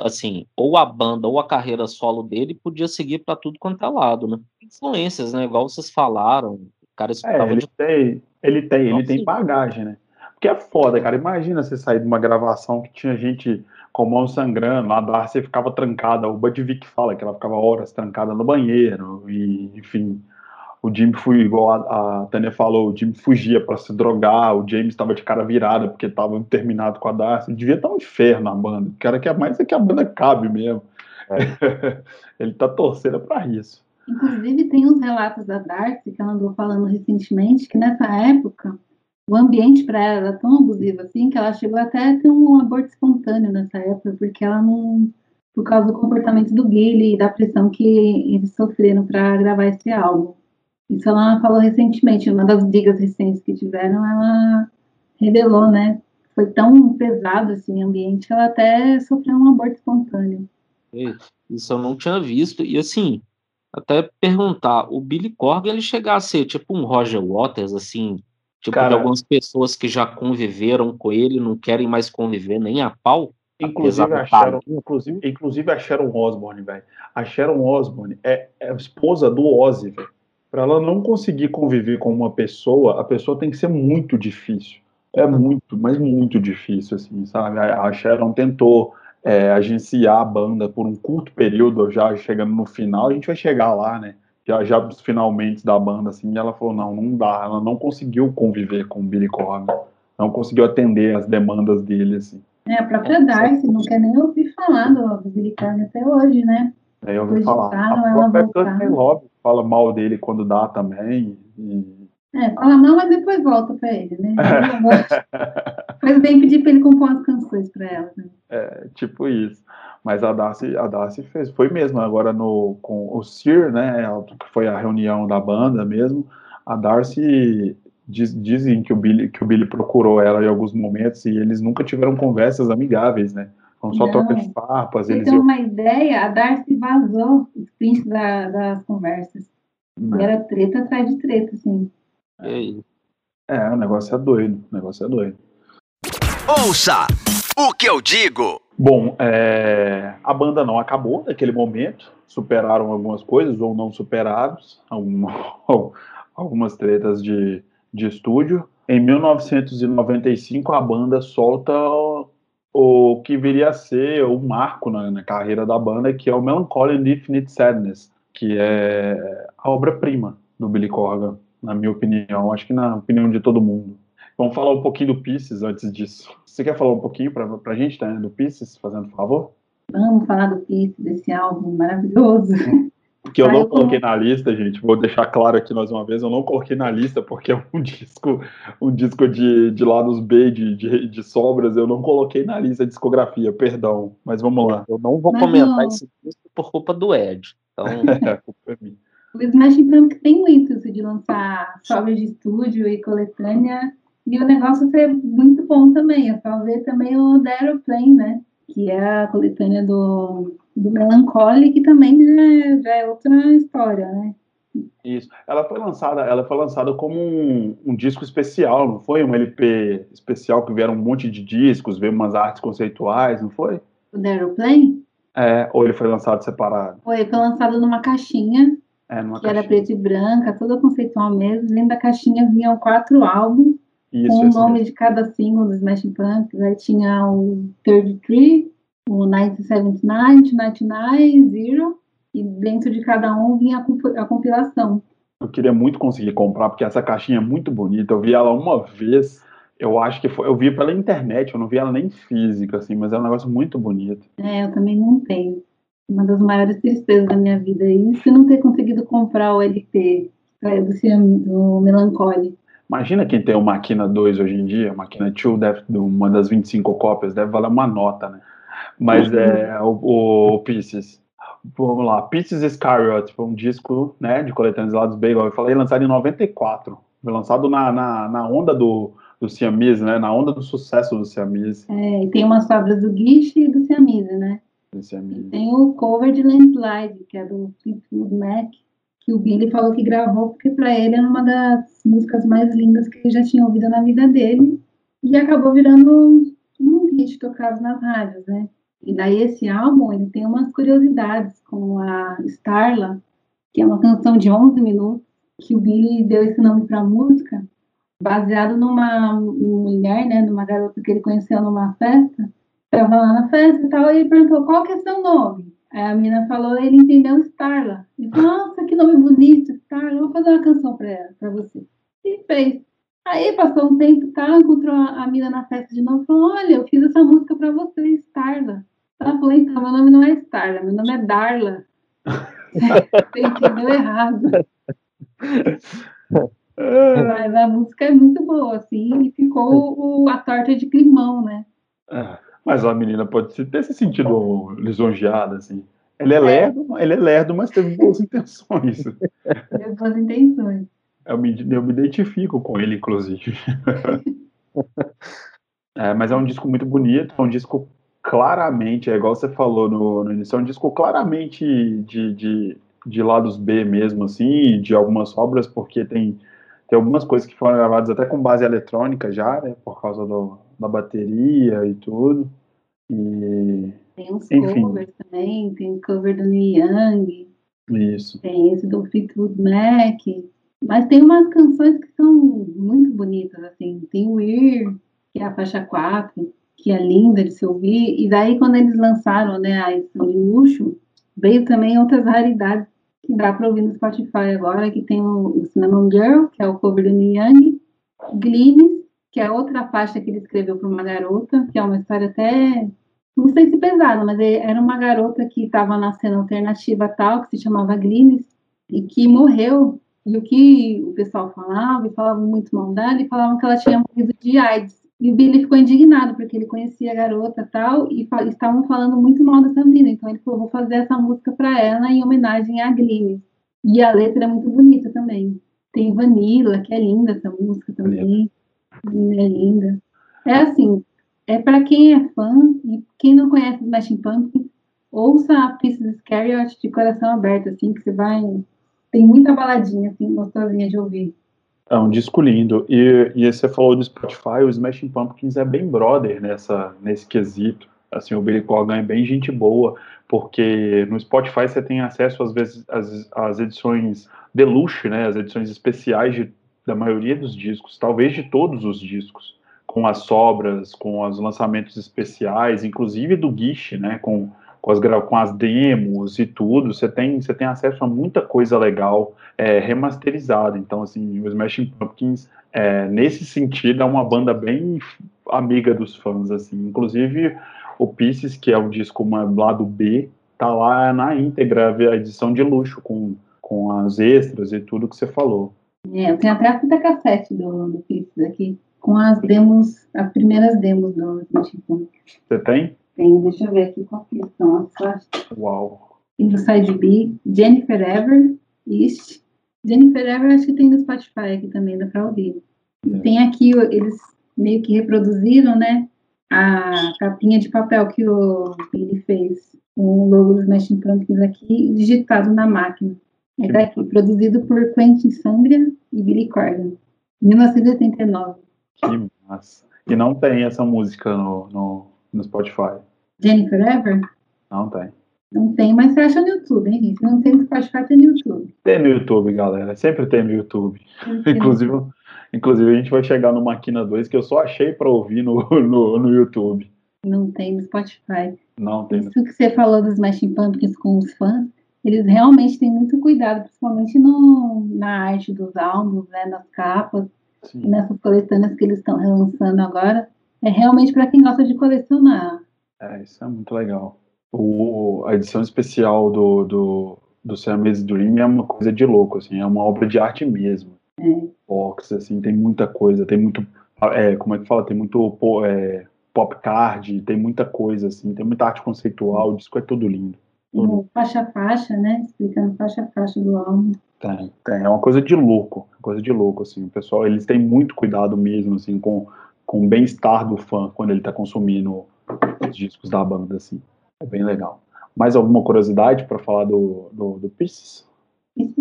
assim, ou a banda ou a carreira solo dele podia seguir para tudo quanto é lado, né? Influências, né? Igual vocês falaram, o cara escutava é, ele de... tem, ele tem, ele tem bagagem, né? Porque é foda, cara. Imagina você sair de uma gravação que tinha gente com mão sangrando, a Darcy ficava trancada, o Bud Vick fala que ela ficava horas trancada no banheiro, e enfim, o Jimmy foi igual a, a Tânia falou, o Jimmy fugia para se drogar, o James estava de cara virada porque estava terminado com a Darcy, devia estar um inferno a banda, o cara quer mais é que a banda cabe mesmo. É. Ele tá torcendo para isso. Inclusive, tem uns relatos da Darcy, que ela andou falando recentemente, que nessa época o ambiente para ela era tão abusivo assim que ela chegou até a ter um aborto espontâneo nessa época, porque ela não. por causa do comportamento do Billy e da pressão que eles sofreram para gravar esse álbum. Isso ela falou recentemente, uma das brigas recentes que tiveram, ela revelou, né? Foi tão pesado assim, o ambiente que ela até sofreu um aborto espontâneo. Isso eu não tinha visto. E assim, até perguntar, o Billy Corgan ele chegar a ser tipo um Roger Waters, assim, tipo Cara, de algumas pessoas que já conviveram com ele não querem mais conviver nem a pau? Inclusive a, Sharon, inclusive, inclusive a Sharon Osbourne, velho. A Sharon Osbourne é, é a esposa do Ozzy, velho. Para ela não conseguir conviver com uma pessoa, a pessoa tem que ser muito difícil. É muito, mas muito difícil, assim, sabe? A Sharon tentou é, agenciar a banda por um curto período, já chegando no final, a gente vai chegar lá, né? Já, já os finalmente da banda, assim, e ela falou, não, não dá, ela não conseguiu conviver com o Billy Corgan, não conseguiu atender as demandas dele, assim. É, a própria Darcy não quer nem ouvir falar do, Billy Corgan até hoje, né? É, eu ouvi falar. A própria Courtney Love fala mal dele quando dá também. E... É, fala mal, mas depois volta pra ele, né? Faz bem pedir pra ele compor as canções pra ela. Né? É, tipo isso. Mas a Darcy, a Darcy fez, foi mesmo agora no, com o Sir, né? Que foi a reunião da banda mesmo. A Darcy diz, dizem que o Billy que o Billy procurou ela em alguns momentos e eles nunca tiveram conversas amigáveis, né? Foram só troca de farpas. Você tem uma ideia, a Darcy vazou os prints da, das conversas. Não. E era treta atrás de treta, assim. É, é, o negócio é doido. O negócio é doido. Ouça o que eu digo. Bom, é, a banda não acabou naquele momento. Superaram algumas coisas ou não superados. algumas tretas de, de estúdio. Em 1995, a banda solta o que viria a ser o marco na, na, carreira da banda, que é o Melancholy and Infinite Sadness, que é a obra-prima do Billy Corgan, na minha opinião, acho que na opinião de todo mundo. Vamos falar um pouquinho do Pieces antes disso. Você quer falar um pouquinho para a gente, né, do Pieces, fazendo favor? Vamos falar do Pieces, desse álbum maravilhoso. Que eu não coloquei na lista, gente. Vou deixar claro aqui mais uma vez, eu não coloquei na lista porque é um disco, um disco de, de lados B, de, de, de sobras. Eu não coloquei na lista de discografia, perdão. Mas vamos lá. Eu não vou comentar esse disco por culpa do Ed. Então, é, culpa é minha. O Smashing Pumpkins tem muito de lançar sobras de estúdio e coletânea. E o negócio foi muito bom também. É só ver também o The Aeroplane, né? Que é a coletânea do do Melancholy, que também já, já, é outra história, né? Isso. Ela foi lançada, ela foi lançada como um, um, disco especial, não foi? Um LP especial que vieram um monte de discos, veio umas artes conceituais, não foi? O The Aeroplane? É, ou ele foi lançado separado? Foi, foi lançado numa caixinha, é, numa que caixinha. era preta e branca, toda conceitual mesmo. Dentro da caixinha vinham quatro álbuns, Isso, com o nome mesmo. de cada single dos Smashing Pumpkins. Aí tinha o Third Tree, o 1979, 99, Zero, e dentro de cada um vinha a compilação. Eu queria muito conseguir comprar, porque essa caixinha é muito bonita. Eu vi ela uma vez, eu acho que foi. Eu vi pela internet, eu não vi ela nem física, assim, mas é um negócio muito bonito. É, eu também não tenho. Uma das maiores tristezas da minha vida é isso, não ter conseguido comprar o LP é, do, do Melancholy. Imagina quem tem o Máquina 2 hoje em dia, Máquina 2, deve, uma das 25 cópias, deve valer uma nota, né? Mas é o, o Pieces. Vamos lá, Pieces Iscariot foi um disco né, de coletâneos lá dos Bagel. Eu falei lançado em 94. Foi lançado na, na, na onda do, do Siamese, né? Na onda do sucesso do Siamese. É, e tem umas fábricas do Guiche e do Siamese, né? Do Siamese. tem o cover de Landslide, que é do Fleetwood Mac, que o Billy falou que gravou porque para ele era uma das músicas mais lindas que ele já tinha ouvido na vida dele. E acabou virando um hit tocado nas rádios, né? E daí esse álbum, ele tem umas curiosidades, como a Starla, que é uma canção de 11 minutos, que o Billy deu esse nome para a música, baseado numa mulher, né, numa garota que ele conheceu numa festa, estava lá na festa e tal, e ele perguntou, qual que é seu nome? Aí a menina falou, ele entendeu Starla. Ele falou, nossa, que nome bonito, Starla, vou fazer uma canção para você. E fez. Aí passou um tempo, tá, encontrou a, a mina na festa de novo, falou, olha, eu fiz essa música para você, Starla. Ela falou, então, meu nome não é Starla, meu nome é Darla. Entendeu errado. Mas a música é muito boa, assim, e ficou o, a torta de climão, né? É, mas a menina pode ter se sentido lisonjeada, assim. Ele é, lerdo, ele é lerdo, mas teve boas intenções. Teve boas intenções. Eu me, eu me identifico com ele, inclusive. é, mas é um disco muito bonito, é um disco claramente, é igual você falou no, no início, é um disco claramente de, de, de lados B mesmo, assim, de algumas obras, porque tem, tem algumas coisas que foram gravadas até com base eletrônica já, né, por causa do, da bateria e tudo. E, tem uns enfim. covers também, tem cover do Neil Young. Isso. Tem esse do Fleetwood Mac. Mas tem umas canções que são muito bonitas, assim. Tem o Ir, que é a faixa 4, que é linda de se ouvir. E daí, quando eles lançaram né, a edição de luxo, veio também outras raridades que dá para ouvir no Spotify agora, que tem o, Cinnamon Girl, que é o cover do Neil Young, que é outra faixa que ele escreveu para uma garota, que é uma história até, não sei se pesada, mas é, era uma garota que estava na cena alternativa tal, que se chamava Glimes, e que morreu. E o que o pessoal falava, e falavam muito mal dela, e falavam que ela tinha morrido de AIDS. E o Billy ficou indignado, porque ele conhecia a garota tal, e fa estavam falando muito mal dessa menina. Então ele falou: vou fazer essa música para ela em homenagem a Glimes. E a letra é muito bonita também. Tem Vanilla, que é linda essa música também. É linda. É assim, é para quem é fã e quem não conhece Smashing Pumpkins, ouça a Pieces Scary de coração aberto, assim, que você vai... Tem muita baladinha, assim, gostosinha de ouvir. É um disco lindo. E, e você falou do Spotify, o Smashing Pumpkins é bem brother nessa, nesse quesito. Assim, o Billy Corgan é bem gente boa, porque no Spotify você tem acesso, às vezes, às, às edições deluxe, né, as edições especiais de, da maioria dos discos, talvez de todos os discos, com as sobras, com os lançamentos especiais, inclusive do Guiche, né, com com as, com as demos e tudo, você tem, você tem acesso a muita coisa legal é, remasterizada. Então, assim, o Smashing Pumpkins, é, nesse sentido, é uma banda bem amiga dos fãs, assim. Inclusive, o Pieces, que é o disco uma, lado B, tá lá na íntegra, a edição de luxo, com, com as extras e tudo que você falou. É, eu tenho até a fita cassete do, do Pieces aqui, com as demos, as primeiras demos do Smashing Pumpkins. Você tem? Tem, deixa eu ver aqui qual que são as. Uau. Tem do Side B, Jennifer Ever, East. Jennifer Ever acho que tem no Spotify aqui também, dá pra ouvir. E é. tem aqui, eles meio que reproduziram, né, a capinha de papel que o Billy fez, com o logo dos Smashing Pumpkins aqui, digitado na máquina. É daqui, produzido por Quentin Sambria e Billy Corgan, 1989. Que massa. E não tem essa música no, no, no Spotify. Jennifer Ever? Não tem. Não tem, mas você acha no YouTube, hein? Se não tem no Spotify, tem no YouTube. Tem no YouTube, galera. Sempre tem no YouTube. inclusive, inclusive, a gente vai chegar no Maquina 2 que eu só achei para ouvir no, no, no, YouTube. Não tem no Spotify. Não tem. Isso que você falou dos Smashing Pumpkins com os fãs, eles realmente têm muito cuidado, principalmente no, na arte dos álbuns, né, nas capas, Sim. nessas coletâneas que eles estão relançando agora. É realmente para quem gosta de colecionar. É, isso é muito legal. O, a edição especial do, do, do Siamese Dream é uma coisa de louco, assim, é uma obra de arte mesmo. É. Box, assim, tem muita coisa, tem muito, é, como é que fala, tem muito é, pop card, tem muita coisa, assim, tem muita arte conceitual, o disco é todo lindo. Todo. Faixa a faixa, né, explicando faixa a faixa do álbum. Tem, tem, é uma coisa de louco, coisa de louco, assim, o pessoal, eles têm muito cuidado mesmo, assim, com, com o bem-estar do fã, quando ele tá consumindo os discos da banda, assim. É bem legal. Mais alguma curiosidade para falar do, do, do Pieces?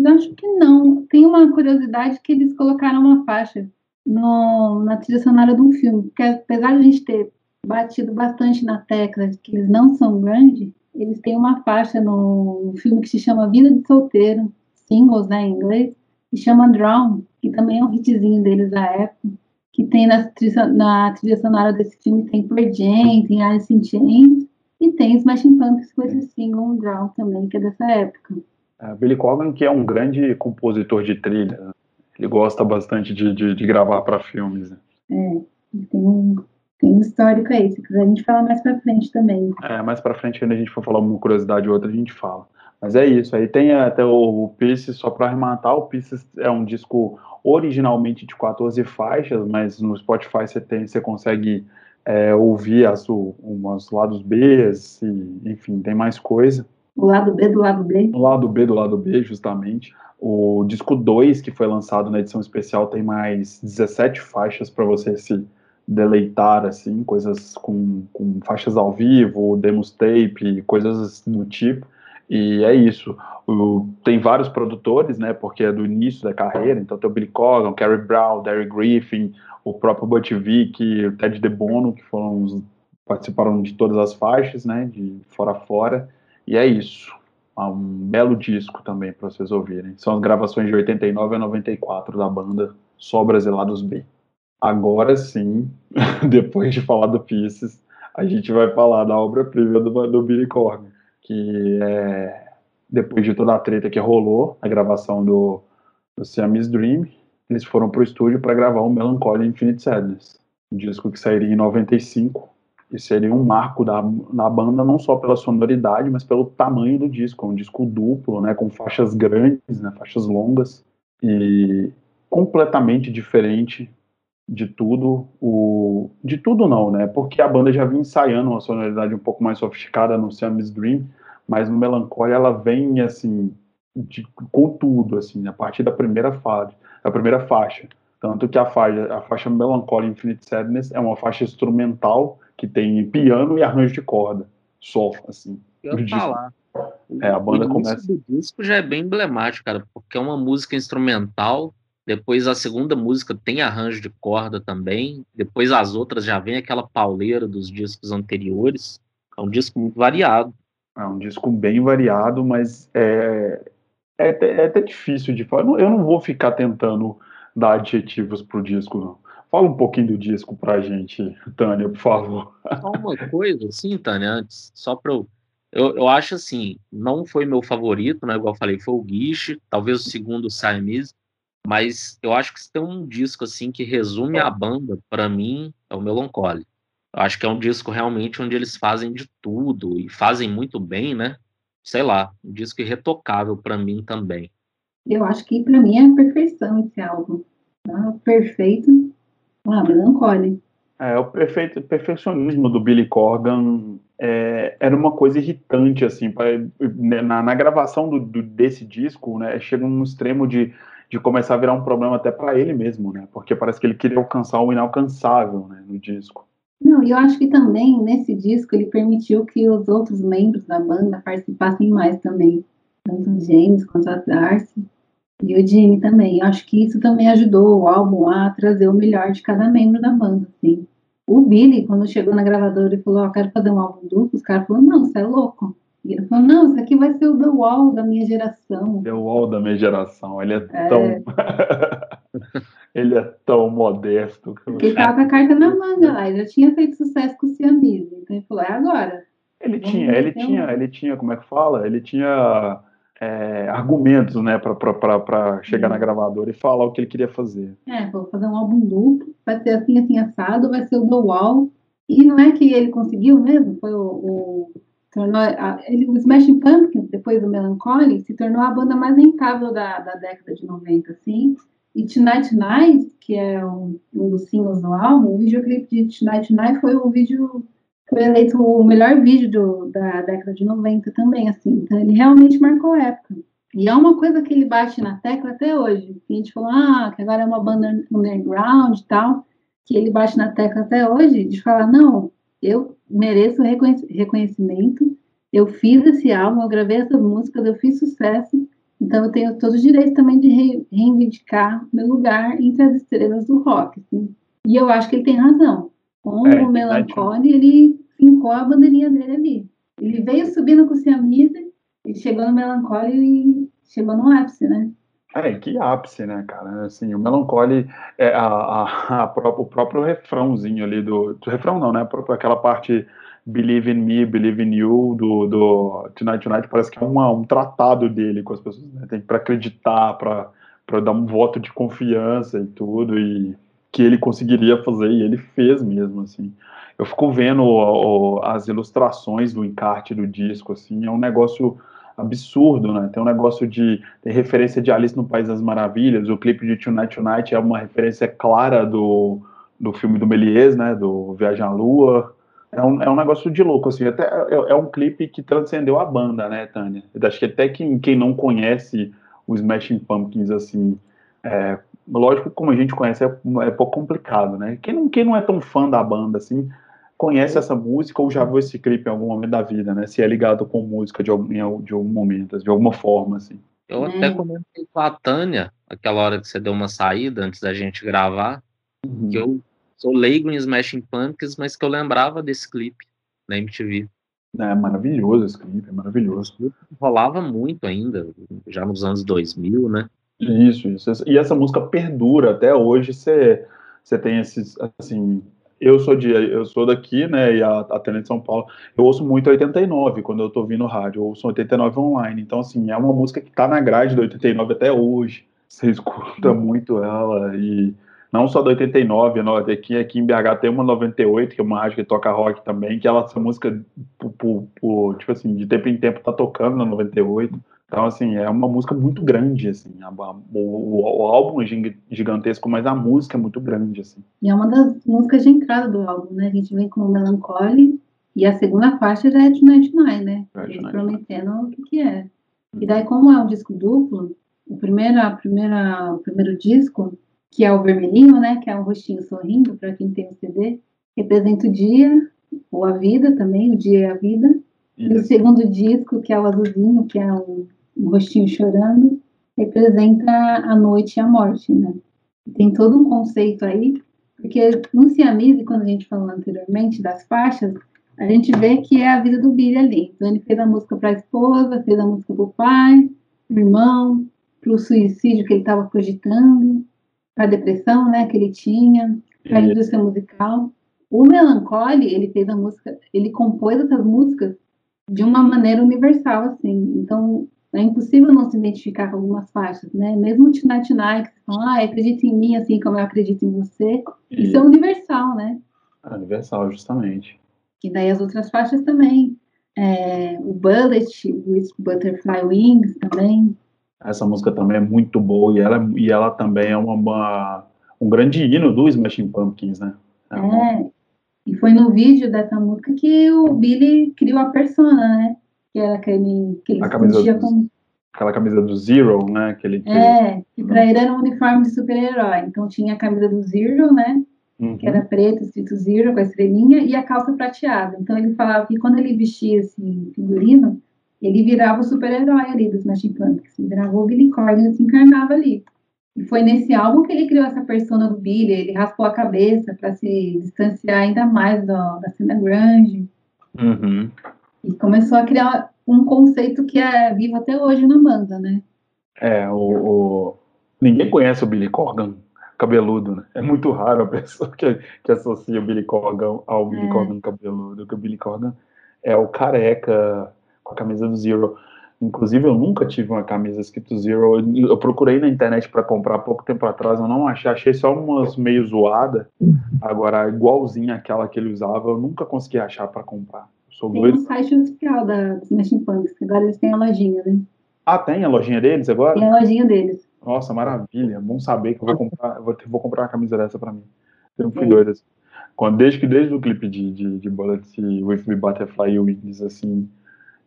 Acho que não. Tem uma curiosidade que eles colocaram uma faixa no, na trilha sonora de um filme, porque apesar de a gente ter batido bastante na tecla de que eles não são grandes, eles têm uma faixa no filme que se chama Vida de Solteiro, singles, né, em inglês, que chama Drown, que também é um hitzinho deles da época que tem na trilha, na trilha sonora desse filme, tem Pearl Jam, tem Alice in Chains, e tem Smashing Pumpkins com esse single Drown também, que é dessa época. É, Billy Corgan, que é um grande compositor de trilha, né? ele gosta bastante de, de, de gravar para filmes. Né? É, tem um, tem um histórico aí, se quiser a gente fala mais para frente também. É, mais para frente, quando a gente for falar uma curiosidade ou outra, a gente fala. Mas é isso, aí tem até o, o Pieces, só para arrematar, o Pieces é um disco originalmente de 14 faixas, mas no Spotify você, tem, você consegue é, ouvir as, umas lados B, e, enfim, tem mais coisa. O lado B do lado B. O lado B do lado B, justamente. O disco 2, que foi lançado na edição especial, tem mais 17 faixas para você se deleitar, assim, coisas com, com faixas ao vivo, demos tape, coisas do tipo. E é isso. O, tem vários produtores, né? Porque é do início da carreira. Então tem o Billy Corgan, o Kerry Brown, Derry Griffin, o próprio Butch Vig, o Ted DeBono, que foram os, participaram de todas as faixas, né? De fora a fora. E é isso. Um belo disco também para vocês ouvirem. São as gravações de 89 a 94 da banda Sobras e Lados B. Agora sim, depois de falar do Pieces, a gente vai falar da obra-prima do, do Billy Corgan que é, depois de toda a treta que rolou, a gravação do, do Siamese Dream, eles foram para o estúdio para gravar o Melancholy Infinite Sadness, um disco que sairia em 95 e seria um marco da, da banda não só pela sonoridade, mas pelo tamanho do disco, um disco duplo, né, com faixas grandes, né, faixas longas e completamente diferente de tudo, o de tudo não, né? Porque a banda já vinha ensaiando uma sonoridade um pouco mais sofisticada no Siamese Dream, mas no Melancholia ela vem assim de, com tudo, assim, a partir da primeira fase, da primeira faixa. Tanto que a faixa, a faixa Melancholia Infinite Sadness é uma faixa instrumental que tem piano e arranjo de corda, só, assim. Eu falar. É, a banda o começa. O disco já é bem emblemático, cara, porque é uma música instrumental depois a segunda música tem arranjo de corda também. Depois as outras já vem aquela pauleira dos discos anteriores. É um disco muito variado. É um disco bem variado, mas é, é, é até difícil de falar. Eu não vou ficar tentando dar adjetivos pro disco, não. Fala um pouquinho do disco pra gente, Tânia, por favor. Só uma coisa, sim, Tânia, antes, só pra eu, eu. Eu acho assim, não foi meu favorito, né? Igual eu falei, foi o Guiche, talvez o segundo o Siamese, mas eu acho que se tem um disco assim que resume a banda, para mim, é o Melancholy. Eu acho que é um disco realmente onde eles fazem de tudo e fazem muito bem, né? Sei lá, um disco irretocável para mim também. Eu acho que para mim é a perfeição esse álbum. Tá? Perfeito. Ah, Melancholy. É, o perfeito, perfeccionismo do Billy Corgan é, era uma coisa irritante, assim, pra, né, na, na gravação do, do, desse disco, né, chega um extremo de de começar a virar um problema até para ele mesmo, né? Porque parece que ele queria alcançar o inalcançável, né, no disco. Não, e eu acho que também nesse disco ele permitiu que os outros membros da banda participassem mais também, tanto o James quanto a Darcy e o Jimmy também. Eu acho que isso também ajudou o álbum a trazer o melhor de cada membro da banda, assim. O Billy, quando chegou na gravadora e falou, oh, quero fazer um álbum duplo, os caras falaram, não, você é louco. E ele falou, não, isso aqui vai ser o The Wall da minha geração. The Wall da minha geração. Ele é, é. tão. ele é tão modesto. Porque ele tava com a carta na manga lá, ele já tinha feito sucesso com o Ciamise. Então ele falou, é agora. Ele Vamos tinha, ele tinha, um... ele tinha, como é que fala? Ele tinha é, argumentos, né, para chegar na gravadora e falar o que ele queria fazer. É, vou fazer um álbum duplo, vai ser assim, assim, assado, vai ser o The Wall. E não é que ele conseguiu mesmo, foi o, o tornou a, ele, o Smashing Pumpkins, depois do Melancholy, se tornou a banda mais rentável da, da década de 90, assim. E Tonight Night, que é um, dos singles do álbum, o videoclipe de Tonight Night foi o vídeo foi eleito o melhor vídeo do, da década de 90 também, assim. Então ele realmente marcou época. E é uma coisa que ele bate na tecla até hoje. A gente falou, ah, que agora é uma banda underground e tal, que ele bate na tecla até hoje de falar, não, eu mereço reconhecimento. Eu fiz esse álbum, eu gravei essas músicas, eu fiz sucesso. Então eu tenho todo o direito também de re reivindicar meu lugar entre as estrelas do rock. Assim. E eu acho que ele tem razão. Com é, o Melancholy, ele fincou a bandeirinha dele ali. Ele veio subindo com o Siamese, ele chegou no Melancholy e chegou no ápice, né? É, que ápice, né, cara? Assim, o Melancholy, é a, a, a o próprio refrãozinho ali do, do refrão não, né? Próprio, aquela parte Believe in Me, Believe in You do, do Tonight Tonight parece que é uma, um tratado dele com as pessoas, né? Tem para acreditar, para dar um voto de confiança e tudo e que ele conseguiria fazer e ele fez mesmo, assim. Eu fico vendo o, o, as ilustrações do encarte do disco, assim, é um negócio absurdo, né? Tem um negócio de tem referência de Alice no País das Maravilhas, o clipe de Tonight Tonight é uma referência clara do, do filme do Méliès, né? Do Viagem à Lua. É um, é um negócio de louco, assim, até é, é, um clipe que transcendeu a banda, né, Tânia? Eu acho que até quem, quem não conhece os Smashing Pumpkins, assim, é, lógico, como a gente conhece, é, é pouco complicado, né? Quem não, quem não é tão fã da banda, assim, conhece essa música ou já viu esse clipe em algum momento da vida, né? Se é ligado com música de algum, de algum momento, de alguma forma, assim. Eu até comentei com a Tânia, aquela hora que você deu uma saída antes da gente gravar, uhum. que eu sou leigo em Smashing Pumpkins, mas que eu lembrava desse clipe na MTV. É maravilhoso esse clipe, é maravilhoso. Rolava muito ainda, já nos anos 2000, né? Isso, isso. E essa música perdura até hoje. Você, você tem esses, assim, eu sou de, eu sou daqui, né, e a, a de São Paulo. Eu ouço muito 89 quando eu tô ouvindo rádio. Eu ouço 89 online. Então, assim, é uma música que tá na grade do 89 até hoje. Você escuta muito ela e não só do 89, aqui, aqui em BH tem uma 98, que é uma rádio que toca rock também, que ela, essa música, por, por, por, tipo assim, de tempo em tempo tá tocando na 98. Então, assim, é uma música muito grande, assim, a, a, o, o, álbum é gigantesco, mas a música é muito grande, assim. E é uma das músicas de entrada do álbum, né? A gente vem com o Melancholy, e a segunda faixa já é de Night Night, né? prometendo o que, que é. E daí, como é um disco duplo, o primeiro, a primeira, o primeiro disco que é o vermelhinho, né, que é um rostinho sorrindo, para quem tem o CD, representa o dia, ou a vida também, o dia e a vida. E o segundo disco, que é o azulzinho, que é um, um rostinho chorando, representa a noite e a morte, né? Tem todo um conceito aí, porque no Siamese, quando a gente falou anteriormente das faixas, a gente vê que é a vida do Billy ali. Então ele fez a música para a esposa, fez a música para o pai, pro irmão, para o suicídio que ele estava cogitando para a depressão, né, que ele tinha, para a indústria musical. O Melancholy, ele fez a música, ele compôs essas músicas de uma maneira universal, assim. Então, é impossível não se identificar com algumas faixas, né? Mesmo o Tonight Tonight, que fala, ah, acredita em mim assim como eu acredito em você. Isso, isso é universal, né? É universal, justamente. E daí as outras faixas também. É, o Bullet, o Butterfly Wings também. Essa música também é muito boa e ela, e ela também é uma, uma um grande hino do Smashing Pumpkins, né? É, é uma... e foi no vídeo dessa música que o Billy criou a persona, né? Que era aquele que ele a camisa do, com... Aquela camisa do Zero, né? Que ele, é, que pra ele era um uniforme de super-herói. Então tinha a camisa do Zero, né? Uhum. Que era preta, escrito Zero, com a estrelinha, e a calça prateada. Então ele falava que quando ele vestia esse figurino, ele virava o super-herói ali dos Smashing Pumpkins, virava o Billy Corgan, se encarnava ali. E foi nesse álbum que ele criou essa persona do Billy, ele raspou a cabeça para se distanciar ainda mais do, da cena grunge. Uhum. E começou a criar um conceito que é vivo até hoje na banda, né? É, o, o... ninguém conhece o Billy Corgan cabeludo, né? É muito raro a pessoa que, que associa o Billy Corgan ao Billy é. Corgan cabeludo, que o Billy Corgan é o careca com a camisa do Zero. Inclusive, eu nunca tive uma camisa escrito Zero. Eu, procurei na internet para comprar pouco tempo atrás, eu não achei, achei só umas meio zoada. Agora, igualzinha àquela que ele usava, eu nunca consegui achar para comprar. Sou tem doido. um site oficial da Smashing Punks, agora eles têm a lojinha, né? Ah, tem a lojinha deles agora? Tem a lojinha deles. Nossa, maravilha. Bom saber que eu vou comprar, vou, vou comprar uma camisa dessa para mim. Eu fui doido assim. Quando, desde que desde o clipe de, de, de Bullets With Me Butterfly e Wings, assim,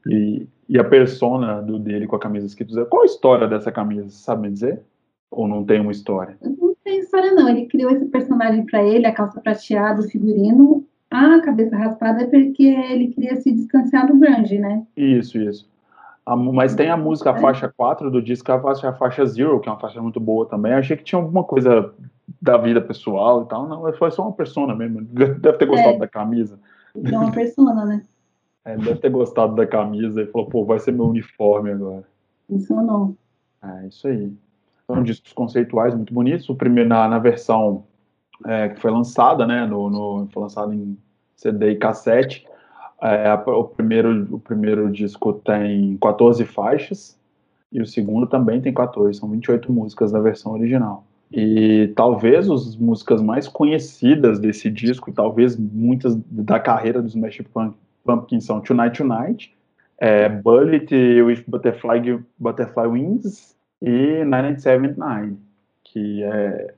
e, e a persona do, dele com a camisa escrito Zero. Qual a história dessa camisa? Você sabe me dizer? Ou não tem uma história? Não tem história, não. Ele criou esse personagem para ele, a calça prateada, o figurino. A cabeça raspada é porque ele queria se distanciar do grunge, né? Isso, isso. A, mas tem a música, a é. faixa 4 do disco, a faixa, a faixa Zero, que é uma faixa muito boa também. Achei que tinha alguma coisa da vida pessoal e tal. Não, foi só uma persona mesmo. Deve ter gostado é. da camisa. É uma persona, né? É, deve ter gostado da camisa e falou, pô, vai ser meu uniforme agora. Funcionou. É, isso aí. São discos conceituais muito bonitos. O primeiro, na, na versão é, que foi lançada, né, no, no, foi lançado em CD e cassete, é, o, primeiro, o primeiro disco tem 14 faixas e o segundo também tem 14, são 28 músicas da versão original. E talvez as músicas mais conhecidas desse disco, talvez muitas da carreira dos Smash Punk Pumpkins são Tonight Tonight, é, Bullet with Butterfly, Butterfly Wings e 979, que é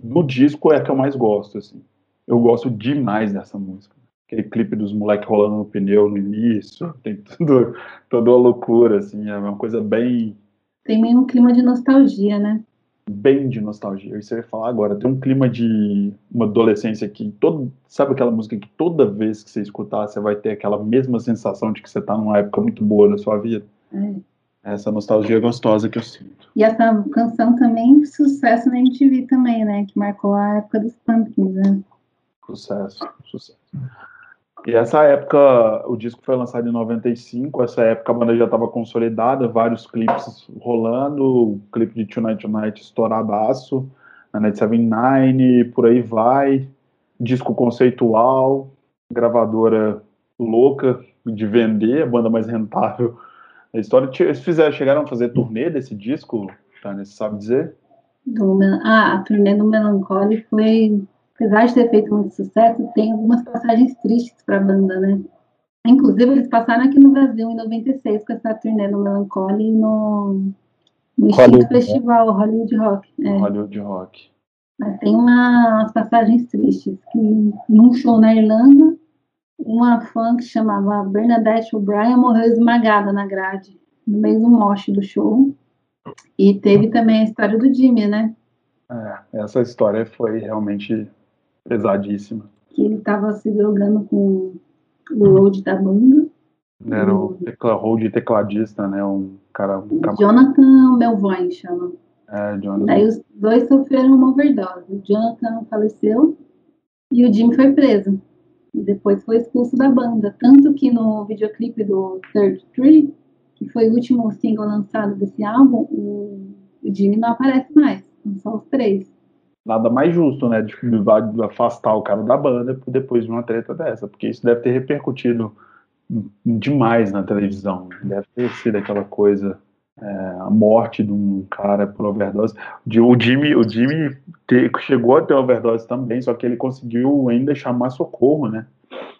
no disco é a que eu mais gosto, assim. Eu gosto demais dessa música. aquele clipe dos moleques rolando no pneu no início, tem tudo, toda uma loucura, assim, é uma coisa bem... Tem meio um clima de nostalgia, né? Bem de nostalgia, isso eu ia falar agora, tem um clima de uma adolescência que, todo, sabe aquela música que toda vez que você escutar, você vai ter aquela mesma sensação de que você tá numa época muito boa da sua vida? É. Essa nostalgia gostosa que eu sinto. E essa canção também, sucesso na MTV também, né? Que marcou a época dos Pumpkins, né? Sucesso, sucesso. E essa época, o disco foi lançado em 95, essa época a banda já estava consolidada, vários clipes rolando, o clipe de Tonight Tonight estouradaço, a Night 79, por aí vai, disco conceitual, gravadora louca de vender, a banda mais rentável a história. Eles fizeram, chegaram a fazer turnê desse disco, Tânia, você sabe dizer? Do, ah, a turnê do Melancholy foi apesar de ter feito muito sucesso, tem algumas passagens tristes para a banda, né? Inclusive, eles passaram aqui no Brasil em 96 com essa turnê no Melancholy no, no Hollywood, Festival né? Hollywood Rock. É. Hollywood Rock. Mas tem uma, umas passagens tristes, que num show na Irlanda, uma fã que chamava Bernadette O'Brien morreu esmagada na grade, no meio do moche do show. E teve também a história do Jimmy, né? É, essa história foi realmente pesadíssima. Que ele estava se drogando com o road da banda. Era o tecla, road tecladista, né? Um cara. Um Jonathan Melvoin chama. É, Jonathan. Daí os dois sofreram uma overdose. O Jonathan faleceu e o Jim foi preso. E depois foi expulso da banda. Tanto que no videoclipe do Third Tree, que foi o último single lançado desse álbum, o, o Jimmy não aparece mais. São só os três nada mais justo, né, de afastar o cara da banda depois de uma treta dessa, porque isso deve ter repercutido demais na televisão, deve ter sido aquela coisa, é, a morte de um cara por overdose. O Jimmy, o Jimmy te, chegou a ter overdose também, só que ele conseguiu ainda chamar socorro, né?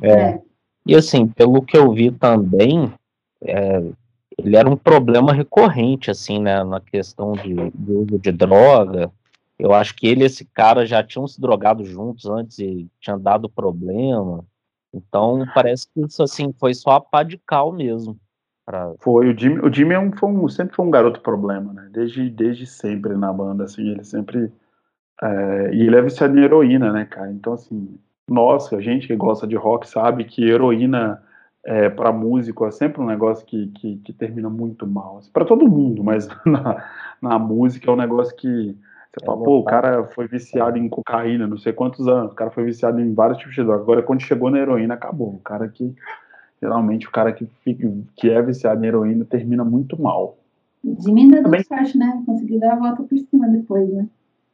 É. E assim, pelo que eu vi também, é, ele era um problema recorrente, assim, né, na questão de, de uso de droga, eu acho que ele e esse cara já tinham se drogado juntos antes e tinha dado problema. Então, parece que isso assim foi só a pá de cal mesmo. Pra... Foi, o Jimmy, o Jimmy é um, foi um, sempre foi um garoto problema, né? Desde, desde sempre na banda, assim, ele sempre. É, e ele é viciado em heroína, né, cara? Então, assim, nossa, a gente que gosta de rock sabe que heroína é, para músico é sempre um negócio que, que, que termina muito mal. Assim, para todo mundo, mas na, na música é um negócio que você fala, pô, o cara foi viciado em cocaína, não sei quantos anos, o cara foi viciado em vários tipos de droga. Agora, quando chegou na heroína, acabou. O cara que, geralmente, o cara que, fica, que é viciado em heroína termina muito mal. Diminui Também... sorte, né? Conseguiu dar a volta por cima depois, né?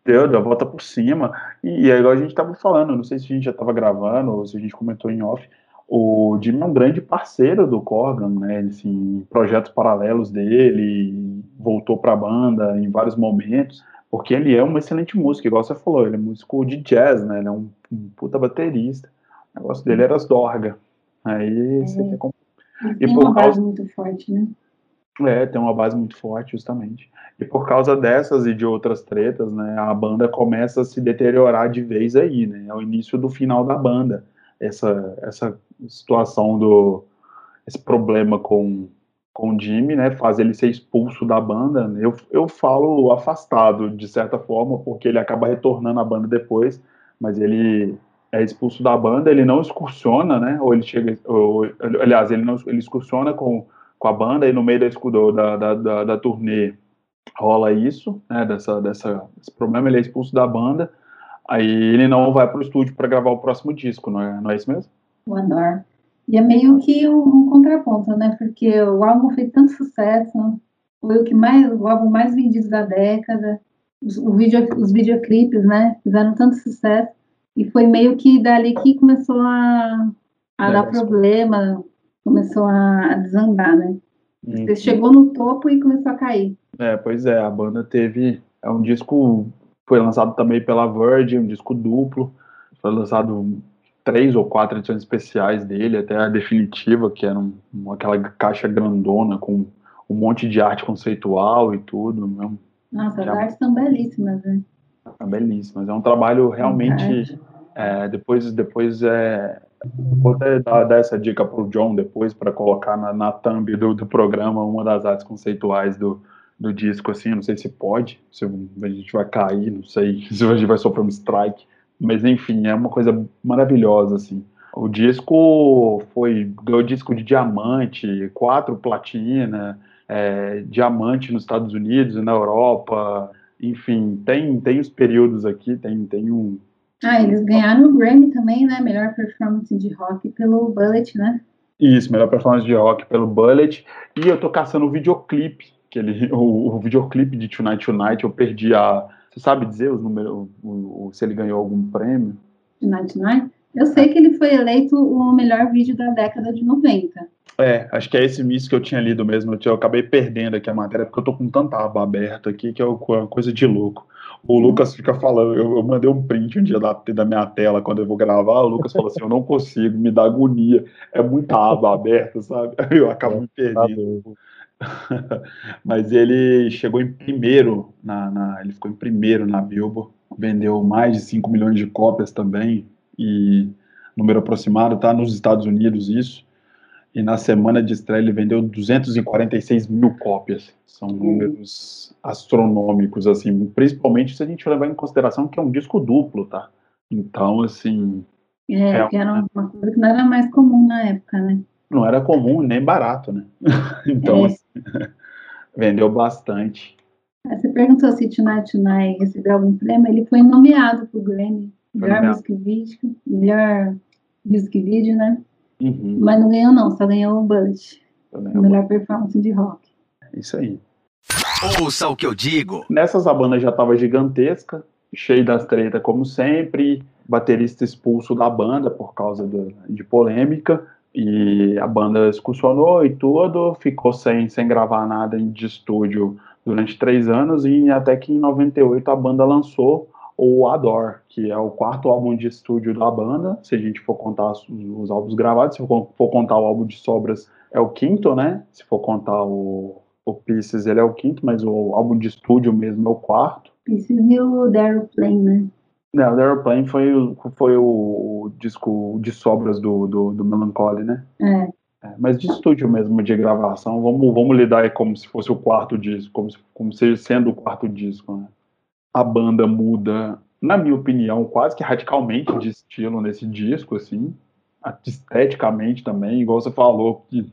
Deu, deu a volta por cima. E, é igual a gente tava falando, não sei se a gente já tava gravando ou se a gente comentou em off, o Jimmy é um grande parceiro do Corgan, né? Assim, projetos paralelos dele, voltou para a banda em vários momentos. Porque ele é uma excelente músico, igual você falou, ele é músico de jazz, né? Ele é um, um puta baterista. O negócio dele era as dorga. Aí é. você tem como... E tem por uma causa... base muito forte, né? É, tem uma base muito forte, justamente. E por causa dessas e de outras tretas, né, a banda começa a se deteriorar de vez aí, né? É o início do final da banda. Essa, essa situação do. esse problema com com o Jimmy, né, faz ele ser expulso da banda. Eu, eu falo afastado, de certa forma, porque ele acaba retornando à banda depois, mas ele é expulso da banda, ele não excursiona, né, ou ele chega, ou, aliás, ele não ele excursiona com, com a banda e no meio da, da, da, da turnê rola isso, né, dessa, dessa, esse problema, ele é expulso da banda, aí ele não vai para o estúdio para gravar o próximo disco, não é, não é isso mesmo? O. E é meio que um, um, contraponto, né? Porque o álbum fez tanto sucesso, foi o que mais, o álbum mais vendido da década, os, o vídeo, os videoclipes, né? Fizeram tanto sucesso e foi meio que dali que começou a, a é, dar problema, começou a, a desandar, né? Você uhum. chegou no topo e começou a cair. É, pois é, a banda teve é um disco foi lançado também pela Virgin, um disco duplo, foi lançado três ou quatro edições especiais dele, até a definitiva, que era um, aquela caixa grandona com um monte de arte conceitual e tudo. Mesmo. Nossa, as artes são belíssimas, né? São belíssimas. É um trabalho realmente. É, depois depois é, Vou até dar, dar essa dica para o John depois, para colocar na, na thumb do, do programa uma das artes conceituais do, do disco, assim, não sei se pode, se a gente vai cair, não sei se a gente vai sofrer um strike, mas enfim, é uma coisa maravilhosa, assim. O disco foi, ganhou disco de diamante, quatro platina, é, diamante nos Estados Unidos, na Europa, enfim, tem, tem os períodos aqui, tem, tem um... Ah, eles ganharam o Grammy também, né, melhor performance de rock pelo Bullet, né? Isso, melhor performance de rock pelo Bullet, e eu tô caçando o videoclipe que ele, o, o videoclipe de Tonight Tonight, eu perdi a. Você sabe dizer os números, o, o, se ele ganhou algum prêmio? Tonight Tonight? Eu sei que ele foi eleito o melhor vídeo da década de 90. É, acho que é esse misto que eu tinha lido mesmo. Eu, acabei perdendo aqui a matéria, porque eu tô com tanta aba aberta aqui que é uma coisa de louco. O. Lucas fica falando, eu, eu, mandei um print um dia da, da minha tela quando eu vou gravar. O Lucas falou assim: eu não consigo, me dá agonia. É muita aba aberta, sabe? Eu acabo me perdendo. Mas ele chegou em primeiro, na, na, ele ficou em primeiro na Billboard, vendeu mais de 5 milhões de cópias também, e número aproximado, tá nos Estados Unidos isso, e na semana de estreia ele vendeu 246 mil cópias, são números astronômicos, assim, principalmente se a gente levar em consideração que é um disco duplo, tá? Então, assim... É, é era uma coisa que não era mais comum na época, né? Não era comum nem barato, né? então, é. assim, vendeu bastante. Você perguntou se Tonight Tonight recebeu algum prêmio, ele foi nomeado para o Grammy, melhor music video, melhor music video, né? Uhum. Mas não ganhou não, só ganhou o Bullet, melhor performance de rock. Isso aí. Ouça o que eu digo. Nessas a banda já estava gigantesca, cheio das tretas como sempre, baterista expulso da banda por causa do, de polêmica, e a banda excursionou e tudo, ficou sem, sem gravar nada de estúdio durante três anos, e até que em 98 a banda lançou o Adore, que é o quarto álbum de estúdio da banda, se a gente for contar os, álbuns gravados, se for, for, contar o álbum de sobras, é o quinto, né? Se for contar o, o Pieces, ele é o quinto, mas o álbum de estúdio mesmo é o quarto. Pieces e o Daryl Plain, né? Não, The Airplane foi, o, foi o disco de sobras do, do, do Melancholy, né? É. é. Mas de estúdio mesmo, de gravação, vamos, vamos lidar aí como se fosse o quarto disco, como se, como se sendo o quarto disco, né? A banda muda, na minha opinião, quase que radicalmente de estilo nesse disco, assim, esteticamente também, igual você falou, que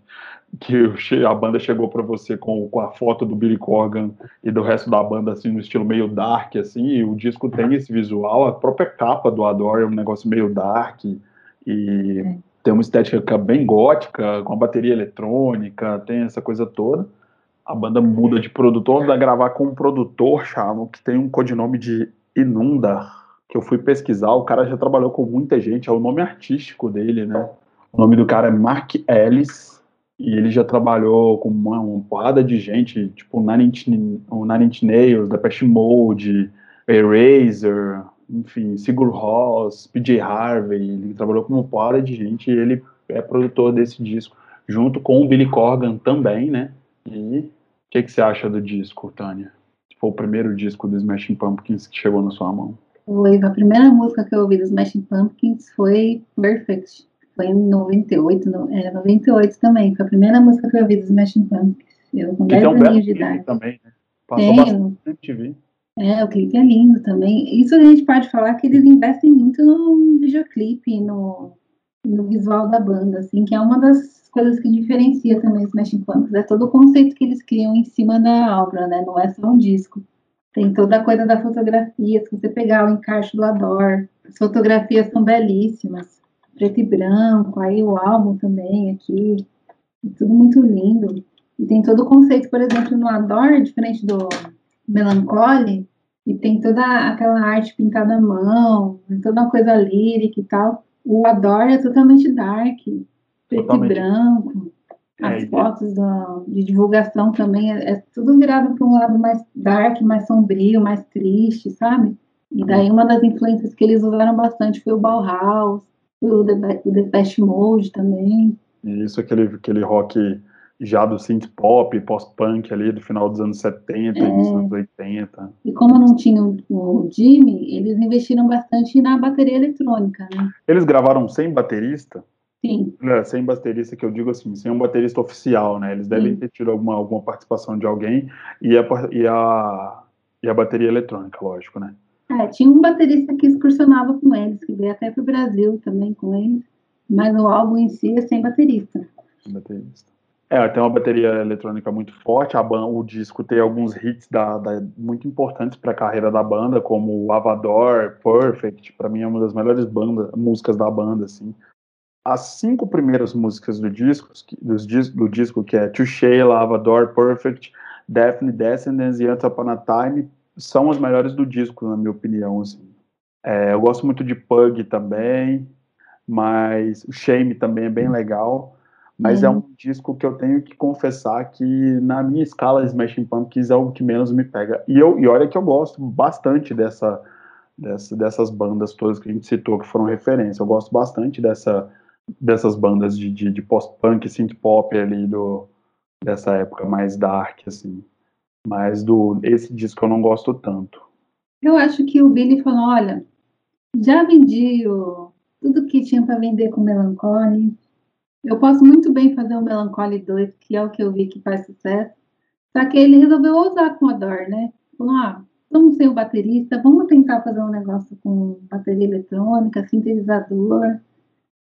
que a banda chegou para você com, com a foto do Billy Corgan e do resto da banda assim no estilo meio dark assim e o disco tem esse visual a própria capa do Adore é um negócio meio dark e é. tem uma estética bem gótica com a bateria eletrônica tem essa coisa toda. A banda muda de produtor vai gravar com um produtor chamo que tem um codinome de Inunda que eu fui pesquisar o cara já trabalhou com muita gente é o nome artístico dele né? O nome do cara é Mark Ellis e ele já trabalhou com uma, uma porrada de gente, tipo o Nine Inch Nails, Depeche Mode, Eraser, enfim, Sigur Rós, PJ Harvey, ele trabalhou com uma porrada de gente e ele é produtor desse disco, junto com o Billy Corgan também, né? E o que, que você acha do disco, Tânia? Foi o primeiro disco do Smashing Pumpkins que chegou na sua mão. Foi, a primeira música que eu ouvi dos Smashing Pumpkins foi Perfect. Foi em 98, no, era 98 também. Foi a primeira música que eu ouvi dos Smashing Pumpkins. Eu com 10 um aninhos de idade. Também, né? Passou é, bastante TV. É, o clipe é lindo também. Isso a gente pode falar que eles investem muito no videoclipe, no, no visual da banda, assim, que é uma das coisas que diferencia também os Smashing Pumpkins. É todo o conceito que eles criam em cima da obra, né? Não é só um disco. Tem toda a coisa da fotografia, se você pegar o encaixe do Ador, as fotografias são belíssimas preto e branco, aí o álbum também aqui, é tudo muito lindo. E tem todo o conceito, por exemplo, no Adore, diferente do Melancholy, e tem toda aquela arte pintada à mão, toda uma coisa lírica e tal. O Adore é totalmente dark, preto totalmente. e branco. As é, fotos da, de divulgação também é, é tudo virado para um lado mais dark, mais sombrio, mais triste, sabe? E daí uma das influências que eles usaram bastante foi o Bauhaus, o The, o The Mode também. Isso, aquele, aquele rock já do synth pop, pós-punk ali do final dos anos 70 é. dos anos 80. E como não tinha o Jimmy, eles investiram bastante na bateria eletrônica, né? Eles gravaram sem baterista? Sim. É, sem baterista, que eu digo assim, sem um baterista oficial, né? Eles devem Sim. ter tido alguma, alguma participação de alguém e a, e, a, e a bateria eletrônica, lógico, né? É, tinha um baterista que excursionava com eles, que veio até para o Brasil também com eles, mas o álbum em si é sem baterista. Baterista. É, tem uma bateria eletrônica muito forte. Banda, o disco tem alguns hits da, da muito importantes para a carreira da banda, como Avador, Perfect. Para mim é uma das melhores músicas da banda, assim. As cinco primeiras músicas do disco, do disco que é To Sheila, Avador, Perfect, Daphne, Descendants e Upon a Time, são as melhores do disco, na minha opinião. Assim. É, eu gosto muito de Pug também, mas o Shame também é bem legal. Mas é uhum. é um disco que eu tenho que confessar que na minha escala Smashing Pumpkins é o que menos me pega. E, eu, e olha que eu gosto bastante dessa, dessa, dessas bandas todas que a gente citou, que foram referência. Eu gosto bastante dessa, dessas bandas de, de, de post-punk, synth-pop ali do, dessa época mais dark, assim. Mas do esse disco eu não gosto tanto. Eu acho que o Billy falou, olha, já vendi o, tudo que tinha para vender com Melancholy, eu posso muito bem fazer o Melancholy 2, que é o que eu vi que faz sucesso. Só que ele resolveu ousar com a Dor, né? Falou, ah, vamos ser o baterista, vamos tentar fazer um negócio com bateria eletrônica, sintetizador,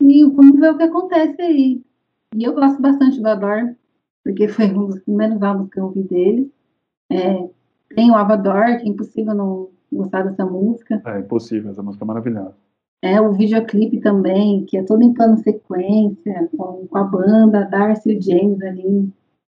e vamos ver o que acontece aí. E eu gosto bastante do Ador, porque foi um dos primeiros álbuns que eu ouvi dele. É, tem o Avador, que é impossível não gostar dessa música. É impossível, essa música é maravilhosa. É, o videoclipe também, que é todo em plano sequência, com, com a banda, Darcy e o James ali.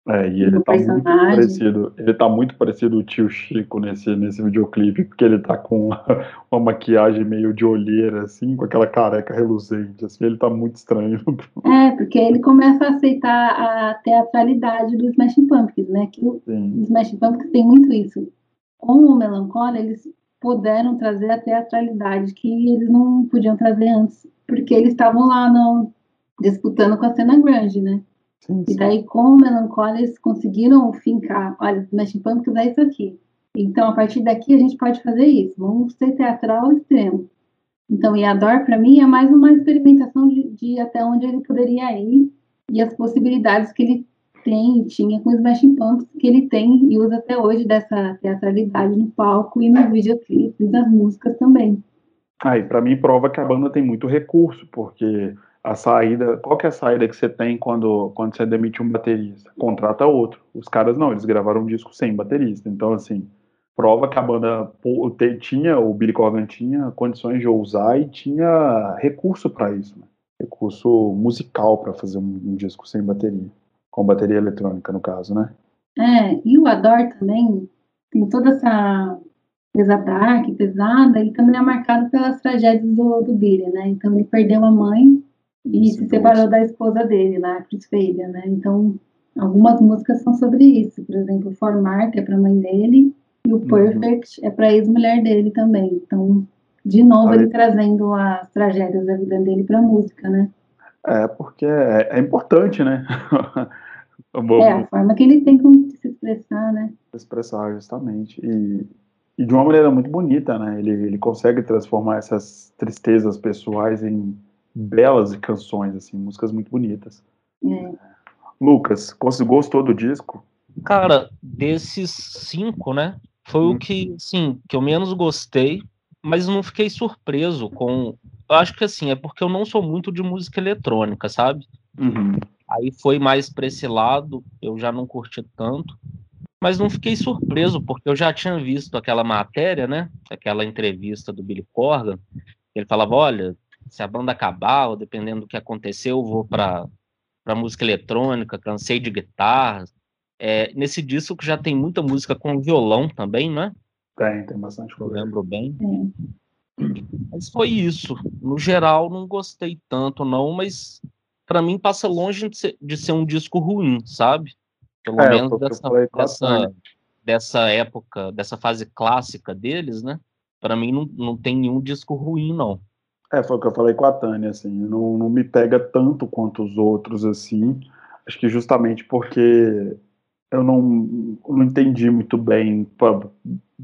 É, e ele tá muito parecido. Ele tá muito parecido o tio Chico nesse, nesse videoclipe, porque ele tá com uma, uma, maquiagem meio de olheira, assim, com aquela careca reluzente, assim, ele tá muito estranho. É, porque ele começa a aceitar a teatralidade do Smashing Pumpkins, né? Que o Smashing Pumpkins tem muito isso. Com o Melancholia, eles puderam trazer a teatralidade que eles não podiam trazer antes, porque eles estavam lá no, disputando com a cena grande, né? Sim, sim. E daí, com o Melancholia, eles conseguiram fincar, olha, Smashing Pumpkins é isso aqui. Então, a partir daqui, a gente pode fazer isso. Vamos ser teatral extremo. Então, e a Dor, para mim, é mais uma experimentação de, de até onde ele poderia ir e as possibilidades que ele tem e tinha com os Smashing Pumpkins, que ele tem e usa até hoje dessa teatralidade no palco e nos videoclipes e nas músicas também. Aí, ah, para mim, prova que a banda tem muito recurso, porque a saída, qual que é a saída que você tem quando, quando você demite um baterista? Contrata outro. Os caras não, eles gravaram um disco sem baterista. Então, assim, prova que a banda tinha, o Billy Corgan tinha condições de ousar e tinha recurso para isso, né? recurso musical para fazer um, um disco sem bateria com bateria eletrônica, no caso, né? É, e o Ador também tem toda essa dark, pesada, ele também é marcado pelas tragédias do, do Billy, né? Então ele perdeu a mãe e se separou da esposa dele, lá, Chris Fabian, né? Então algumas músicas são sobre isso, por exemplo, Formar, que é para a mãe dele, e o uhum. Perfect uhum. é para a ex-mulher dele também. Então, de novo, ele trazendo as tragédias da vida dele para a música, né? É, porque é, é importante, né? é, a forma que ele tem como se expressar, né? Se expressar, justamente. E, e de uma maneira muito bonita, né? Ele, ele consegue transformar essas tristezas pessoais em belas canções, assim, músicas muito bonitas. É. Lucas, gostou do disco? Cara, desses cinco, né? Foi hum. o que, sim, que eu menos gostei, mas não fiquei surpreso com eu acho que assim, é porque eu não sou muito de música eletrônica, sabe? Uhum. Aí foi mais para esse lado, eu já não curti tanto. Mas não fiquei surpreso, porque eu já tinha visto aquela matéria, né? Aquela entrevista do Billy Corgan. Ele falava: olha, se a banda acabar, ou dependendo do que aconteceu, eu vou para para música eletrônica, cansei de guitarra. É, nesse disco que já tem muita música com violão também, né? Tem, tem bastante coisa. Eu lembro bem. Mas foi isso. No geral, não gostei tanto, não, mas para mim passa longe de ser, de ser, um disco ruim, sabe? Pelo é, menos dessa, dessa, dessa época, dessa fase clássica deles, né? Para mim não, não tem nenhum disco ruim, não. É, foi o que eu falei com a Tânia, assim, não, não me pega tanto quanto os outros, assim, Acho que justamente porque eu não, não entendi muito bem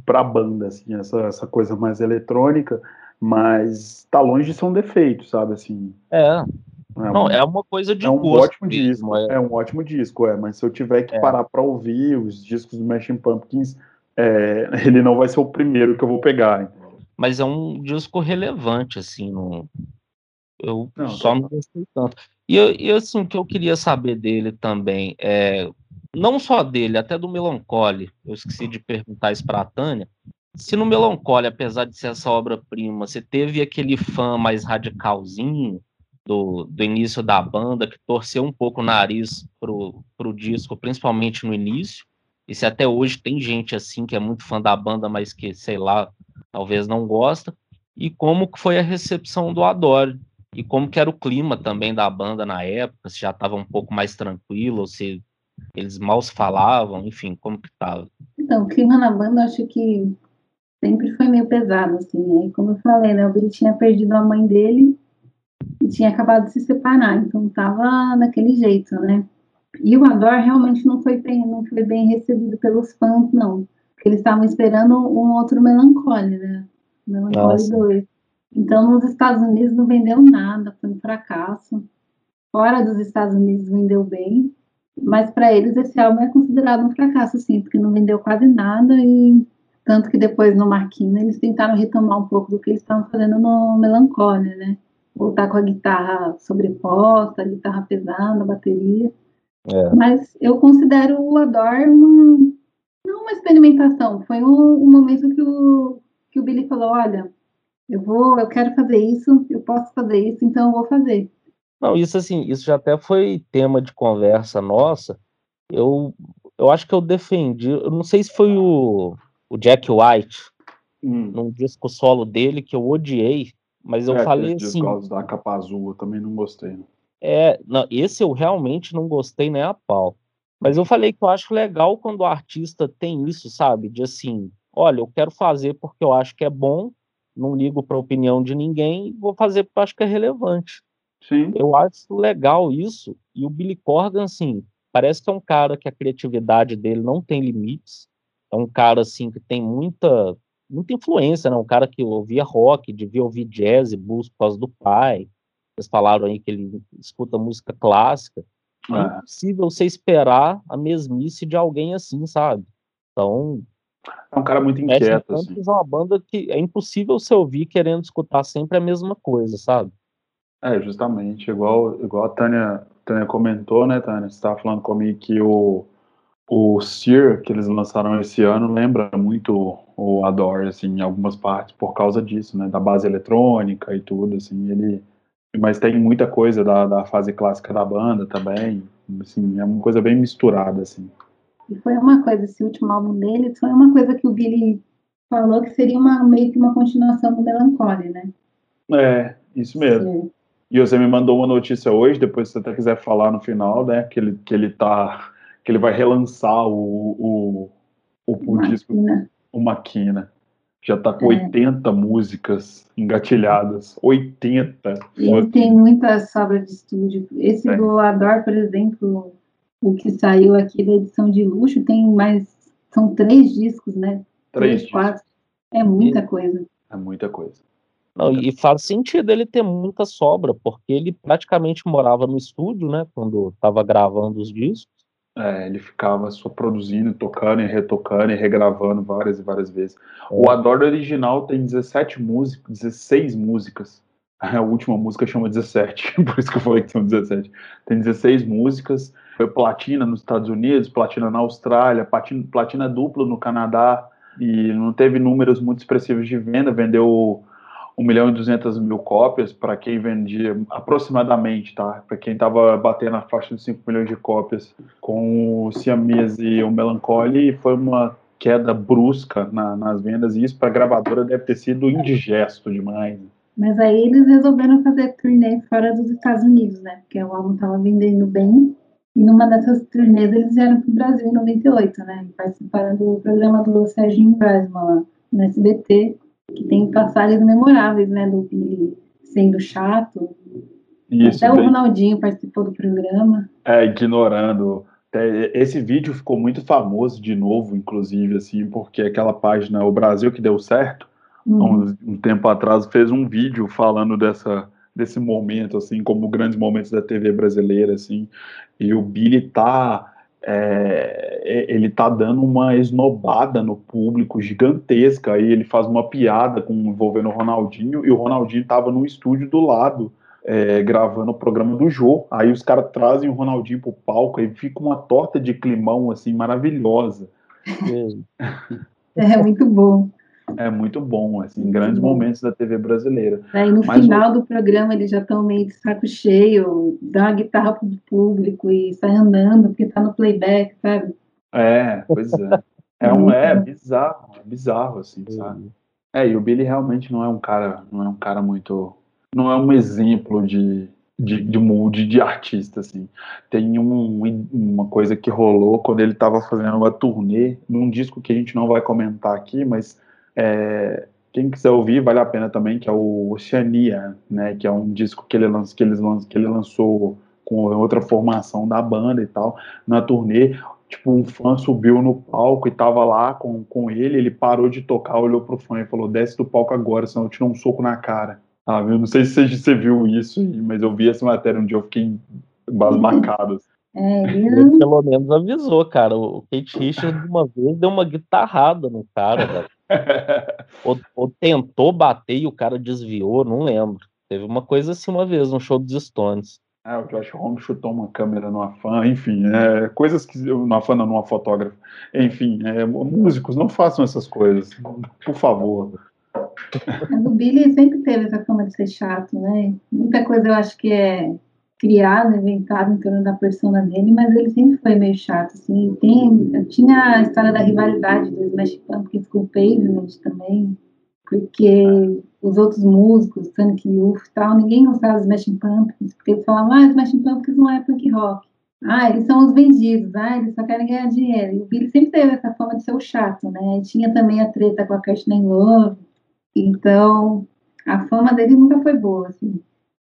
para a banda, assim, essa, essa coisa mais eletrônica, mas tá longe de ser um defeito, sabe, assim. É. é não, é uma coisa de É um ótimo mesmo, disco, é. é. um ótimo disco, é, mas se eu tiver que é. parar para ouvir os discos do Machine Pumpkins, é, ele não vai ser o primeiro que eu vou pegar. Mas é um disco relevante, assim, no... eu não, só não gostei tanto. E, e assim, o que eu queria saber dele também é não só dele, até do Melancholy. Eu esqueci de perguntar isso para a Tânia. Se no Melancholy, apesar de ser essa obra-prima, você teve aquele fã mais radicalzinho do, do início da banda, que torceu um pouco o nariz pro, pro disco, principalmente no início, e se até hoje tem gente assim que é muito fã da banda, mas que, sei lá, talvez não gosta, e como foi a recepção do Adore, e como que era o clima também da banda na época, se já estava um pouco mais tranquilo, ou se eles mal se falavam, enfim, como que tava? Então, o clima na banda, eu acho que sempre foi meio pesado, assim, né? Como eu falei, né, o Billy tinha perdido a mãe dele e tinha acabado de se separar, então tava daquele jeito, né? E o Ador realmente não foi bem, não foi bem recebido pelos fãs, não. Porque eles estavam esperando um outro Melancholy, né? Melancholy 2. Então, nos Estados Unidos não vendeu nada, foi um fracasso. Fora dos Estados Unidos vendeu bem. Mas para eles esse álbum é considerado um fracasso, sim, porque não vendeu quase nada e tanto que depois no Marquina eles tentaram retomar um pouco do que eles estavam fazendo no Melancholia, né? Voltar com a guitarra sobreposta, a guitarra pesada, a bateria. É. Mas eu considero o Adore uma, não uma experimentação, foi um, um momento que o, que o Billy falou, olha, eu vou, eu quero fazer isso, eu posso fazer isso, então eu vou fazer. Não, isso assim, isso já até foi tema de conversa nossa. Eu, eu acho que eu defendi, eu não sei se foi o, o Jack White, hum. num disco solo dele que eu odiei, mas eu é, falei assim. da capa azul, eu também não gostei. Né? É, não, esse eu realmente não gostei nem a pau. Mas eu falei que eu acho legal quando o artista tem isso, sabe? De assim, olha, eu quero fazer porque eu acho que é bom, não ligo para a opinião de ninguém, vou fazer porque eu acho que é relevante. Sim. Eu acho legal isso. E o Billy Corgan, assim, parece que é um cara que a criatividade dele não tem limites. É um cara, assim, que tem muita, muita influência, né? Um cara que ouvia rock, devia ouvir jazz e blues por causa do pai. Vocês falaram aí que ele escuta música clássica. É, impossível você esperar a mesmice de alguém assim, sabe? Então, é um cara muito inquieto. Assim. É uma banda que é impossível você ouvir querendo escutar sempre a mesma coisa, sabe? É, justamente, igual, igual a Tânia, Tânia comentou, né, Tânia? Você estava falando comigo que o, o Sear, que eles lançaram esse ano, lembra muito o Adore, assim, em algumas partes, por causa disso, né, da base eletrônica e tudo, assim, ele... Mas tem muita coisa da, da fase clássica da banda também, assim, é uma coisa bem misturada, assim. E foi uma coisa, esse último álbum dele, foi uma coisa que o Billy falou que seria uma, meio que uma continuação do Melancholy, né? É, isso mesmo. Sim. E você me mandou uma notícia hoje, depois se você até quiser falar no final, né? Que ele, que ele tá. que ele vai relançar o, o, o, o disco O Maquina. Já tá com é. 80 músicas engatilhadas. 80. Ele tem muita sobra de estúdio. Esse é. do Ador, por exemplo, o que saiu aqui da edição de luxo, tem mais. São três discos, né? Três, três quatro. É muita coisa. É muita coisa. Não, e faz sentido ele ter muita sobra, porque ele praticamente morava no estúdio, né, quando estava gravando os discos. É, ele ficava só produzindo, tocando e retocando e regravando várias e várias vezes. O Adore original tem 17 músicas, 16 músicas. A última música chama 17, por isso que eu falei que são 17. Tem 16 músicas, foi platina nos Estados Unidos, platina na Austrália, platina, platina dupla no Canadá, e não teve números muito expressivos de venda, vendeu 1 milhão e 200 mil cópias para quem vendia aproximadamente, tá? Para quem estava batendo a faixa de 5 milhões de cópias com o Siamese e o Melancholy, foi uma queda brusca na, nas vendas e isso para a gravadora deve ter sido indigesto demais. Mas aí eles resolveram fazer turnê fora dos Estados Unidos, né? Porque o álbum estava vendendo bem. E numa dessas turnês eles vieram para o Brasil em 98, né? Participaram do programa do Serginho Brasman lá no SBT que tem passagens memoráveis, né, do Billy sendo chato, Isso, Até o Ronaldinho participou do programa. É, ignorando. Esse vídeo ficou muito famoso de novo, inclusive, assim, porque aquela página O Brasil que deu certo, uhum. um, um tempo atrás, fez um vídeo falando dessa desse momento, assim, como grandes momentos da TV brasileira, assim, e o Billy tá é, é, ele tá dando uma esnobada no público gigantesca, aí ele faz uma piada com envolvendo o Ronaldinho, e o Ronaldinho tava no estúdio do lado, é, gravando o programa do Jô, aí os caras trazem o Ronaldinho pro palco, aí fica uma torta de climão, assim, maravilhosa. É muito bom. É muito bom, assim, grandes momentos da TV brasileira. Aí no Mas final o... do programa eles já estão meio de saco cheio, dá uma guitarra pro público e sai andando, porque tá no playback, sabe? É, pois é. É um é bizarro, é bizarro, assim, sabe? É, e o Billy realmente não é um cara, não é um cara muito. Não é um exemplo de, de, de mood de artista, assim. Tem um, uma coisa que rolou quando ele estava fazendo uma turnê num disco que a gente não vai comentar aqui, mas é, quem quiser ouvir, vale a pena também, que é o Oceania, né, que é um disco que ele, lanç, que, eles lanç, que ele lançou com outra formação da banda e tal, na turnê, tipo, um fã subiu no palco e tava lá com, com ele, ele parou de tocar, olhou pro fã e falou, desce do palco agora, senão eu te dou um soco na cara. Ah, eu não sei se você viu isso, mas eu vi essa matéria um dia, eu fiquei basbacado. É, ele pelo menos avisou, cara. O Kate Richards, uma vez, deu uma guitarrada no cara, velho ou, ou, tentou bater e o cara desviou, não lembro. Teve uma coisa assim uma vez, no show dos Stones. É, o Josh Holmes chutou uma câmera numa fã, enfim, é, coisas que. Numa fã, não, numa fotógrafa. Enfim, é, músicos, não façam essas coisas, por favor. o Billy sempre teve essa fama de ser chato, né? Muita coisa eu acho que é criado, inventado em torno da persona dele, mas ele sempre foi meio chato, assim, tem, tinha a história da rivalidade do Smash Pumpkins com o Pavement também, porque os outros músicos, Sonic Youth e tal, ninguém gostava dos Smashing Pumpkins, porque eles falavam, ah, Smashing Pumpkins não é punk rock, ah, eles são os vendidos, ah, eles só querem ganhar dinheiro, e o Billy sempre teve essa fama de ser o chato, né, e tinha também a treta com a Courtney Love, então, a fama dele nunca foi boa, assim.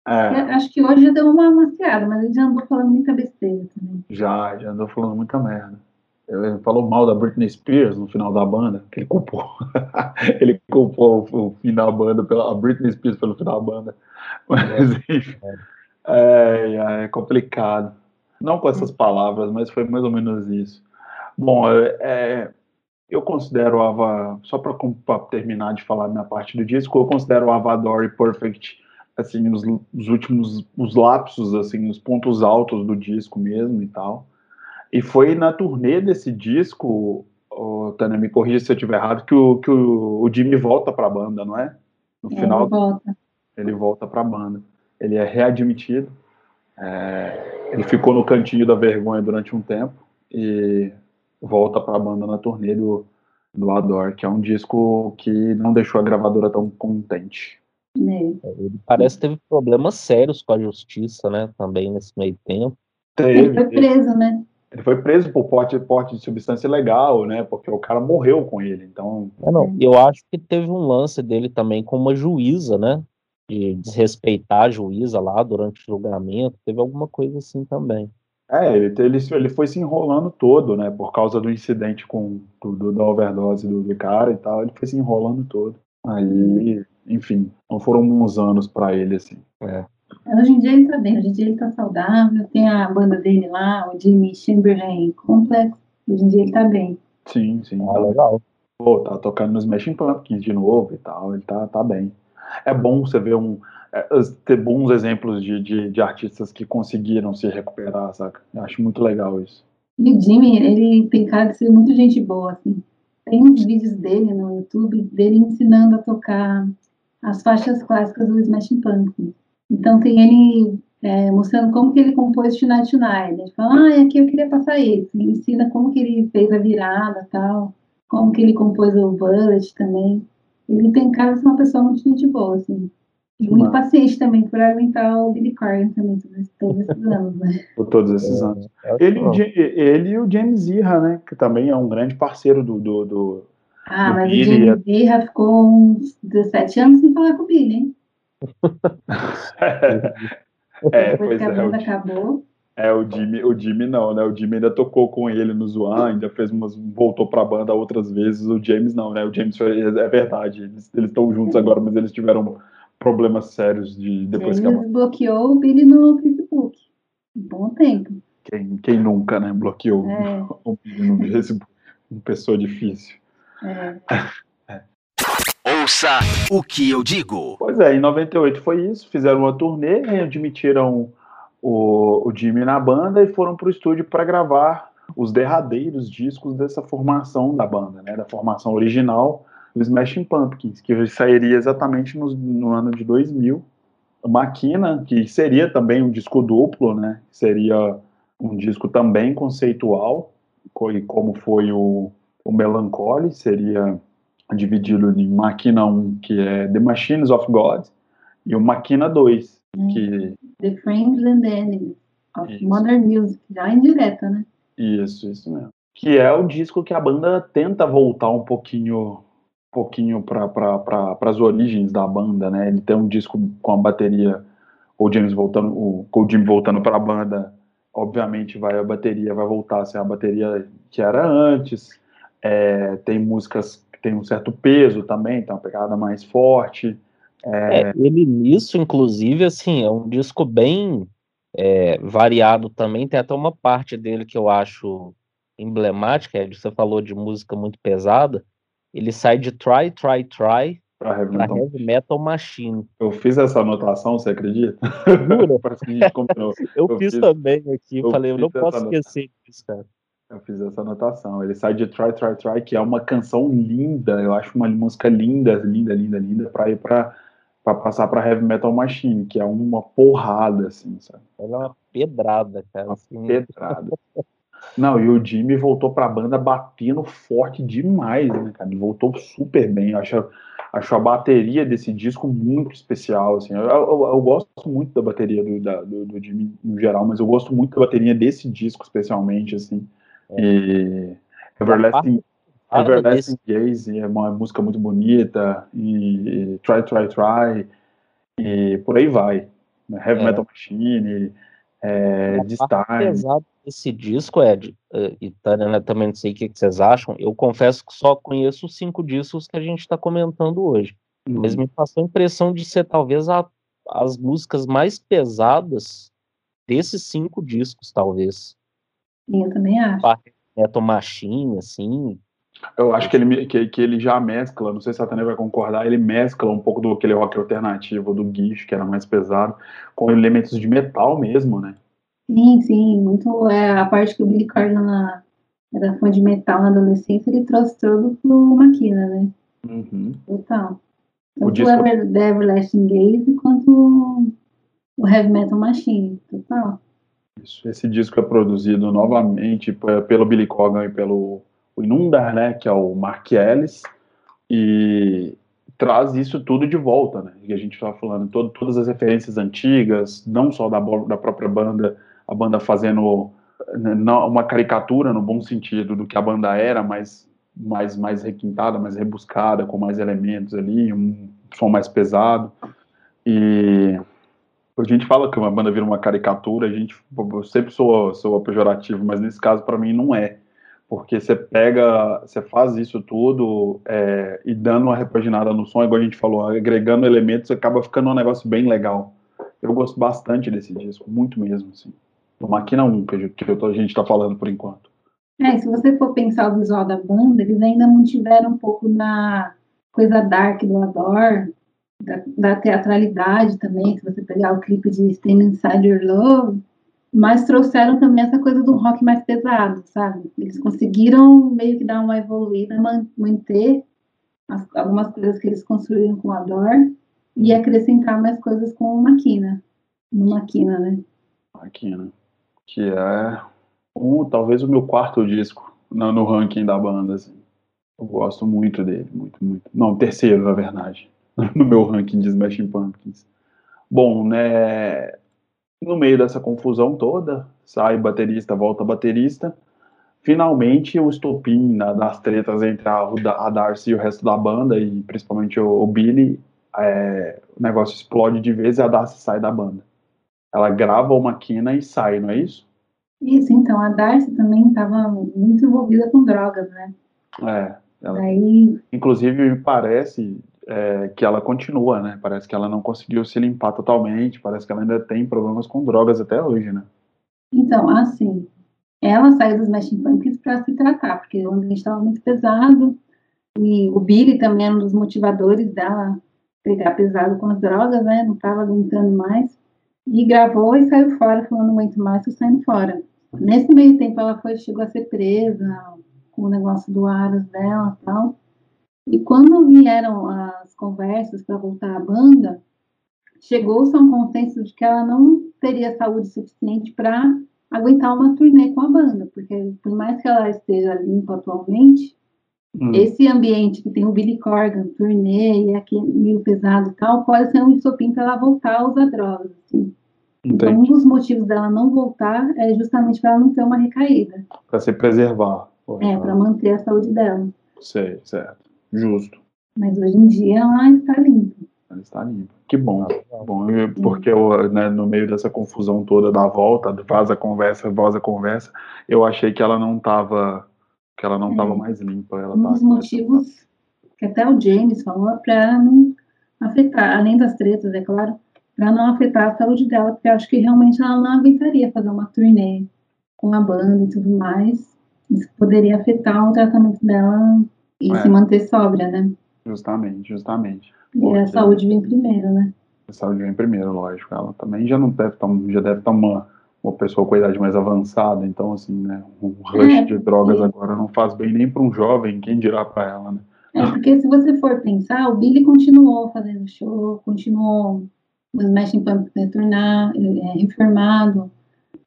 É. Acho que hoje já deu uma maciada, mas ele já andou falando muita besteira também. Já, já andou falando muita merda. Ele falou mal da Britney Spears no final da banda, que ele culpou. ele culpou o, o, fim da banda, pela, a Britney Spears pelo final da banda. Mas, enfim, é, é, é complicado. Não com essas palavras, mas foi mais ou menos isso. Bom, é, é eu considero Ava, só para terminar de falar minha parte do disco, eu considero Avador e Perfect assim, os, os, últimos, os lapsos, assim, os pontos altos do disco mesmo e tal. E foi na turnê desse disco, oh, Tânia, me corrija se eu estiver errado, que o, que o, o Jimmy volta para a banda, não é? No é, final, ele volta. Ele volta para a banda. Ele é readmitido. É, ele ficou no cantinho da vergonha durante um tempo e volta para a banda na turnê do, do Adore, que é um disco que não deixou a gravadora tão contente. Né? Ele parece que teve problemas sérios com a justiça, né? Também nesse meio tempo. Teve, ele foi preso, né? Ele foi preso por porte, porte de substância ilegal, né? Porque o cara morreu com ele, então... É, não, eu acho que teve um lance dele também com uma juíza, né? De desrespeitar a juíza lá durante o julgamento. Teve alguma coisa assim também. É, ele, ele, ele foi se enrolando todo, né? Por causa do incidente com do, da overdose do, do cara e tal. Ele foi se enrolando todo. Aí enfim, não foram uns anos para ele, assim. É. Hoje em dia ele tá bem, hoje em dia ele tá saudável, tem a banda dele lá, o Jimmy Chamberlain Complex, hoje em dia ele tá bem. Sim, sim. Ah, tá legal. Pô, tá tocando nos Smashing Pumpkins de novo e tal, ele tá, tá bem. É bom você ver um, é, ter bons exemplos de, de, de, artistas que conseguiram se recuperar, saca? Eu acho muito legal isso. E o Jimmy, ele tem cara de ser muito gente boa, assim. Tem uns vídeos dele no YouTube, dele ensinando a tocar as faixas clássicas do Smashing Pumpkins. Então tem ele é, mostrando como que ele compôs Tonight Tonight. Ele fala, ah, aqui eu queria passar isso. Ele ensina como que ele fez a virada tal, como que ele compôs o Bullet também. Ele tem cara de ser uma pessoa muito gente boa, assim. E muito paciente também por aguentar o Billy Corgan também todos esses anos, né? Por todos esses é, anos. É, ele, ele e o James Irra, né? Que também é um grande parceiro do, do, do ah, mas Billy, o Jimmy Birra ficou uns 17 anos sem falar com o Billy, hein? É, Depois pois que a é, banda acabou. é, o Jimmy, o Jimmy não, né? O Jimmy ainda tocou com ele no Zoan, ainda fez umas. voltou pra banda outras vezes. O James não, né? O James foi- é verdade. Eles estão juntos agora, mas eles tiveram problemas sérios de depois que a James bloqueou o Billy no Facebook. Um bom tempo. quem, quem nunca, né? Bloqueou É. o no Facebook. Uma pessoa difícil. É. Ouça o que eu digo. Pois é, em 98 foi isso, fizeram uma turnê, admitiram o, o Jimmy na banda e foram pro estúdio para gravar os derradeiros discos dessa formação da banda, né, da formação original do Smashing Pumpkins, que sairia exatamente no, no ano de 2000. Maquina, que seria também um disco duplo, né, seria um disco também conceitual, co- e como foi o, o Melancholy, seria dividido em Máquina 1, que é The Machines of God, e o Máquina 2, que The Friends and Enemies of Isso. Modern Music. Já indireta, né? isso, isso mesmo. Que é o disco que a banda tenta voltar um pouquinho um pouquinho para pra, as origens da banda, né? Ele tem um disco com a bateria, o James voltando, o, com o Jim voltando para a banda, obviamente vai a bateria vai voltar a ser a bateria que era antes. É, tem músicas que tem um certo peso também, tem uma pegada mais forte. É, ele nisso, inclusive, assim, é um disco bem é, variado também. Tem até uma parte dele que eu acho emblemática. Ed, você falou de música muito pesada. Ele sai de Try, Try, Try Pra Heavy para Metal. Heavy Metal Machine. Eu fiz essa anotação, você acredita? Jura? Eu, Eu fiz, também aqui. eu falei, eu não posso essa esquecer disso, cara. Eu fiz essa anotação. Ele sai de Try, Try, Try, que é uma canção linda. Eu acho uma música linda, linda, linda, linda, pra ir pra, pra passar pra Heavy Metal Machine, que é uma porrada, assim, sabe? Ela é uma pedrada, cara. Uma assim. pedrada. Não, e o Jimmy voltou pra banda batendo forte demais, né, cara? Ele voltou super bem. Eu acho, acho a bateria desse disco muito especial, assim. Eu, eu- eu gosto muito da bateria do, da- do, do Jimmy no geral, mas eu gosto muito da bateria desse disco, especialmente, assim. E Everlasting, Everlasting Gaze é uma música muito bonita, e, e Try, Try, Try, e por aí vai. né? Heavy É. Metal Machine, é, A This parte pesada desse disco, Ed, eh, e Tânia, né, também não sei o que vocês acham. Eu confesso que só conheço os cinco discos que a gente está comentando hoje. Mas me passou a impressão de ser talvez a- as músicas mais pesadas desses cinco discos, talvez. Sim, eu também acho. Metal Machine, assim. Eu acho que ele, que, que ele já mescla, não sei se a Tânia vai concordar, ele mescla um pouco do aquele rock alternativo do Guiche, que era mais pesado, com elementos de metal mesmo, né? Sim, sim, muito. É, a parte que o Billy Corgan era fã de metal na adolescência, ele trouxe tudo pro Maquina, né? Uhum. Total. Tanto o, disco- Ever, The Everlasting Gaze quanto o Heavy Metal Machine. Total. Isso. Esse disco é produzido novamente pelo Billy Corgan e pelo Inundar, né, que é o Mark Ellis, e traz isso tudo de volta, né, que a gente estava falando, todo, todas as referências antigas, não só da, da própria banda, a banda fazendo né, uma caricatura no bom sentido do que a banda era, mas mais, mais requintada, mais rebuscada, com mais elementos ali, um som mais pesado, e a gente fala que uma banda vira uma caricatura, a gente sempre sou, sou pejorativo, mas nesse caso para mim não é. Porque você pega, você faz isso tudo é, e dando uma repaginada no som, igual a gente falou, agregando elementos, acaba ficando um negócio bem legal. Eu gosto bastante desse disco, muito mesmo, assim. O Máquina 1, que, a gente- que eu tô- a gente tá falando por enquanto. É, se você for pensar o visual da banda, eles ainda mantiveram um pouco na coisa dark do Adore, da, da teatralidade também, se você pegar o clipe de Stand Inside Your Love, mas trouxeram também essa coisa do rock mais pesado, sabe? Eles conseguiram meio que dar uma evoluída, man- manter as- algumas coisas que eles construíram com o Adore e acrescentar mais coisas com o Maquina, no Maquina, né? Máquina. Que é um, talvez o meu quarto disco no, ranking da banda, assim. Eu gosto muito dele, muito, muito. Não, terceiro, na verdade, no meu ranking de Smashing Pumpkins. Bom, né, no meio dessa confusão toda, sai baterista, volta baterista. Finalmente, o estopim né, das tretas entre a, a Darcy e o resto da banda, e principalmente o, o Billy, é, o negócio explode de vez e a Darcy sai da banda. ela grava uma quina e sai, não é isso? Isso, então, a Darcy também estava muito envolvida com drogas, né? É. Ela, Aí... Inclusive, me parece é, que ela continua, né? Parece que ela não conseguiu se limpar totalmente, parece que ela ainda tem problemas com drogas até hoje, né? Então, assim, ela saiu dos Smashing Pumpkins para se tratar, porque o ambiente estava muito pesado, e o Billy também era um dos motivadores dela pegar pesado com as drogas, né? Não estava aguentando mais. E gravou e saiu fora, falando muito mais, tô saindo fora. Nesse meio tempo, ela foi, chegou a ser presa com o negócio do Aras dela e tal. E quando vieram as conversas para voltar à banda, chegou-se a um consenso de que ela não teria saúde suficiente para aguentar uma turnê com a banda, porque por mais que ela esteja limpa atualmente, hum. esse ambiente que tem o Billy Corgan, turnê e aqui meio pesado e tal, pode ser um estopim para ela voltar a usar drogas. Assim. Então, um dos motivos dela não voltar é justamente para ela não ter uma recaída. Para se preservar. É, para manter a saúde dela. Sei, certo. Justo. Mas hoje em dia ela está limpa. Ela está limpa. Que bom. bom porque eu, né, no meio dessa confusão toda da volta, vaza conversa, vaza conversa, eu achei que ela não estava que ela não estava é. mais limpa. Ela um tá dos motivos que até o James falou para não afetar, além das tretas, é claro, para não afetar a saúde dela, porque eu acho que realmente ela não aguentaria fazer uma turnê com a banda e tudo mais. Isso poderia afetar o tratamento dela e é. se manter sóbria, né? Justamente, justamente. E a saúde vem primeiro, né? A saúde vem primeiro, lógico. Ela também já não deve estar, já deve estar uma, uma pessoa com idade mais avançada, então assim, né, um rush é, de drogas agora não faz bem nem para um jovem, quem dirá para ela, né? É, porque se você for pensar, o Billy continuou fazendo show, continuou o Smashing Pumpkins retornar, é, reformado,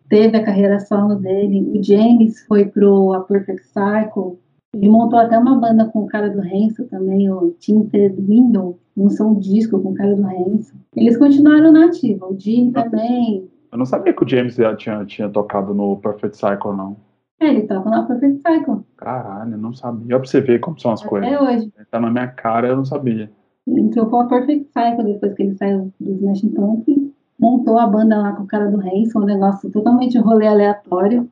teve a carreira solo dele. O James foi pro A Perfect Cycle, ele montou até uma banda com o cara do Renzo também, o Tinted Window, um disco com o cara do Renzo. Eles continuaram na ativa, o Jim também. Eu não sabia que o James já tinha, tinha tocado no Perfect Cycle, não. É, ele toca no Perfect Cycle. Caralho, eu não sabia. Olha pra você ver como são as Até coisas. Até hoje. Tá na minha cara, eu não sabia. Ele entrou com a Perfect Cycle depois que ele saiu do Smashing Pumpkins. Montou a banda lá com o cara do Renzo, um negócio totalmente rolê aleatório.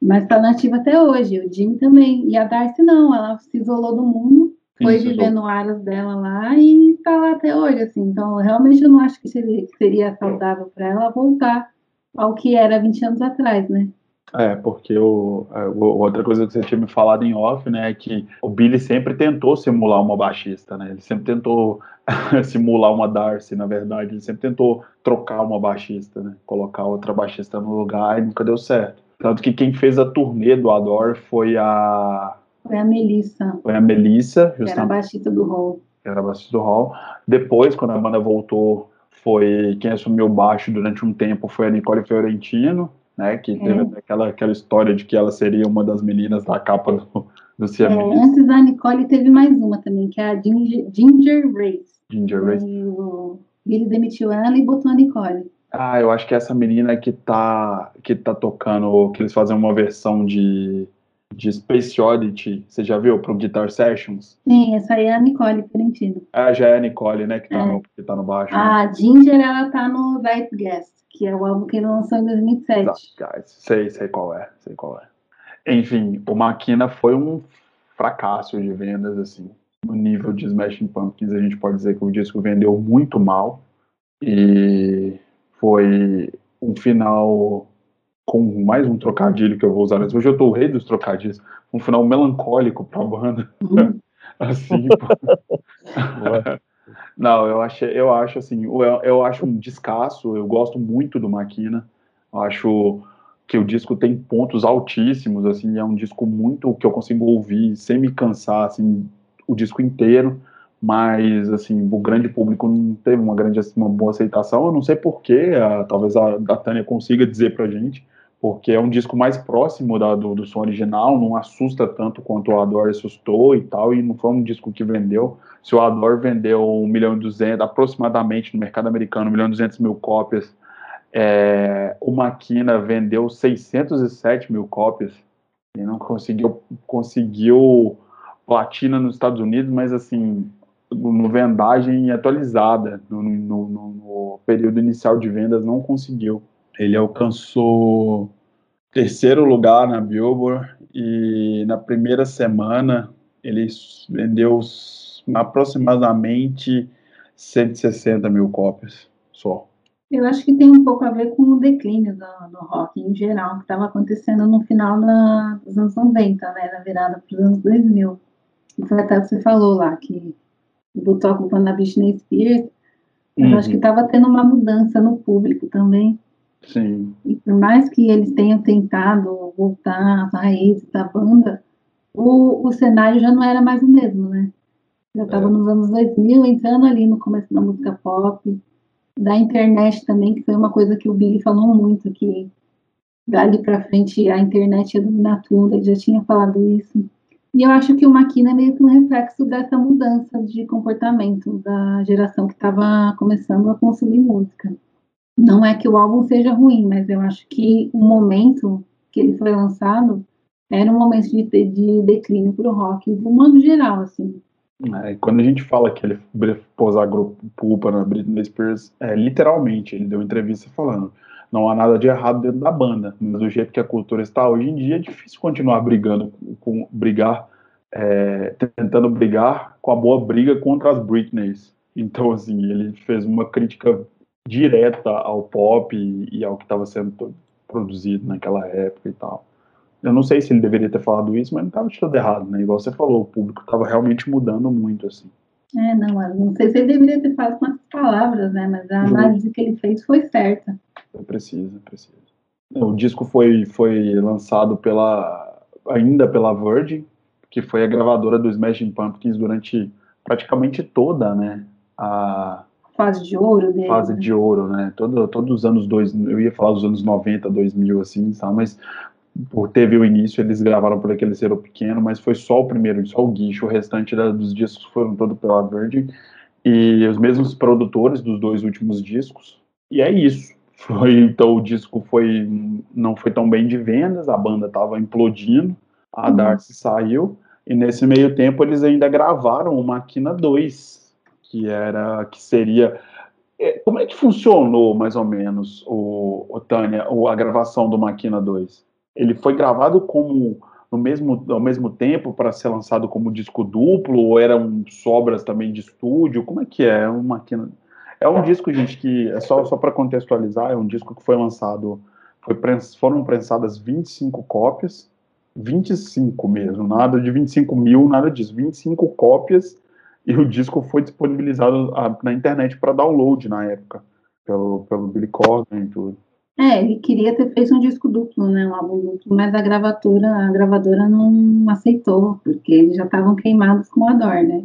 Mas está nativa até hoje, o Jim também. E a Darcy não, ela se isolou do mundo, foi Isso, viver no aras dela lá e está lá até hoje, assim. Então, realmente eu não acho que seria, que seria saudável para ela voltar ao que era 20 anos atrás, né? É, porque o, a, outra coisa que você tinha me falado em off, né, é que o Billy sempre tentou simular uma baixista, né? Ele sempre tentou simular uma Darcy, na verdade. Ele sempre tentou trocar uma baixista, né? Colocar outra baixista no lugar e nunca deu certo. Tanto que quem fez a turnê do Ador foi a. Foi a Melissa. Foi a Melissa, justamente. Que era a baixista do Hall. Era a baixista do Hall. Depois, quando a banda voltou, foi quem assumiu o baixo durante um tempo foi a Nicole Fiorentino, né? Que teve é. aquela, aquela história de que ela seria uma das meninas da capa do, do é, Antes da Nicole teve mais uma também, que é a Ginger, Ginger Race. Ginger Race. Ele demitiu ela e botou a Nicole. Ah, eu acho que é essa menina que tá, que tá tocando, que eles fazem uma versão de, de Space Oddity, você já viu, pro Guitar Sessions? Sim, essa aí é a Nicole Ferentino. Ah, já é a Nicole, né, que tá, é. no, que tá no baixo. A né? Ginger, ela tá no Zeitgeist, que é o álbum que ele lançou em 2007. Zeitgeist, sei, sei qual é, sei qual é. Enfim, o Maquina foi um fracasso de vendas, assim. No nível de Smashing Pumpkins, a gente pode dizer que o disco vendeu muito mal. E foi um final com mais um trocadilho que eu vou usar. Hoje eu tô o rei dos trocadilhos. Um final melancólico para a banda. Uhum. assim. Não, eu acho, eu acho assim, eu, eu acho um descasso. Eu gosto muito do Maquina. Eu acho que o disco tem pontos altíssimos. Assim, é um disco muito que eu consigo ouvir sem me cansar. Assim, o disco inteiro mas assim o grande público não teve uma grande uma boa aceitação. Eu não sei porquê talvez a, a Tânia consiga dizer pra gente porque é um disco mais próximo da, do, do som original não assusta tanto quanto o Adore assustou e tal e não foi um disco que vendeu. Se o Adore vendeu 1 milhão e 200 aproximadamente no mercado americano 1 milhão e 200 mil cópias é, o Maquina vendeu 607 mil cópias e não conseguiu conseguiu platina nos Estados Unidos, mas assim no vendagem atualizada, no, no, no, período inicial de vendas, não conseguiu. Ele alcançou terceiro lugar na Billboard e na primeira semana ele vendeu aproximadamente 160 mil cópias só. Eu acho que tem um pouco a ver com o declínio do, do rock em geral, que estava acontecendo no final da, dos anos 90, né, na virada para os anos 2000. E foi até o que você falou lá, que botou a culpa na Britney Spears, mas uhum. acho que estava tendo uma mudança no público também. Sim. E por mais que eles tenham tentado voltar às raízes da banda, o, o cenário já não era mais o mesmo, né? Já estava é. nos anos 2000, entrando ali no começo da música pop, da internet também, que foi uma coisa que o Billy falou muito, que dali para frente a internet ia dominar tudo, ele já tinha falado isso. E eu acho que o Maquina é meio que um reflexo dessa mudança de comportamento da geração que estava começando a consumir música. Não é que o álbum seja ruim, mas eu acho que o momento que ele foi lançado era um momento de, de declínio para o rock, do modo geral, assim. É, quando a gente fala que ele pôs a culpa na Britney Spears, é, literalmente, ele deu entrevista falando não há nada de errado dentro da banda, mas do jeito que a cultura está hoje em dia, é difícil continuar brigando com brigar, é, tentando brigar com a boa briga contra as Britneys. Então, assim, ele fez uma crítica direta ao pop e, e ao que estava sendo produzido naquela época e tal. Eu não sei se ele deveria ter falado isso, mas não estava de errado, né? Igual você falou, o público estava realmente mudando muito, assim. É, não, não sei se ele deveria ter falado com as palavras, né? Mas a análise que ele fez foi certa. Precisa, precisa. O disco foi, foi lançado pela ainda pela Virgin, que foi a gravadora do Smashing Pumpkins durante praticamente toda, né, a fase de ouro dele. Fase né? de ouro, né? Todo, todos os anos dois, eu ia falar os anos 90, 2000 assim, sabe? Mas teve o início, eles gravaram por aquele selo pequeno, mas foi só o primeiro, só o guicho, o restante dos discos foram todos pela Virgin e os mesmos produtores dos dois últimos discos. E é isso. Foi, então o disco foi não foi tão bem de vendas, a banda estava implodindo, a uhum. Darcy saiu e nesse meio tempo eles ainda gravaram o Máquina 2, que era que seria é, como é que funcionou mais ou menos o, o Tânia, a gravação do Máquina 2? Ele foi gravado como no mesmo ao mesmo tempo para ser lançado como disco duplo ou eram sobras também de estúdio? Como é que é? É uma é um disco, gente, que é só, só para contextualizar, é um disco que foi lançado, foi foram prensadas 25 cópias, 25 mesmo, nada de 25 mil, nada disso, 25 cópias, e o disco foi disponibilizado na internet para download na época, pelo, pelo Billy Corgan e tudo. É, ele queria ter feito um disco duplo, né, um álbum duplo, mas a gravadora, a gravadora não aceitou, porque eles já estavam queimados com a dor, né?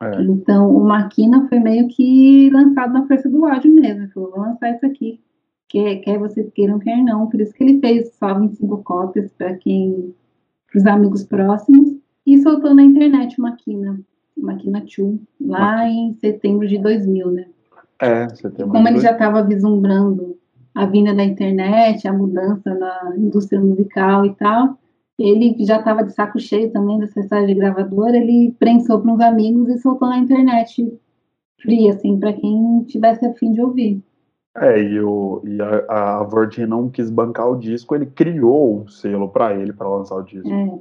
É. Então, o Maquina foi meio que lançado na força do ódio mesmo. Ele falou, vou lançar isso aqui. Quer, quer vocês queiram, quer não. Por isso que ele fez só 25 cópias para quem, para os amigos próximos, e soltou na internet o Maquina, Maquina 2, lá em setembro de 2000, né? É, setembro. Como ele já estava vislumbrando a vinda da internet, a mudança na indústria musical e tal, ele que já estava de saco cheio também dessa história de gravadora, ele prensou para uns amigos e soltou na internet fria, assim, para quem tivesse a fim de ouvir. É, e, o, e a, a, Virgin não quis bancar o disco, ele criou um selo para ele para lançar o disco. É,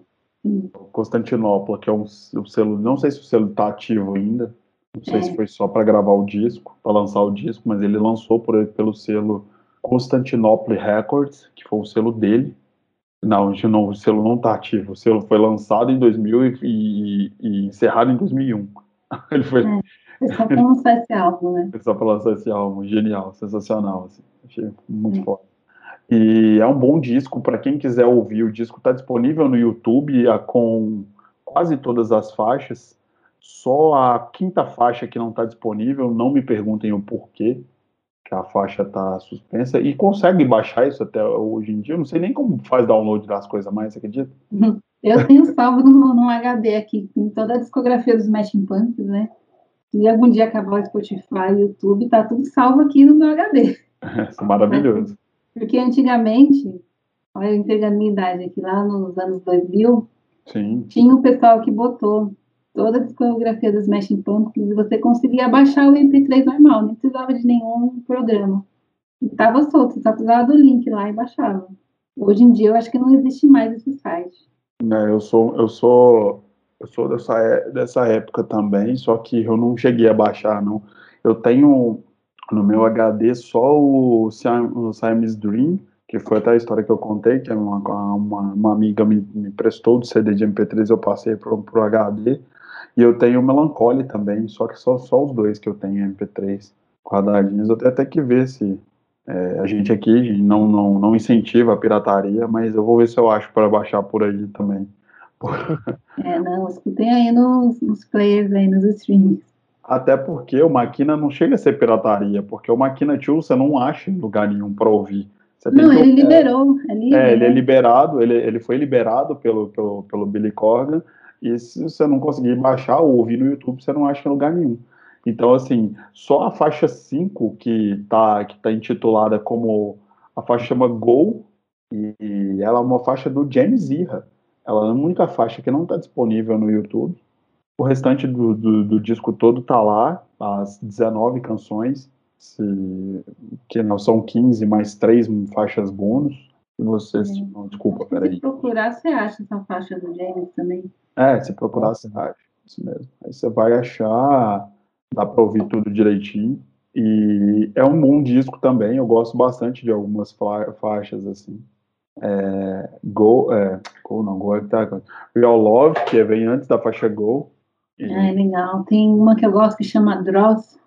Constantinopla, que é um, um, selo, não sei se o selo está ativo ainda, não sei é. se foi só para gravar o disco, para lançar o disco, mas ele lançou por, pelo selo Constantinople Records, que foi o selo dele. Não, não, o selo não está ativo. O selo foi lançado em 2000 e, e, encerrado em 2001. Ele foi. É, foi só para lançar esse álbum, né? Foi só para lançar esse álbum. Genial, sensacional. Assim. Achei muito é. foda. E é um bom disco. Para quem quiser ouvir, o disco está disponível no YouTube com quase todas as faixas. Só a quinta faixa que não está disponível. Não me perguntem o porquê que a faixa está suspensa e consegue baixar isso até hoje em dia. Eu não sei nem como faz download das coisas mais, você acredita? Eu tenho salvo no, no HD aqui, em toda a discografia dos Smashing Pumpkins, né? Se algum dia acabar o Spotify, YouTube, tá tudo salvo aqui no meu HD. Isso é maravilhoso. Porque antigamente, olha, eu entrego a minha idade aqui, lá nos anos 2000, Sim. tinha um pessoal que botou toda a discografia dos Smashing Pumpkins você conseguia baixar o MP3 normal, não precisava de nenhum programa. Estava solto, só precisava do link lá e baixava. Hoje em dia eu acho que não existe mais esse site. É, eu sou, eu sou, eu sou dessa, é, dessa época também, só que eu não cheguei a baixar, não. Eu tenho no meu HD só o, o Siamese Dream, que foi até a história que eu contei, que uma, uma, uma amiga me, me prestou do CD de MP3, eu passei pro, pro HD. E eu tenho o Melancholy também, só que só, só os dois que eu tenho MP3 quadradinhos. Eu tenho até que ver se é, a gente aqui não, não, não incentiva a pirataria, mas eu vou ver se eu acho para baixar por aí também. É, não, escutem aí nos, nos players aí, nos streams. Até porque o Maquina não chega a ser pirataria, porque o Maquina 2 você não acha em lugar nenhum para ouvir. não, ele que, liberou. Ele, é, ele é liberado, ele, ele foi liberado pelo, pelo, pelo Billy Corgan, e se você não conseguir baixar ou ouvir no YouTube, você não acha em lugar nenhum. Então, assim, só a faixa 5 que está que tá intitulada como a faixa chama Go, e ela é uma faixa do James Irra. Ela é a única faixa que não está disponível no YouTube. O restante do, do, do, disco todo tá lá, as 19 canções, se, que não são 15 mais 3 faixas bônus. E vocês. É. Não, desculpa, peraí. Se procurar, você acha essa faixa do James também? É, se procurar, você acha. Isso mesmo. Aí você vai achar dá para ouvir tudo direitinho. E é um bom disco também, eu gosto bastante de algumas fa faixas assim. É, Go, é, Go não, Go é que tá. Real Love, que vem antes da faixa Go. E... É legal. Tem uma que eu gosto que chama Dross,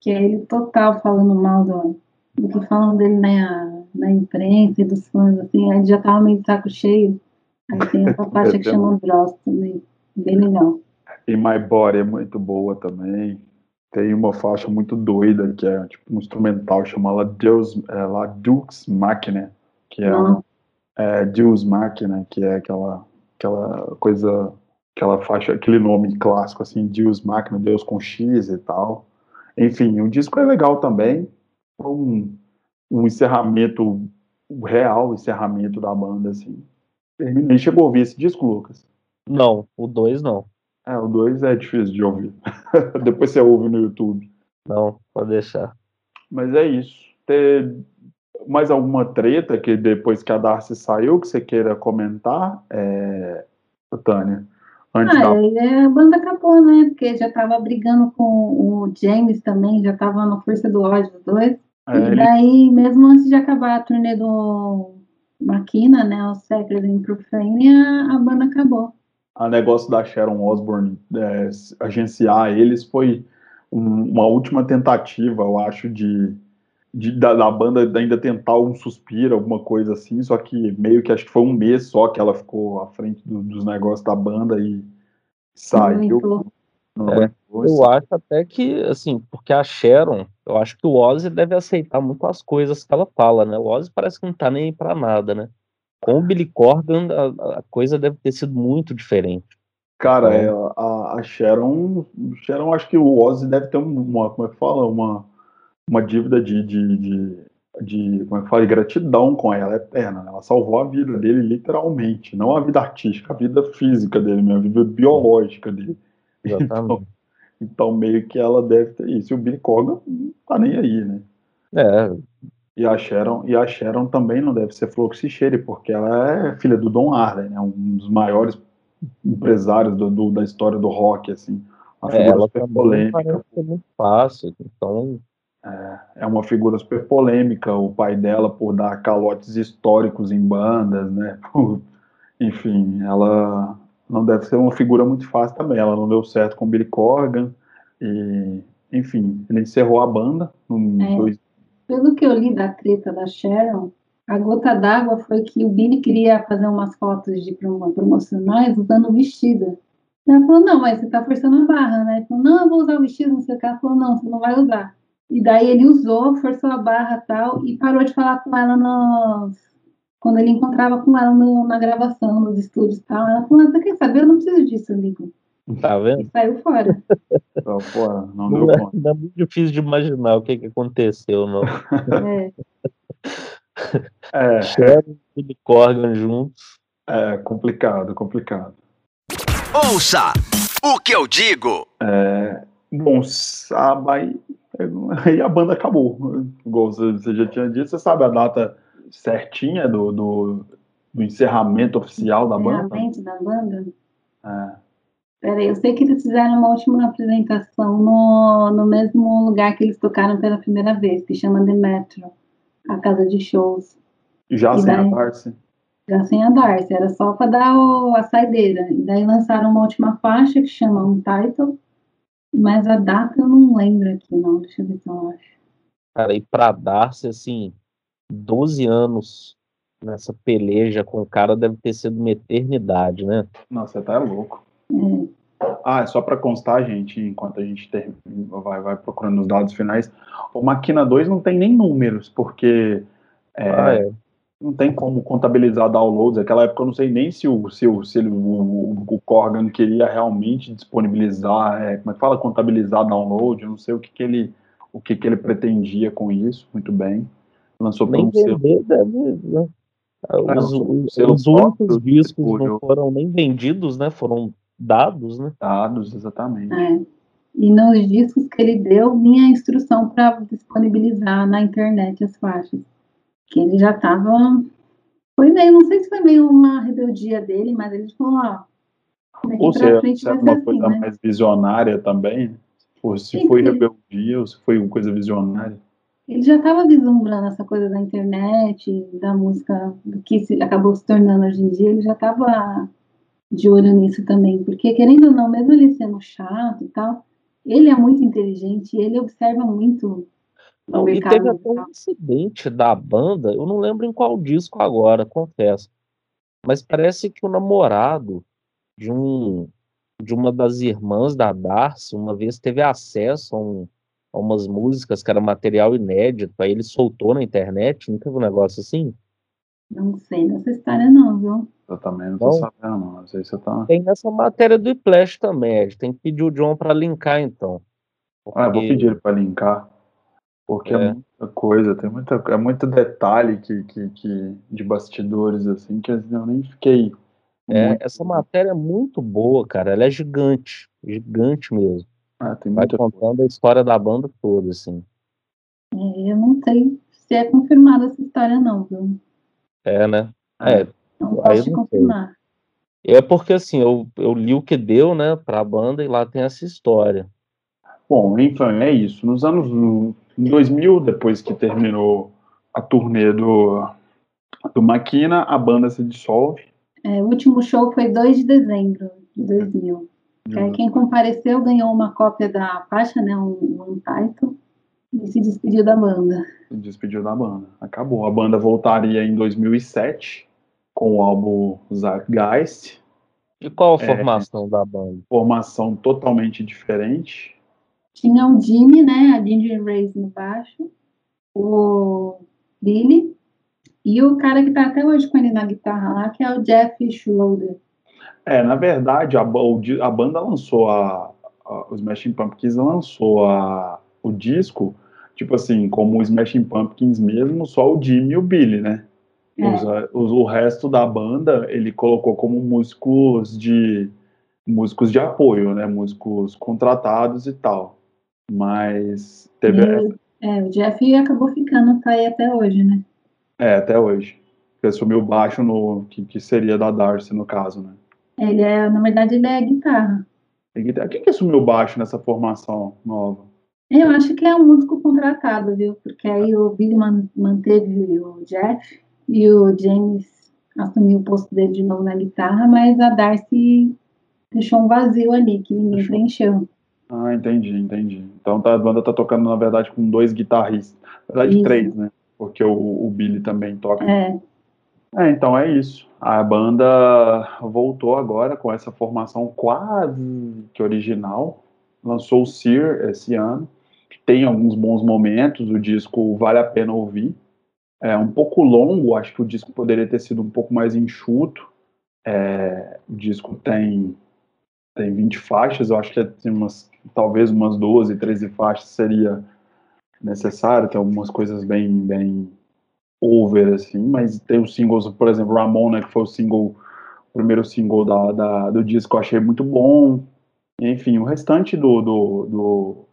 que é ele total falando mal do, do que falam dele na, na imprensa e dos fãs, assim, aí já tava meio de saco cheio. Aí tem essa faixa que chama Dross também, bem legal. E My Body é muito boa também. Tem uma faixa muito doida, que é tipo um instrumental chamada Deus, é, lá, Dux Machina, que é, é Deus Machina, que é aquela, aquela coisa, aquela faixa, aquele nome clássico assim, Deus Machina, Deus com X e tal. Enfim, o disco é legal também, um, um encerramento, um real encerramento da banda, assim. Nem chegou a ouvir esse disco, Lucas? Não, o 2 não. É, o 2 é difícil de ouvir. Depois você ouve no YouTube. Não, pode deixar. Mas é isso. Ter mais alguma treta que depois que a Darcy saiu que você queira comentar, é... Tânia? Antes ah, da... É, a banda acabou, né? Porque já tava brigando com o James também, já tava na Força do Ódio, os dois. É, e daí, ele... mesmo antes de acabar a turnê do Maquina, né, o Secret in Profane, a, banda acabou a negócio da Sharon Osbourne é, agenciar eles foi um, uma última tentativa, eu acho, de, de da, da, banda ainda tentar um suspiro, alguma coisa assim, só que meio que acho que foi um mês só que ela ficou à frente do, dos negócios da banda e saiu. É, eu acho até que, assim, porque a Sharon, eu acho que o Ozzy deve aceitar muito as coisas que ela fala, né? O Ozzy parece que não tá nem aí pra nada, né? com o Billy Corgan, a, a coisa deve ter sido muito diferente. Cara, é, a, a, Sharon, Sharon, acho que o Ozzy deve ter uma, como é que fala, uma, uma dívida de, de, de, de como é que fala, de gratidão com ela eterna. Né? Ela salvou a vida dele literalmente, não a vida artística, a vida física dele, a vida biológica dele. Então, então, meio que ela deve ter isso. E o Billy Corgan não tá nem aí, né? É, e a Sharon, e a Sharon também não deve ser flor que se cheire, porque ela é filha do Don Harley, né, um dos maiores empresários do, do, da história do rock, assim. Uma é, figura super polêmica. Muito fácil, então... É, é uma figura super polêmica, o pai dela por dar calotes históricos em bandas, né? Enfim, ela não deve ser uma figura muito fácil também. Ela não deu certo com Billy Corgan e, enfim, ele encerrou a banda é. dois, pelo que eu li da treta da Sharon, a gota d'água foi que o Billy queria fazer umas fotos de promocionais usando o vestido. Ela falou, não, mas você tá forçando a barra, né? Ele falou, não, eu vou usar o vestido, não sei o que. Ela falou, não, você não vai usar. E daí ele usou, forçou a barra tal, e parou de falar com ela nos... quando ele encontrava com ela no, na gravação, nos estúdios e tal. Ela falou, você quer saber? Eu não preciso disso, amigo. Tá vendo? E saiu fora. Saiu fora, não, não deu é, conta. É muito difícil de imaginar o que, que aconteceu, não. É. é. Sharon e Corgan juntos. É complicado, complicado. Ouça o que eu digo. É, Bom, sabe, aí, aí a banda acabou. Igual você já tinha dito, você sabe a data certinha do, do, do encerramento oficial da banda? Encerramento da banda? É. Peraí, eu sei que eles fizeram uma última apresentação no, no mesmo lugar que eles tocaram pela primeira vez, que chama The Metro, a casa de shows. Já e sem daí, a Darcy? Já sem a Darcy, era só para dar o, a saideira. E daí lançaram uma última faixa que chama um title, mas a data eu não lembro aqui, não. Deixa eu ver se eu acho. Cara, e pra Darcy, assim, 12 anos nessa peleja com o cara deve ter sido uma eternidade, né? Nossa, você tá louco. É. Ah, é só para constar, gente, enquanto a gente ter, vai, vai procurando os dados finais, o Máquina 2 não tem nem números, porque é, ah, é. não tem como contabilizar downloads. Naquela época eu não sei nem se o, se o, se ele, o, o Corgan queria realmente disponibilizar, é, como é que fala, contabilizar download, eu não sei o que, que ele o que, que ele pretendia com isso, muito bem. Lançou para um selo. Deve, né? Os, os, os únicos discos não foram nem vendidos, né? Foram dados, né? Dados, exatamente. É. E nos discos que ele deu, vinha a instrução para disponibilizar na internet as faixas. Que ele já estava. Foi meio, não sei se foi meio uma rebeldia dele, mas ele falou: ó. Ou seja, se é uma assim, coisa né? mais visionária também, ou se Sim, foi rebeldia, ou se foi uma coisa visionária. Ele já estava vislumbrando essa coisa da internet, da música, do que se, acabou se tornando hoje em dia, ele já estava de olho nisso também, porque querendo ou não, mesmo ele sendo chato e tal, ele é muito inteligente, ele observa muito não, e teve até um incidente da banda, eu não lembro em qual disco agora, confesso. Mas parece que o namorado de um de uma das irmãs da Darcy uma vez teve acesso a, um, umas músicas que era material inédito, aí ele soltou na internet, não teve um negócio assim? Não sei dessa história não, viu? Eu também não tô então, sabendo, não. não sei se você tá... Tem nessa matéria do Iplash também, Ed. Tem que pedir o John para linkar, então. Porque... Ah, eu vou pedir ele para linkar. Porque é. é. muita coisa, tem muita, é muito detalhe que, que, que, de bastidores, assim, que eu nem fiquei. É, muito... essa matéria é muito boa, cara. Ela é gigante. Gigante mesmo. Ah, tem Vai contando coisa. a história da banda toda, assim. É, eu não sei se é confirmada essa história, não, viu? É, né? É, não posso te confirmar. É porque assim, eu, eu li o que deu, né, pra banda e lá tem essa história. Bom, enfim, é isso. Nos anos em 2000, depois que terminou a turnê do, do Maquina, a banda se dissolve. É, o último show foi 2 de dezembro de 2000. Uhum. Quem compareceu ganhou uma cópia da faixa, né, um, um title, e se despediu da banda. Se despediu da banda. Acabou. A banda voltaria em 2007 com o álbum Zeitgeist. E qual a é, formação é, da banda? Formação totalmente diferente. Tinha o Jimmy, né? A Ginger Reyes no baixo, o Billy e o cara que tá até hoje com ele na guitarra lá, que é o Jeff Schroeder. É, na verdade, a, a banda lançou a, a, os Smashing Pumpkins lançou a, o disco, tipo assim, como o Smashing Pumpkins mesmo, só o Jimmy e o Billy, né? É. Os, os, o resto da banda ele colocou como músicos de músicos de apoio, né? Músicos contratados e tal. Mas teve. E, é, o Jeff acabou ficando tá aí até hoje, né? É, até hoje. Ele assumiu baixo no que, que seria da Darcy, no caso, né? Ele é, na verdade, ele é guitarra. É guitarra. Quem que assumiu baixo nessa formação nova? Eu acho que é um músico contratado, viu? Porque aí o Billy manteve o Jeff e o James assumiu o posto dele de novo na guitarra, mas a Darcy deixou um vazio ali que ninguém deixou. preencheu. Ah, entendi, entendi. Então tá, a banda tá tocando, na verdade, com dois guitarristas. Na verdade, isso. três, né? Porque o, o, Billy também toca. É. É, então é isso. A banda voltou agora com essa formação quase que original. Lançou o Sear esse ano. Tem alguns bons momentos, o disco vale a pena ouvir é um pouco longo, acho que o disco poderia ter sido um pouco mais enxuto. É, o disco tem, tem 20 faixas, eu acho que tem umas, talvez umas 12, 13 faixas seria necessário, tem algumas coisas bem, bem over, assim, mas tem os singles, por exemplo, Ramona, que foi o single, o primeiro single da, da, do disco, eu achei muito bom. Enfim, o restante do, do, do,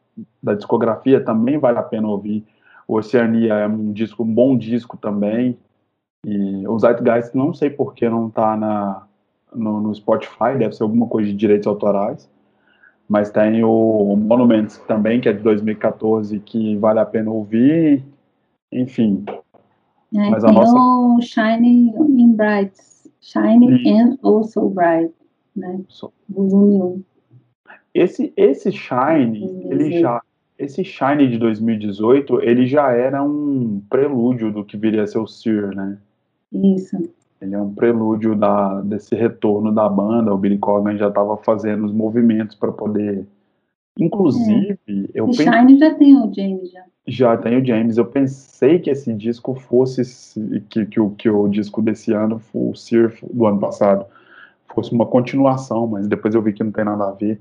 da discografia também vale a pena ouvir. O Oceania é um disco, um bom disco também. E o Zeitgeist, não sei por que não está na, no, no, Spotify, deve ser alguma coisa de direitos autorais. Mas tem o Monuments também, que é de 2014, que vale a pena ouvir. Enfim. É, mas a nossa... o Shining in Bright. Shining e... and Also Bright. Né? So... Volume 1. Esse, esse Shine, ele já, esse Shine de 2018, ele já era um prelúdio do que viria a ser o Sear, né? Isso. Ele é um prelúdio da, desse retorno da banda. O Billy Corgan já estava fazendo os movimentos para poder. Inclusive, é. eu pensei. Shine já tem o James já. Já tem o James. Eu pensei que esse disco fosse que, que, o, que o disco desse ano, o Sear do ano passado, fosse uma continuação, mas depois eu vi que não tem nada a ver.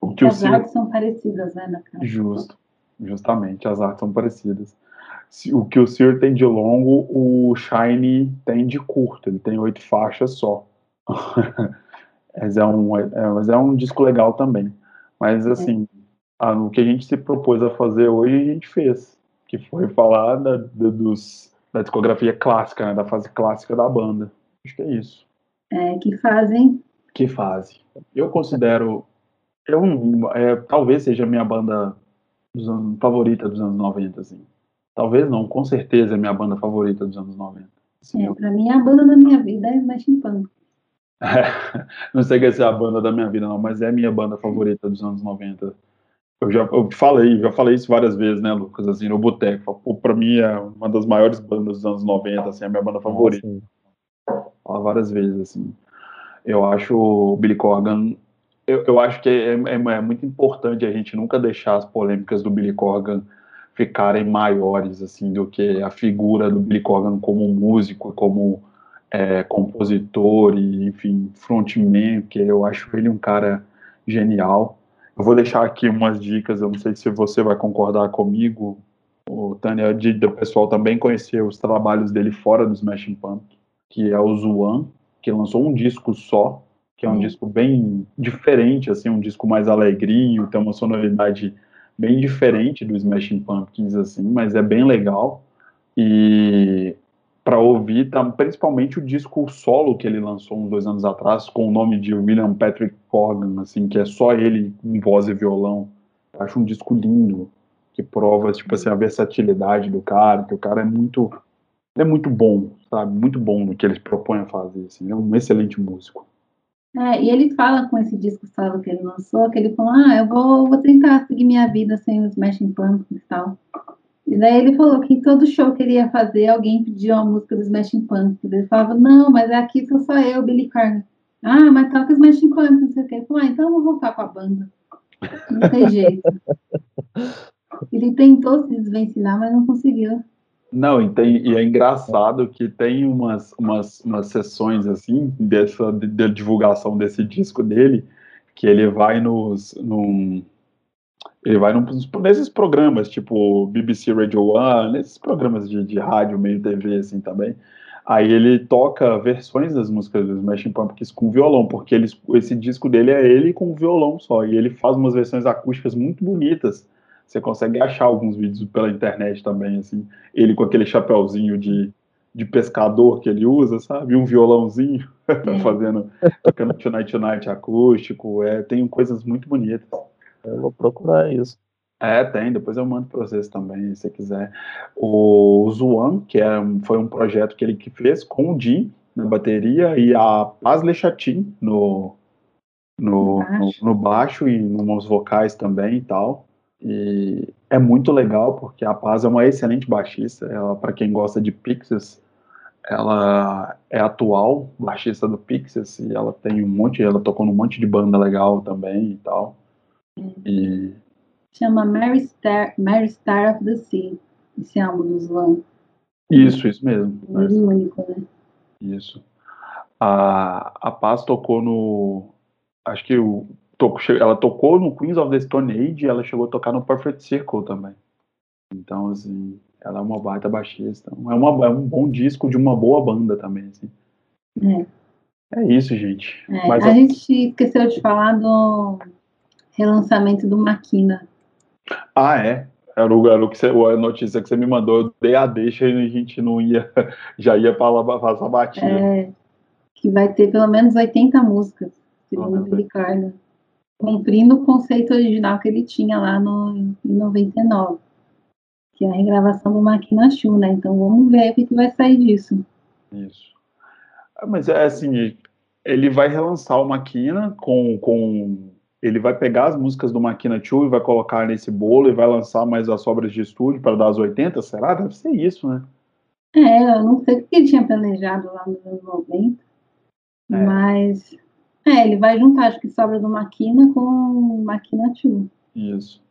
O que as artes são parecidas, né, na cara? Justo, justamente, as artes são parecidas. O que o Sir tem de longo, o Shine tem de curto, ele tem oito faixas só. mas, é um, é, mas é um disco legal também. Mas, é. assim, é. a, o que a gente se propôs a fazer hoje, a gente fez. Que foi falar da, da, dos, da discografia clássica, né, da fase clássica da banda. Acho que é isso. É, que fazem. Que fase. Eu considero eu, é, talvez seja a minha banda dos anos, favorita dos anos 90, assim. Talvez não, com certeza é a minha banda favorita dos anos 90. Assim, é, eu... pra mim a banda da minha vida é Smashing Pumpkins. É, não sei se é a banda da minha vida, não, mas é a minha banda favorita dos anos 90. Eu já eu falei, já falei isso várias vezes, né, Lucas, assim, no Boteco. Pra mim é uma das maiores bandas dos anos 90, assim, é a minha banda favorita. Fala várias vezes, assim. Eu acho o Billy Corgan eu, eu acho que é, é, é, muito importante a gente nunca deixar as polêmicas do Billy Corgan ficarem maiores assim do que a figura do Billy Corgan como músico, como é, compositor e enfim frontman, que eu acho ele um cara genial. Eu vou deixar aqui umas dicas, eu não sei se você vai concordar comigo, o Tânia, de, do pessoal também conhecer os trabalhos dele fora do Smashing Pumpkins, que é o Zuan, que lançou um disco só, que é um disco bem diferente, assim, um disco mais alegrinho, tem uma sonoridade bem diferente do Smashing Pumpkins, assim, mas é bem legal. E para ouvir, tá, principalmente o disco solo que ele lançou uns dois anos atrás, com o nome de William Patrick Corgan, assim, que é só ele em voz e violão. Eu acho um disco lindo, que prova, tipo assim, a versatilidade do cara, que o cara é muito, é muito bom, sabe? Muito bom no que ele propõe a fazer, assim, é um excelente músico. É, e ele fala com esse disco solo que ele lançou, que ele falou, ah, eu vou, vou tentar seguir minha vida sem os Smashing Pumpkins e tal. E daí ele falou que todo show que ele ia fazer, alguém pedia uma música dos Smashing Pumpkins. Ele falava, não, mas aqui sou só eu, Billy Corgan. Ah, mas toca os Smashing Pumpkins, não sei o quê. Ele falou, ah, então eu vou voltar com a banda. Não tem jeito. ele tentou se desvencilhar, mas não conseguiu. Não, e, tem, e é engraçado que tem umas, umas, umas sessões assim dessa de, de divulgação desse disco dele, que ele vai nos num, ele vai nos, nesses programas tipo BBC Radio One, nesses programas de, de rádio, meio TV assim também. Aí ele toca versões das músicas dos Smashing Pumpkins com violão, porque ele, esse disco dele é ele com violão só, e ele faz umas versões acústicas muito bonitas você consegue achar alguns vídeos pela internet também, assim, ele com aquele chapéuzinho de, de pescador que ele usa, sabe? Um violãozinho, fazendo, tocando Tonight Tonight acústico, é, tem coisas muito bonitas. Eu vou procurar isso. É, tem, depois eu mando para vocês também, se quiser. O Zuan, que é, foi um projeto que ele que fez com o Jim na bateria e a Paz Lechatin no, no, no, no baixo e nos vocais também e tal. E é muito legal porque a Paz é uma excelente baixista. Ela, para quem gosta de Pixies, ela é atual baixista do Pixies e ela tem um monte, ela tocou num monte de banda legal também e tal. E chama Mary Star, Mary Star of the Sea, esse álbum dos Van. Isso, isso mesmo. Muito único, né? Isso. A, a Paz tocou no. Acho que o ela tocou no Queens of the Stone Age e ela chegou a tocar no Perfect Circle também. Então, assim, ela é uma baita baixista. É, uma, é um bom disco de uma boa banda também, assim. É. É isso, gente. É, a, a gente esqueceu de falar do, relançamento do Maquina. Ah, é? Era, o, era o que você, a notícia que você me mandou. Eu dei a deixa e a gente não ia, já ia para passar batida. É, que vai ter pelo menos 80 músicas, segundo o Ricardo. Cumprindo o conceito original que ele tinha lá no, em 99, que é a regravação do Maquina Chu, né? Então vamos ver o que, vai sair disso. Isso. Ah, mas é assim, ele vai relançar o Maquina com, com ele vai pegar as músicas do Maquina 2 e vai colocar nesse bolo e vai lançar mais as obras de estúdio para dar as 80, será? Deve ser isso, né? É, eu não sei o que ele tinha planejado lá nos anos 90, é. mas é, ele vai juntar, acho que sobra do Maquina com Maquina 2. Isso.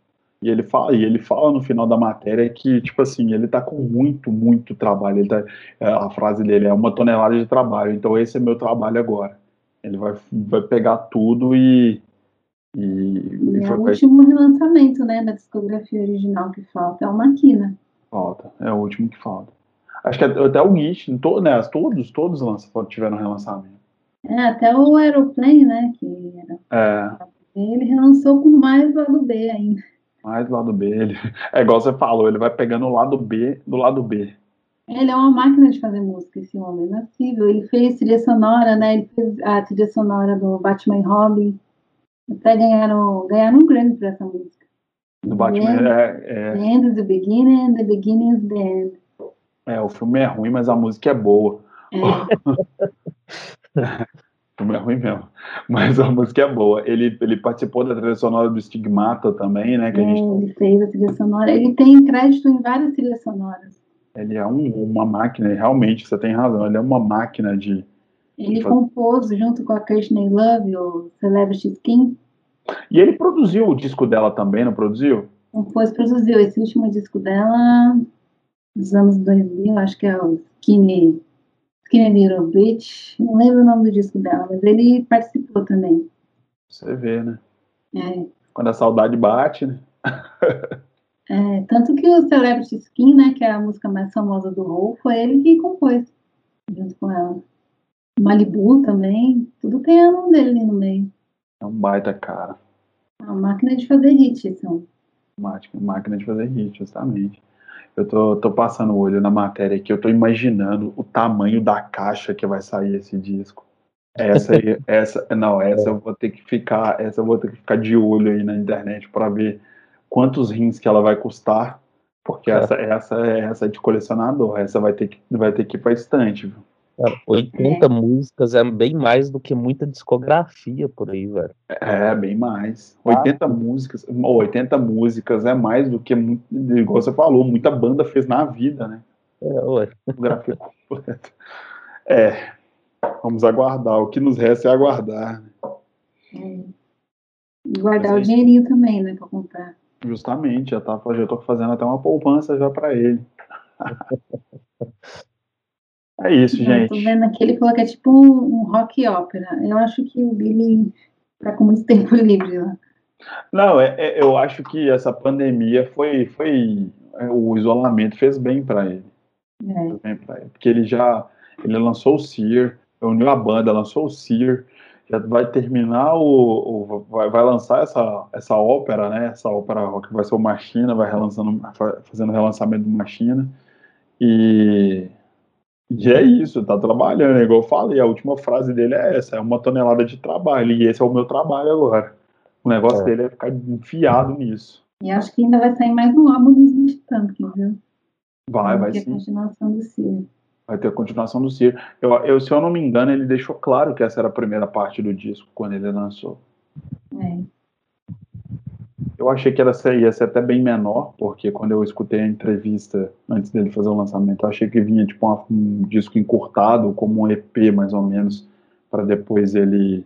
E ele fala, e ele fala no final da matéria que, tipo assim, ele tá com muito, muito trabalho. Ele tá, é, a frase dele é uma tonelada de trabalho, então esse é meu trabalho agora. Ele vai, vai pegar tudo e, e, e é o último relançamento, né, da discografia original que falta, é o Maquina. Falta, é o último que falta. Acho que até o Git, to, né, todos, todos tiveram relançamento. É, até o Aeroplane, né, que era... É. Ele relançou com mais lado B ainda. Mais lado B. Ele, é igual você falou, ele vai pegando o lado B do lado B. Ele é uma máquina de fazer música, esse homem, não é possível. Ele fez trilha sonora, né, ele fez a trilha sonora do Batman Robin, até ganharam, ganharam um Grammy por essa música. Do Batman the é, é... The End is the Beginning and the Beginning is the End. É, o filme é ruim, mas a música é boa. É. o filme é ruim mesmo. Mas a música é boa. Ele, ele participou da trilha sonora do Stigmata também, né? Que é, a gente... Ele fez a trilha sonora. Ele tem crédito em várias trilhas sonoras. Ele é um, uma máquina, realmente, você tem razão. Ele é uma máquina de ele compôs junto com a Courtney Love o Celebrity Skin. E ele produziu o disco dela também, não produziu? Compôs, produziu esse último disco dela dos anos 2000, acho que é o Skinny, Skinny Little Bitch. Não lembro o nome do disco dela, mas ele participou também. Você vê, né? É. Quando a saudade bate, né? é, tanto que o Celebrity Skin, né, que é a música mais famosa do Hole, foi ele que compôs junto com ela. Malibu também, tudo tem a mão dele ali no meio. É um baita cara. É uma máquina de fazer hit, então. Máquina, máquina de fazer hit, justamente. Eu tô, tô passando o olho na matéria aqui, eu tô imaginando o tamanho da caixa que vai sair esse disco. Essa aí, essa, não, essa eu vou ter que ficar, essa eu vou ter que ficar de olho aí na internet para ver quantos rins que ela vai custar, porque essa, essa, essa é de colecionador, essa vai ter que, vai ter que ir para estante, viu? Cara, 80 é. músicas é bem mais do que muita discografia por aí, velho. É, bem mais. Ah. 80 músicas, 80 músicas é mais do que, muito, igual você falou, muita banda fez na vida, né? É, ué. Discografia completa. É, vamos aguardar. O que nos resta é aguardar. É. E guardar o dinheirinho também, né, pra comprar. Justamente, já, tá, já tô fazendo até uma poupança já para ele. É isso, gente. Tô vendo aqui, ele falou que é tipo um, um rock ópera. Eu acho que o Billy tá com muito tempo livre lá. Não, é, é, eu acho que essa pandemia foi, foi é, o isolamento fez bem para ele. É. Fez bem para ele, porque ele já ele lançou o Sear, uniu a banda, lançou o Sear, já vai terminar o, o vai, vai, lançar essa, essa ópera, né? Essa ópera rock vai ser o Machina, vai relançando, fazendo relançamento do Machina e e é isso, tá trabalhando, igual eu falei, a última frase dele é essa, é uma tonelada de trabalho, e esse é o meu trabalho agora. O negócio é. dele é ficar enfiado nisso. E acho que ainda vai sair mais um álbum dos Pumpkins, viu? Vai, vai, vai sim. a continuação do Ciro. Vai ter a continuação do Ciro. Eu, eu, se eu não me engano, ele deixou claro que essa era a primeira parte do disco, quando ele lançou. Eu achei que ela ia ser até bem menor, porque quando eu escutei a entrevista antes dele fazer o lançamento, eu achei que vinha tipo uma, um disco encurtado, como um EP mais ou menos, para depois ele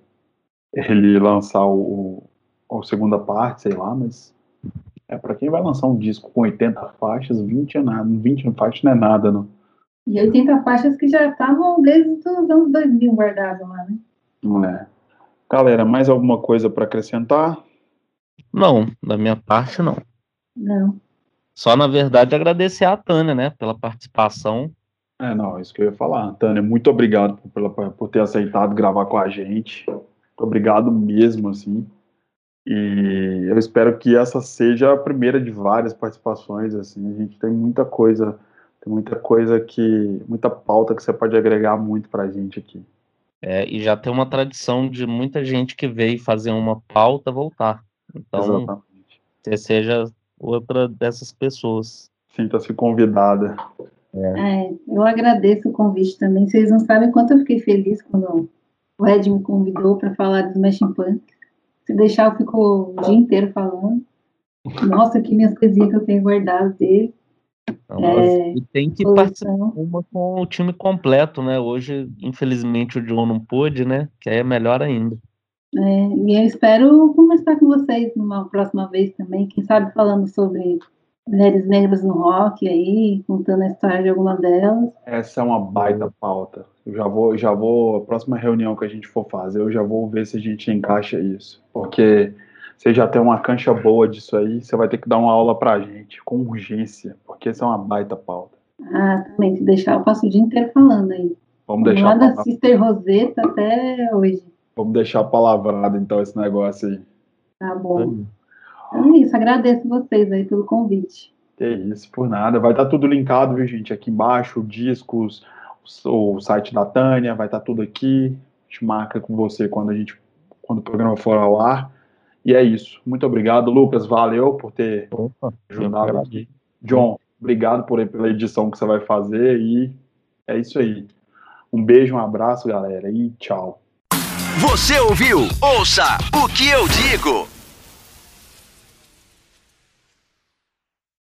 ele lançar o, a segunda parte, sei lá, mas é para quem vai lançar um disco com 80 faixas, 20 é nada, 20 faixas não é nada, não. E 80 faixas que já estavam desde os anos 2000 guardados lá, né? Não é. Galera, mais alguma coisa para acrescentar? Não, da minha parte não. Não. Só, na verdade, agradecer a Tânia, né, pela participação. É, não, isso que eu ia falar. Tânia, muito obrigado por, por ter aceitado gravar com a gente. Muito obrigado mesmo, assim. E eu espero que essa seja a primeira de várias participações, assim, a gente tem muita coisa, tem muita coisa que, muita pauta que você pode agregar muito para a gente aqui. É, e já tem uma tradição de muita gente que veio fazer uma pauta voltar. Então, Exatamente. você seja outra dessas pessoas. Sinta-se convidada. É. É, eu agradeço o convite também. Vocês não sabem quanto eu fiquei feliz quando o Ed me convidou para falar do Smashing Punk. Se deixar, eu fico o dia inteiro falando. Nossa, que minhas coisinhas que eu tenho guardado dele. é, e tem que participar uma com o time completo, né? Hoje, infelizmente, o John não pôde, né? Que aí é melhor ainda. É, e eu espero conversar com vocês numa próxima vez também, quem sabe falando sobre mulheres negras no rock aí, contando a história de alguma delas. Essa é uma baita pauta. Eu já vou, já vou, a próxima reunião que a gente for fazer, eu já vou ver se a gente encaixa isso. Porque você já tem uma cancha boa disso aí, você vai ter que dar uma aula pra gente, com urgência, porque essa é uma baita pauta. Ah, também, se deixar, eu passo o dia inteiro falando aí. Vamos deixar. Lá da Sister Rosetta até hoje. Vamos deixar palavrado, então, esse negócio aí. Tá bom. Então é isso, agradeço vocês aí pelo convite. Que isso, por nada. Vai estar tá tudo linkado, viu, gente? Aqui embaixo, discos, o site da Tânia, vai estar tá tudo aqui. A gente marca com você quando a gente quando o programa for ao ar. E é isso. Muito obrigado, Lucas. Valeu por ter Opa, ajudado aqui. John, obrigado por, pela edição que você vai fazer. E é isso aí. Um beijo, um abraço, galera. E tchau. Você ouviu? Ouça o que eu digo.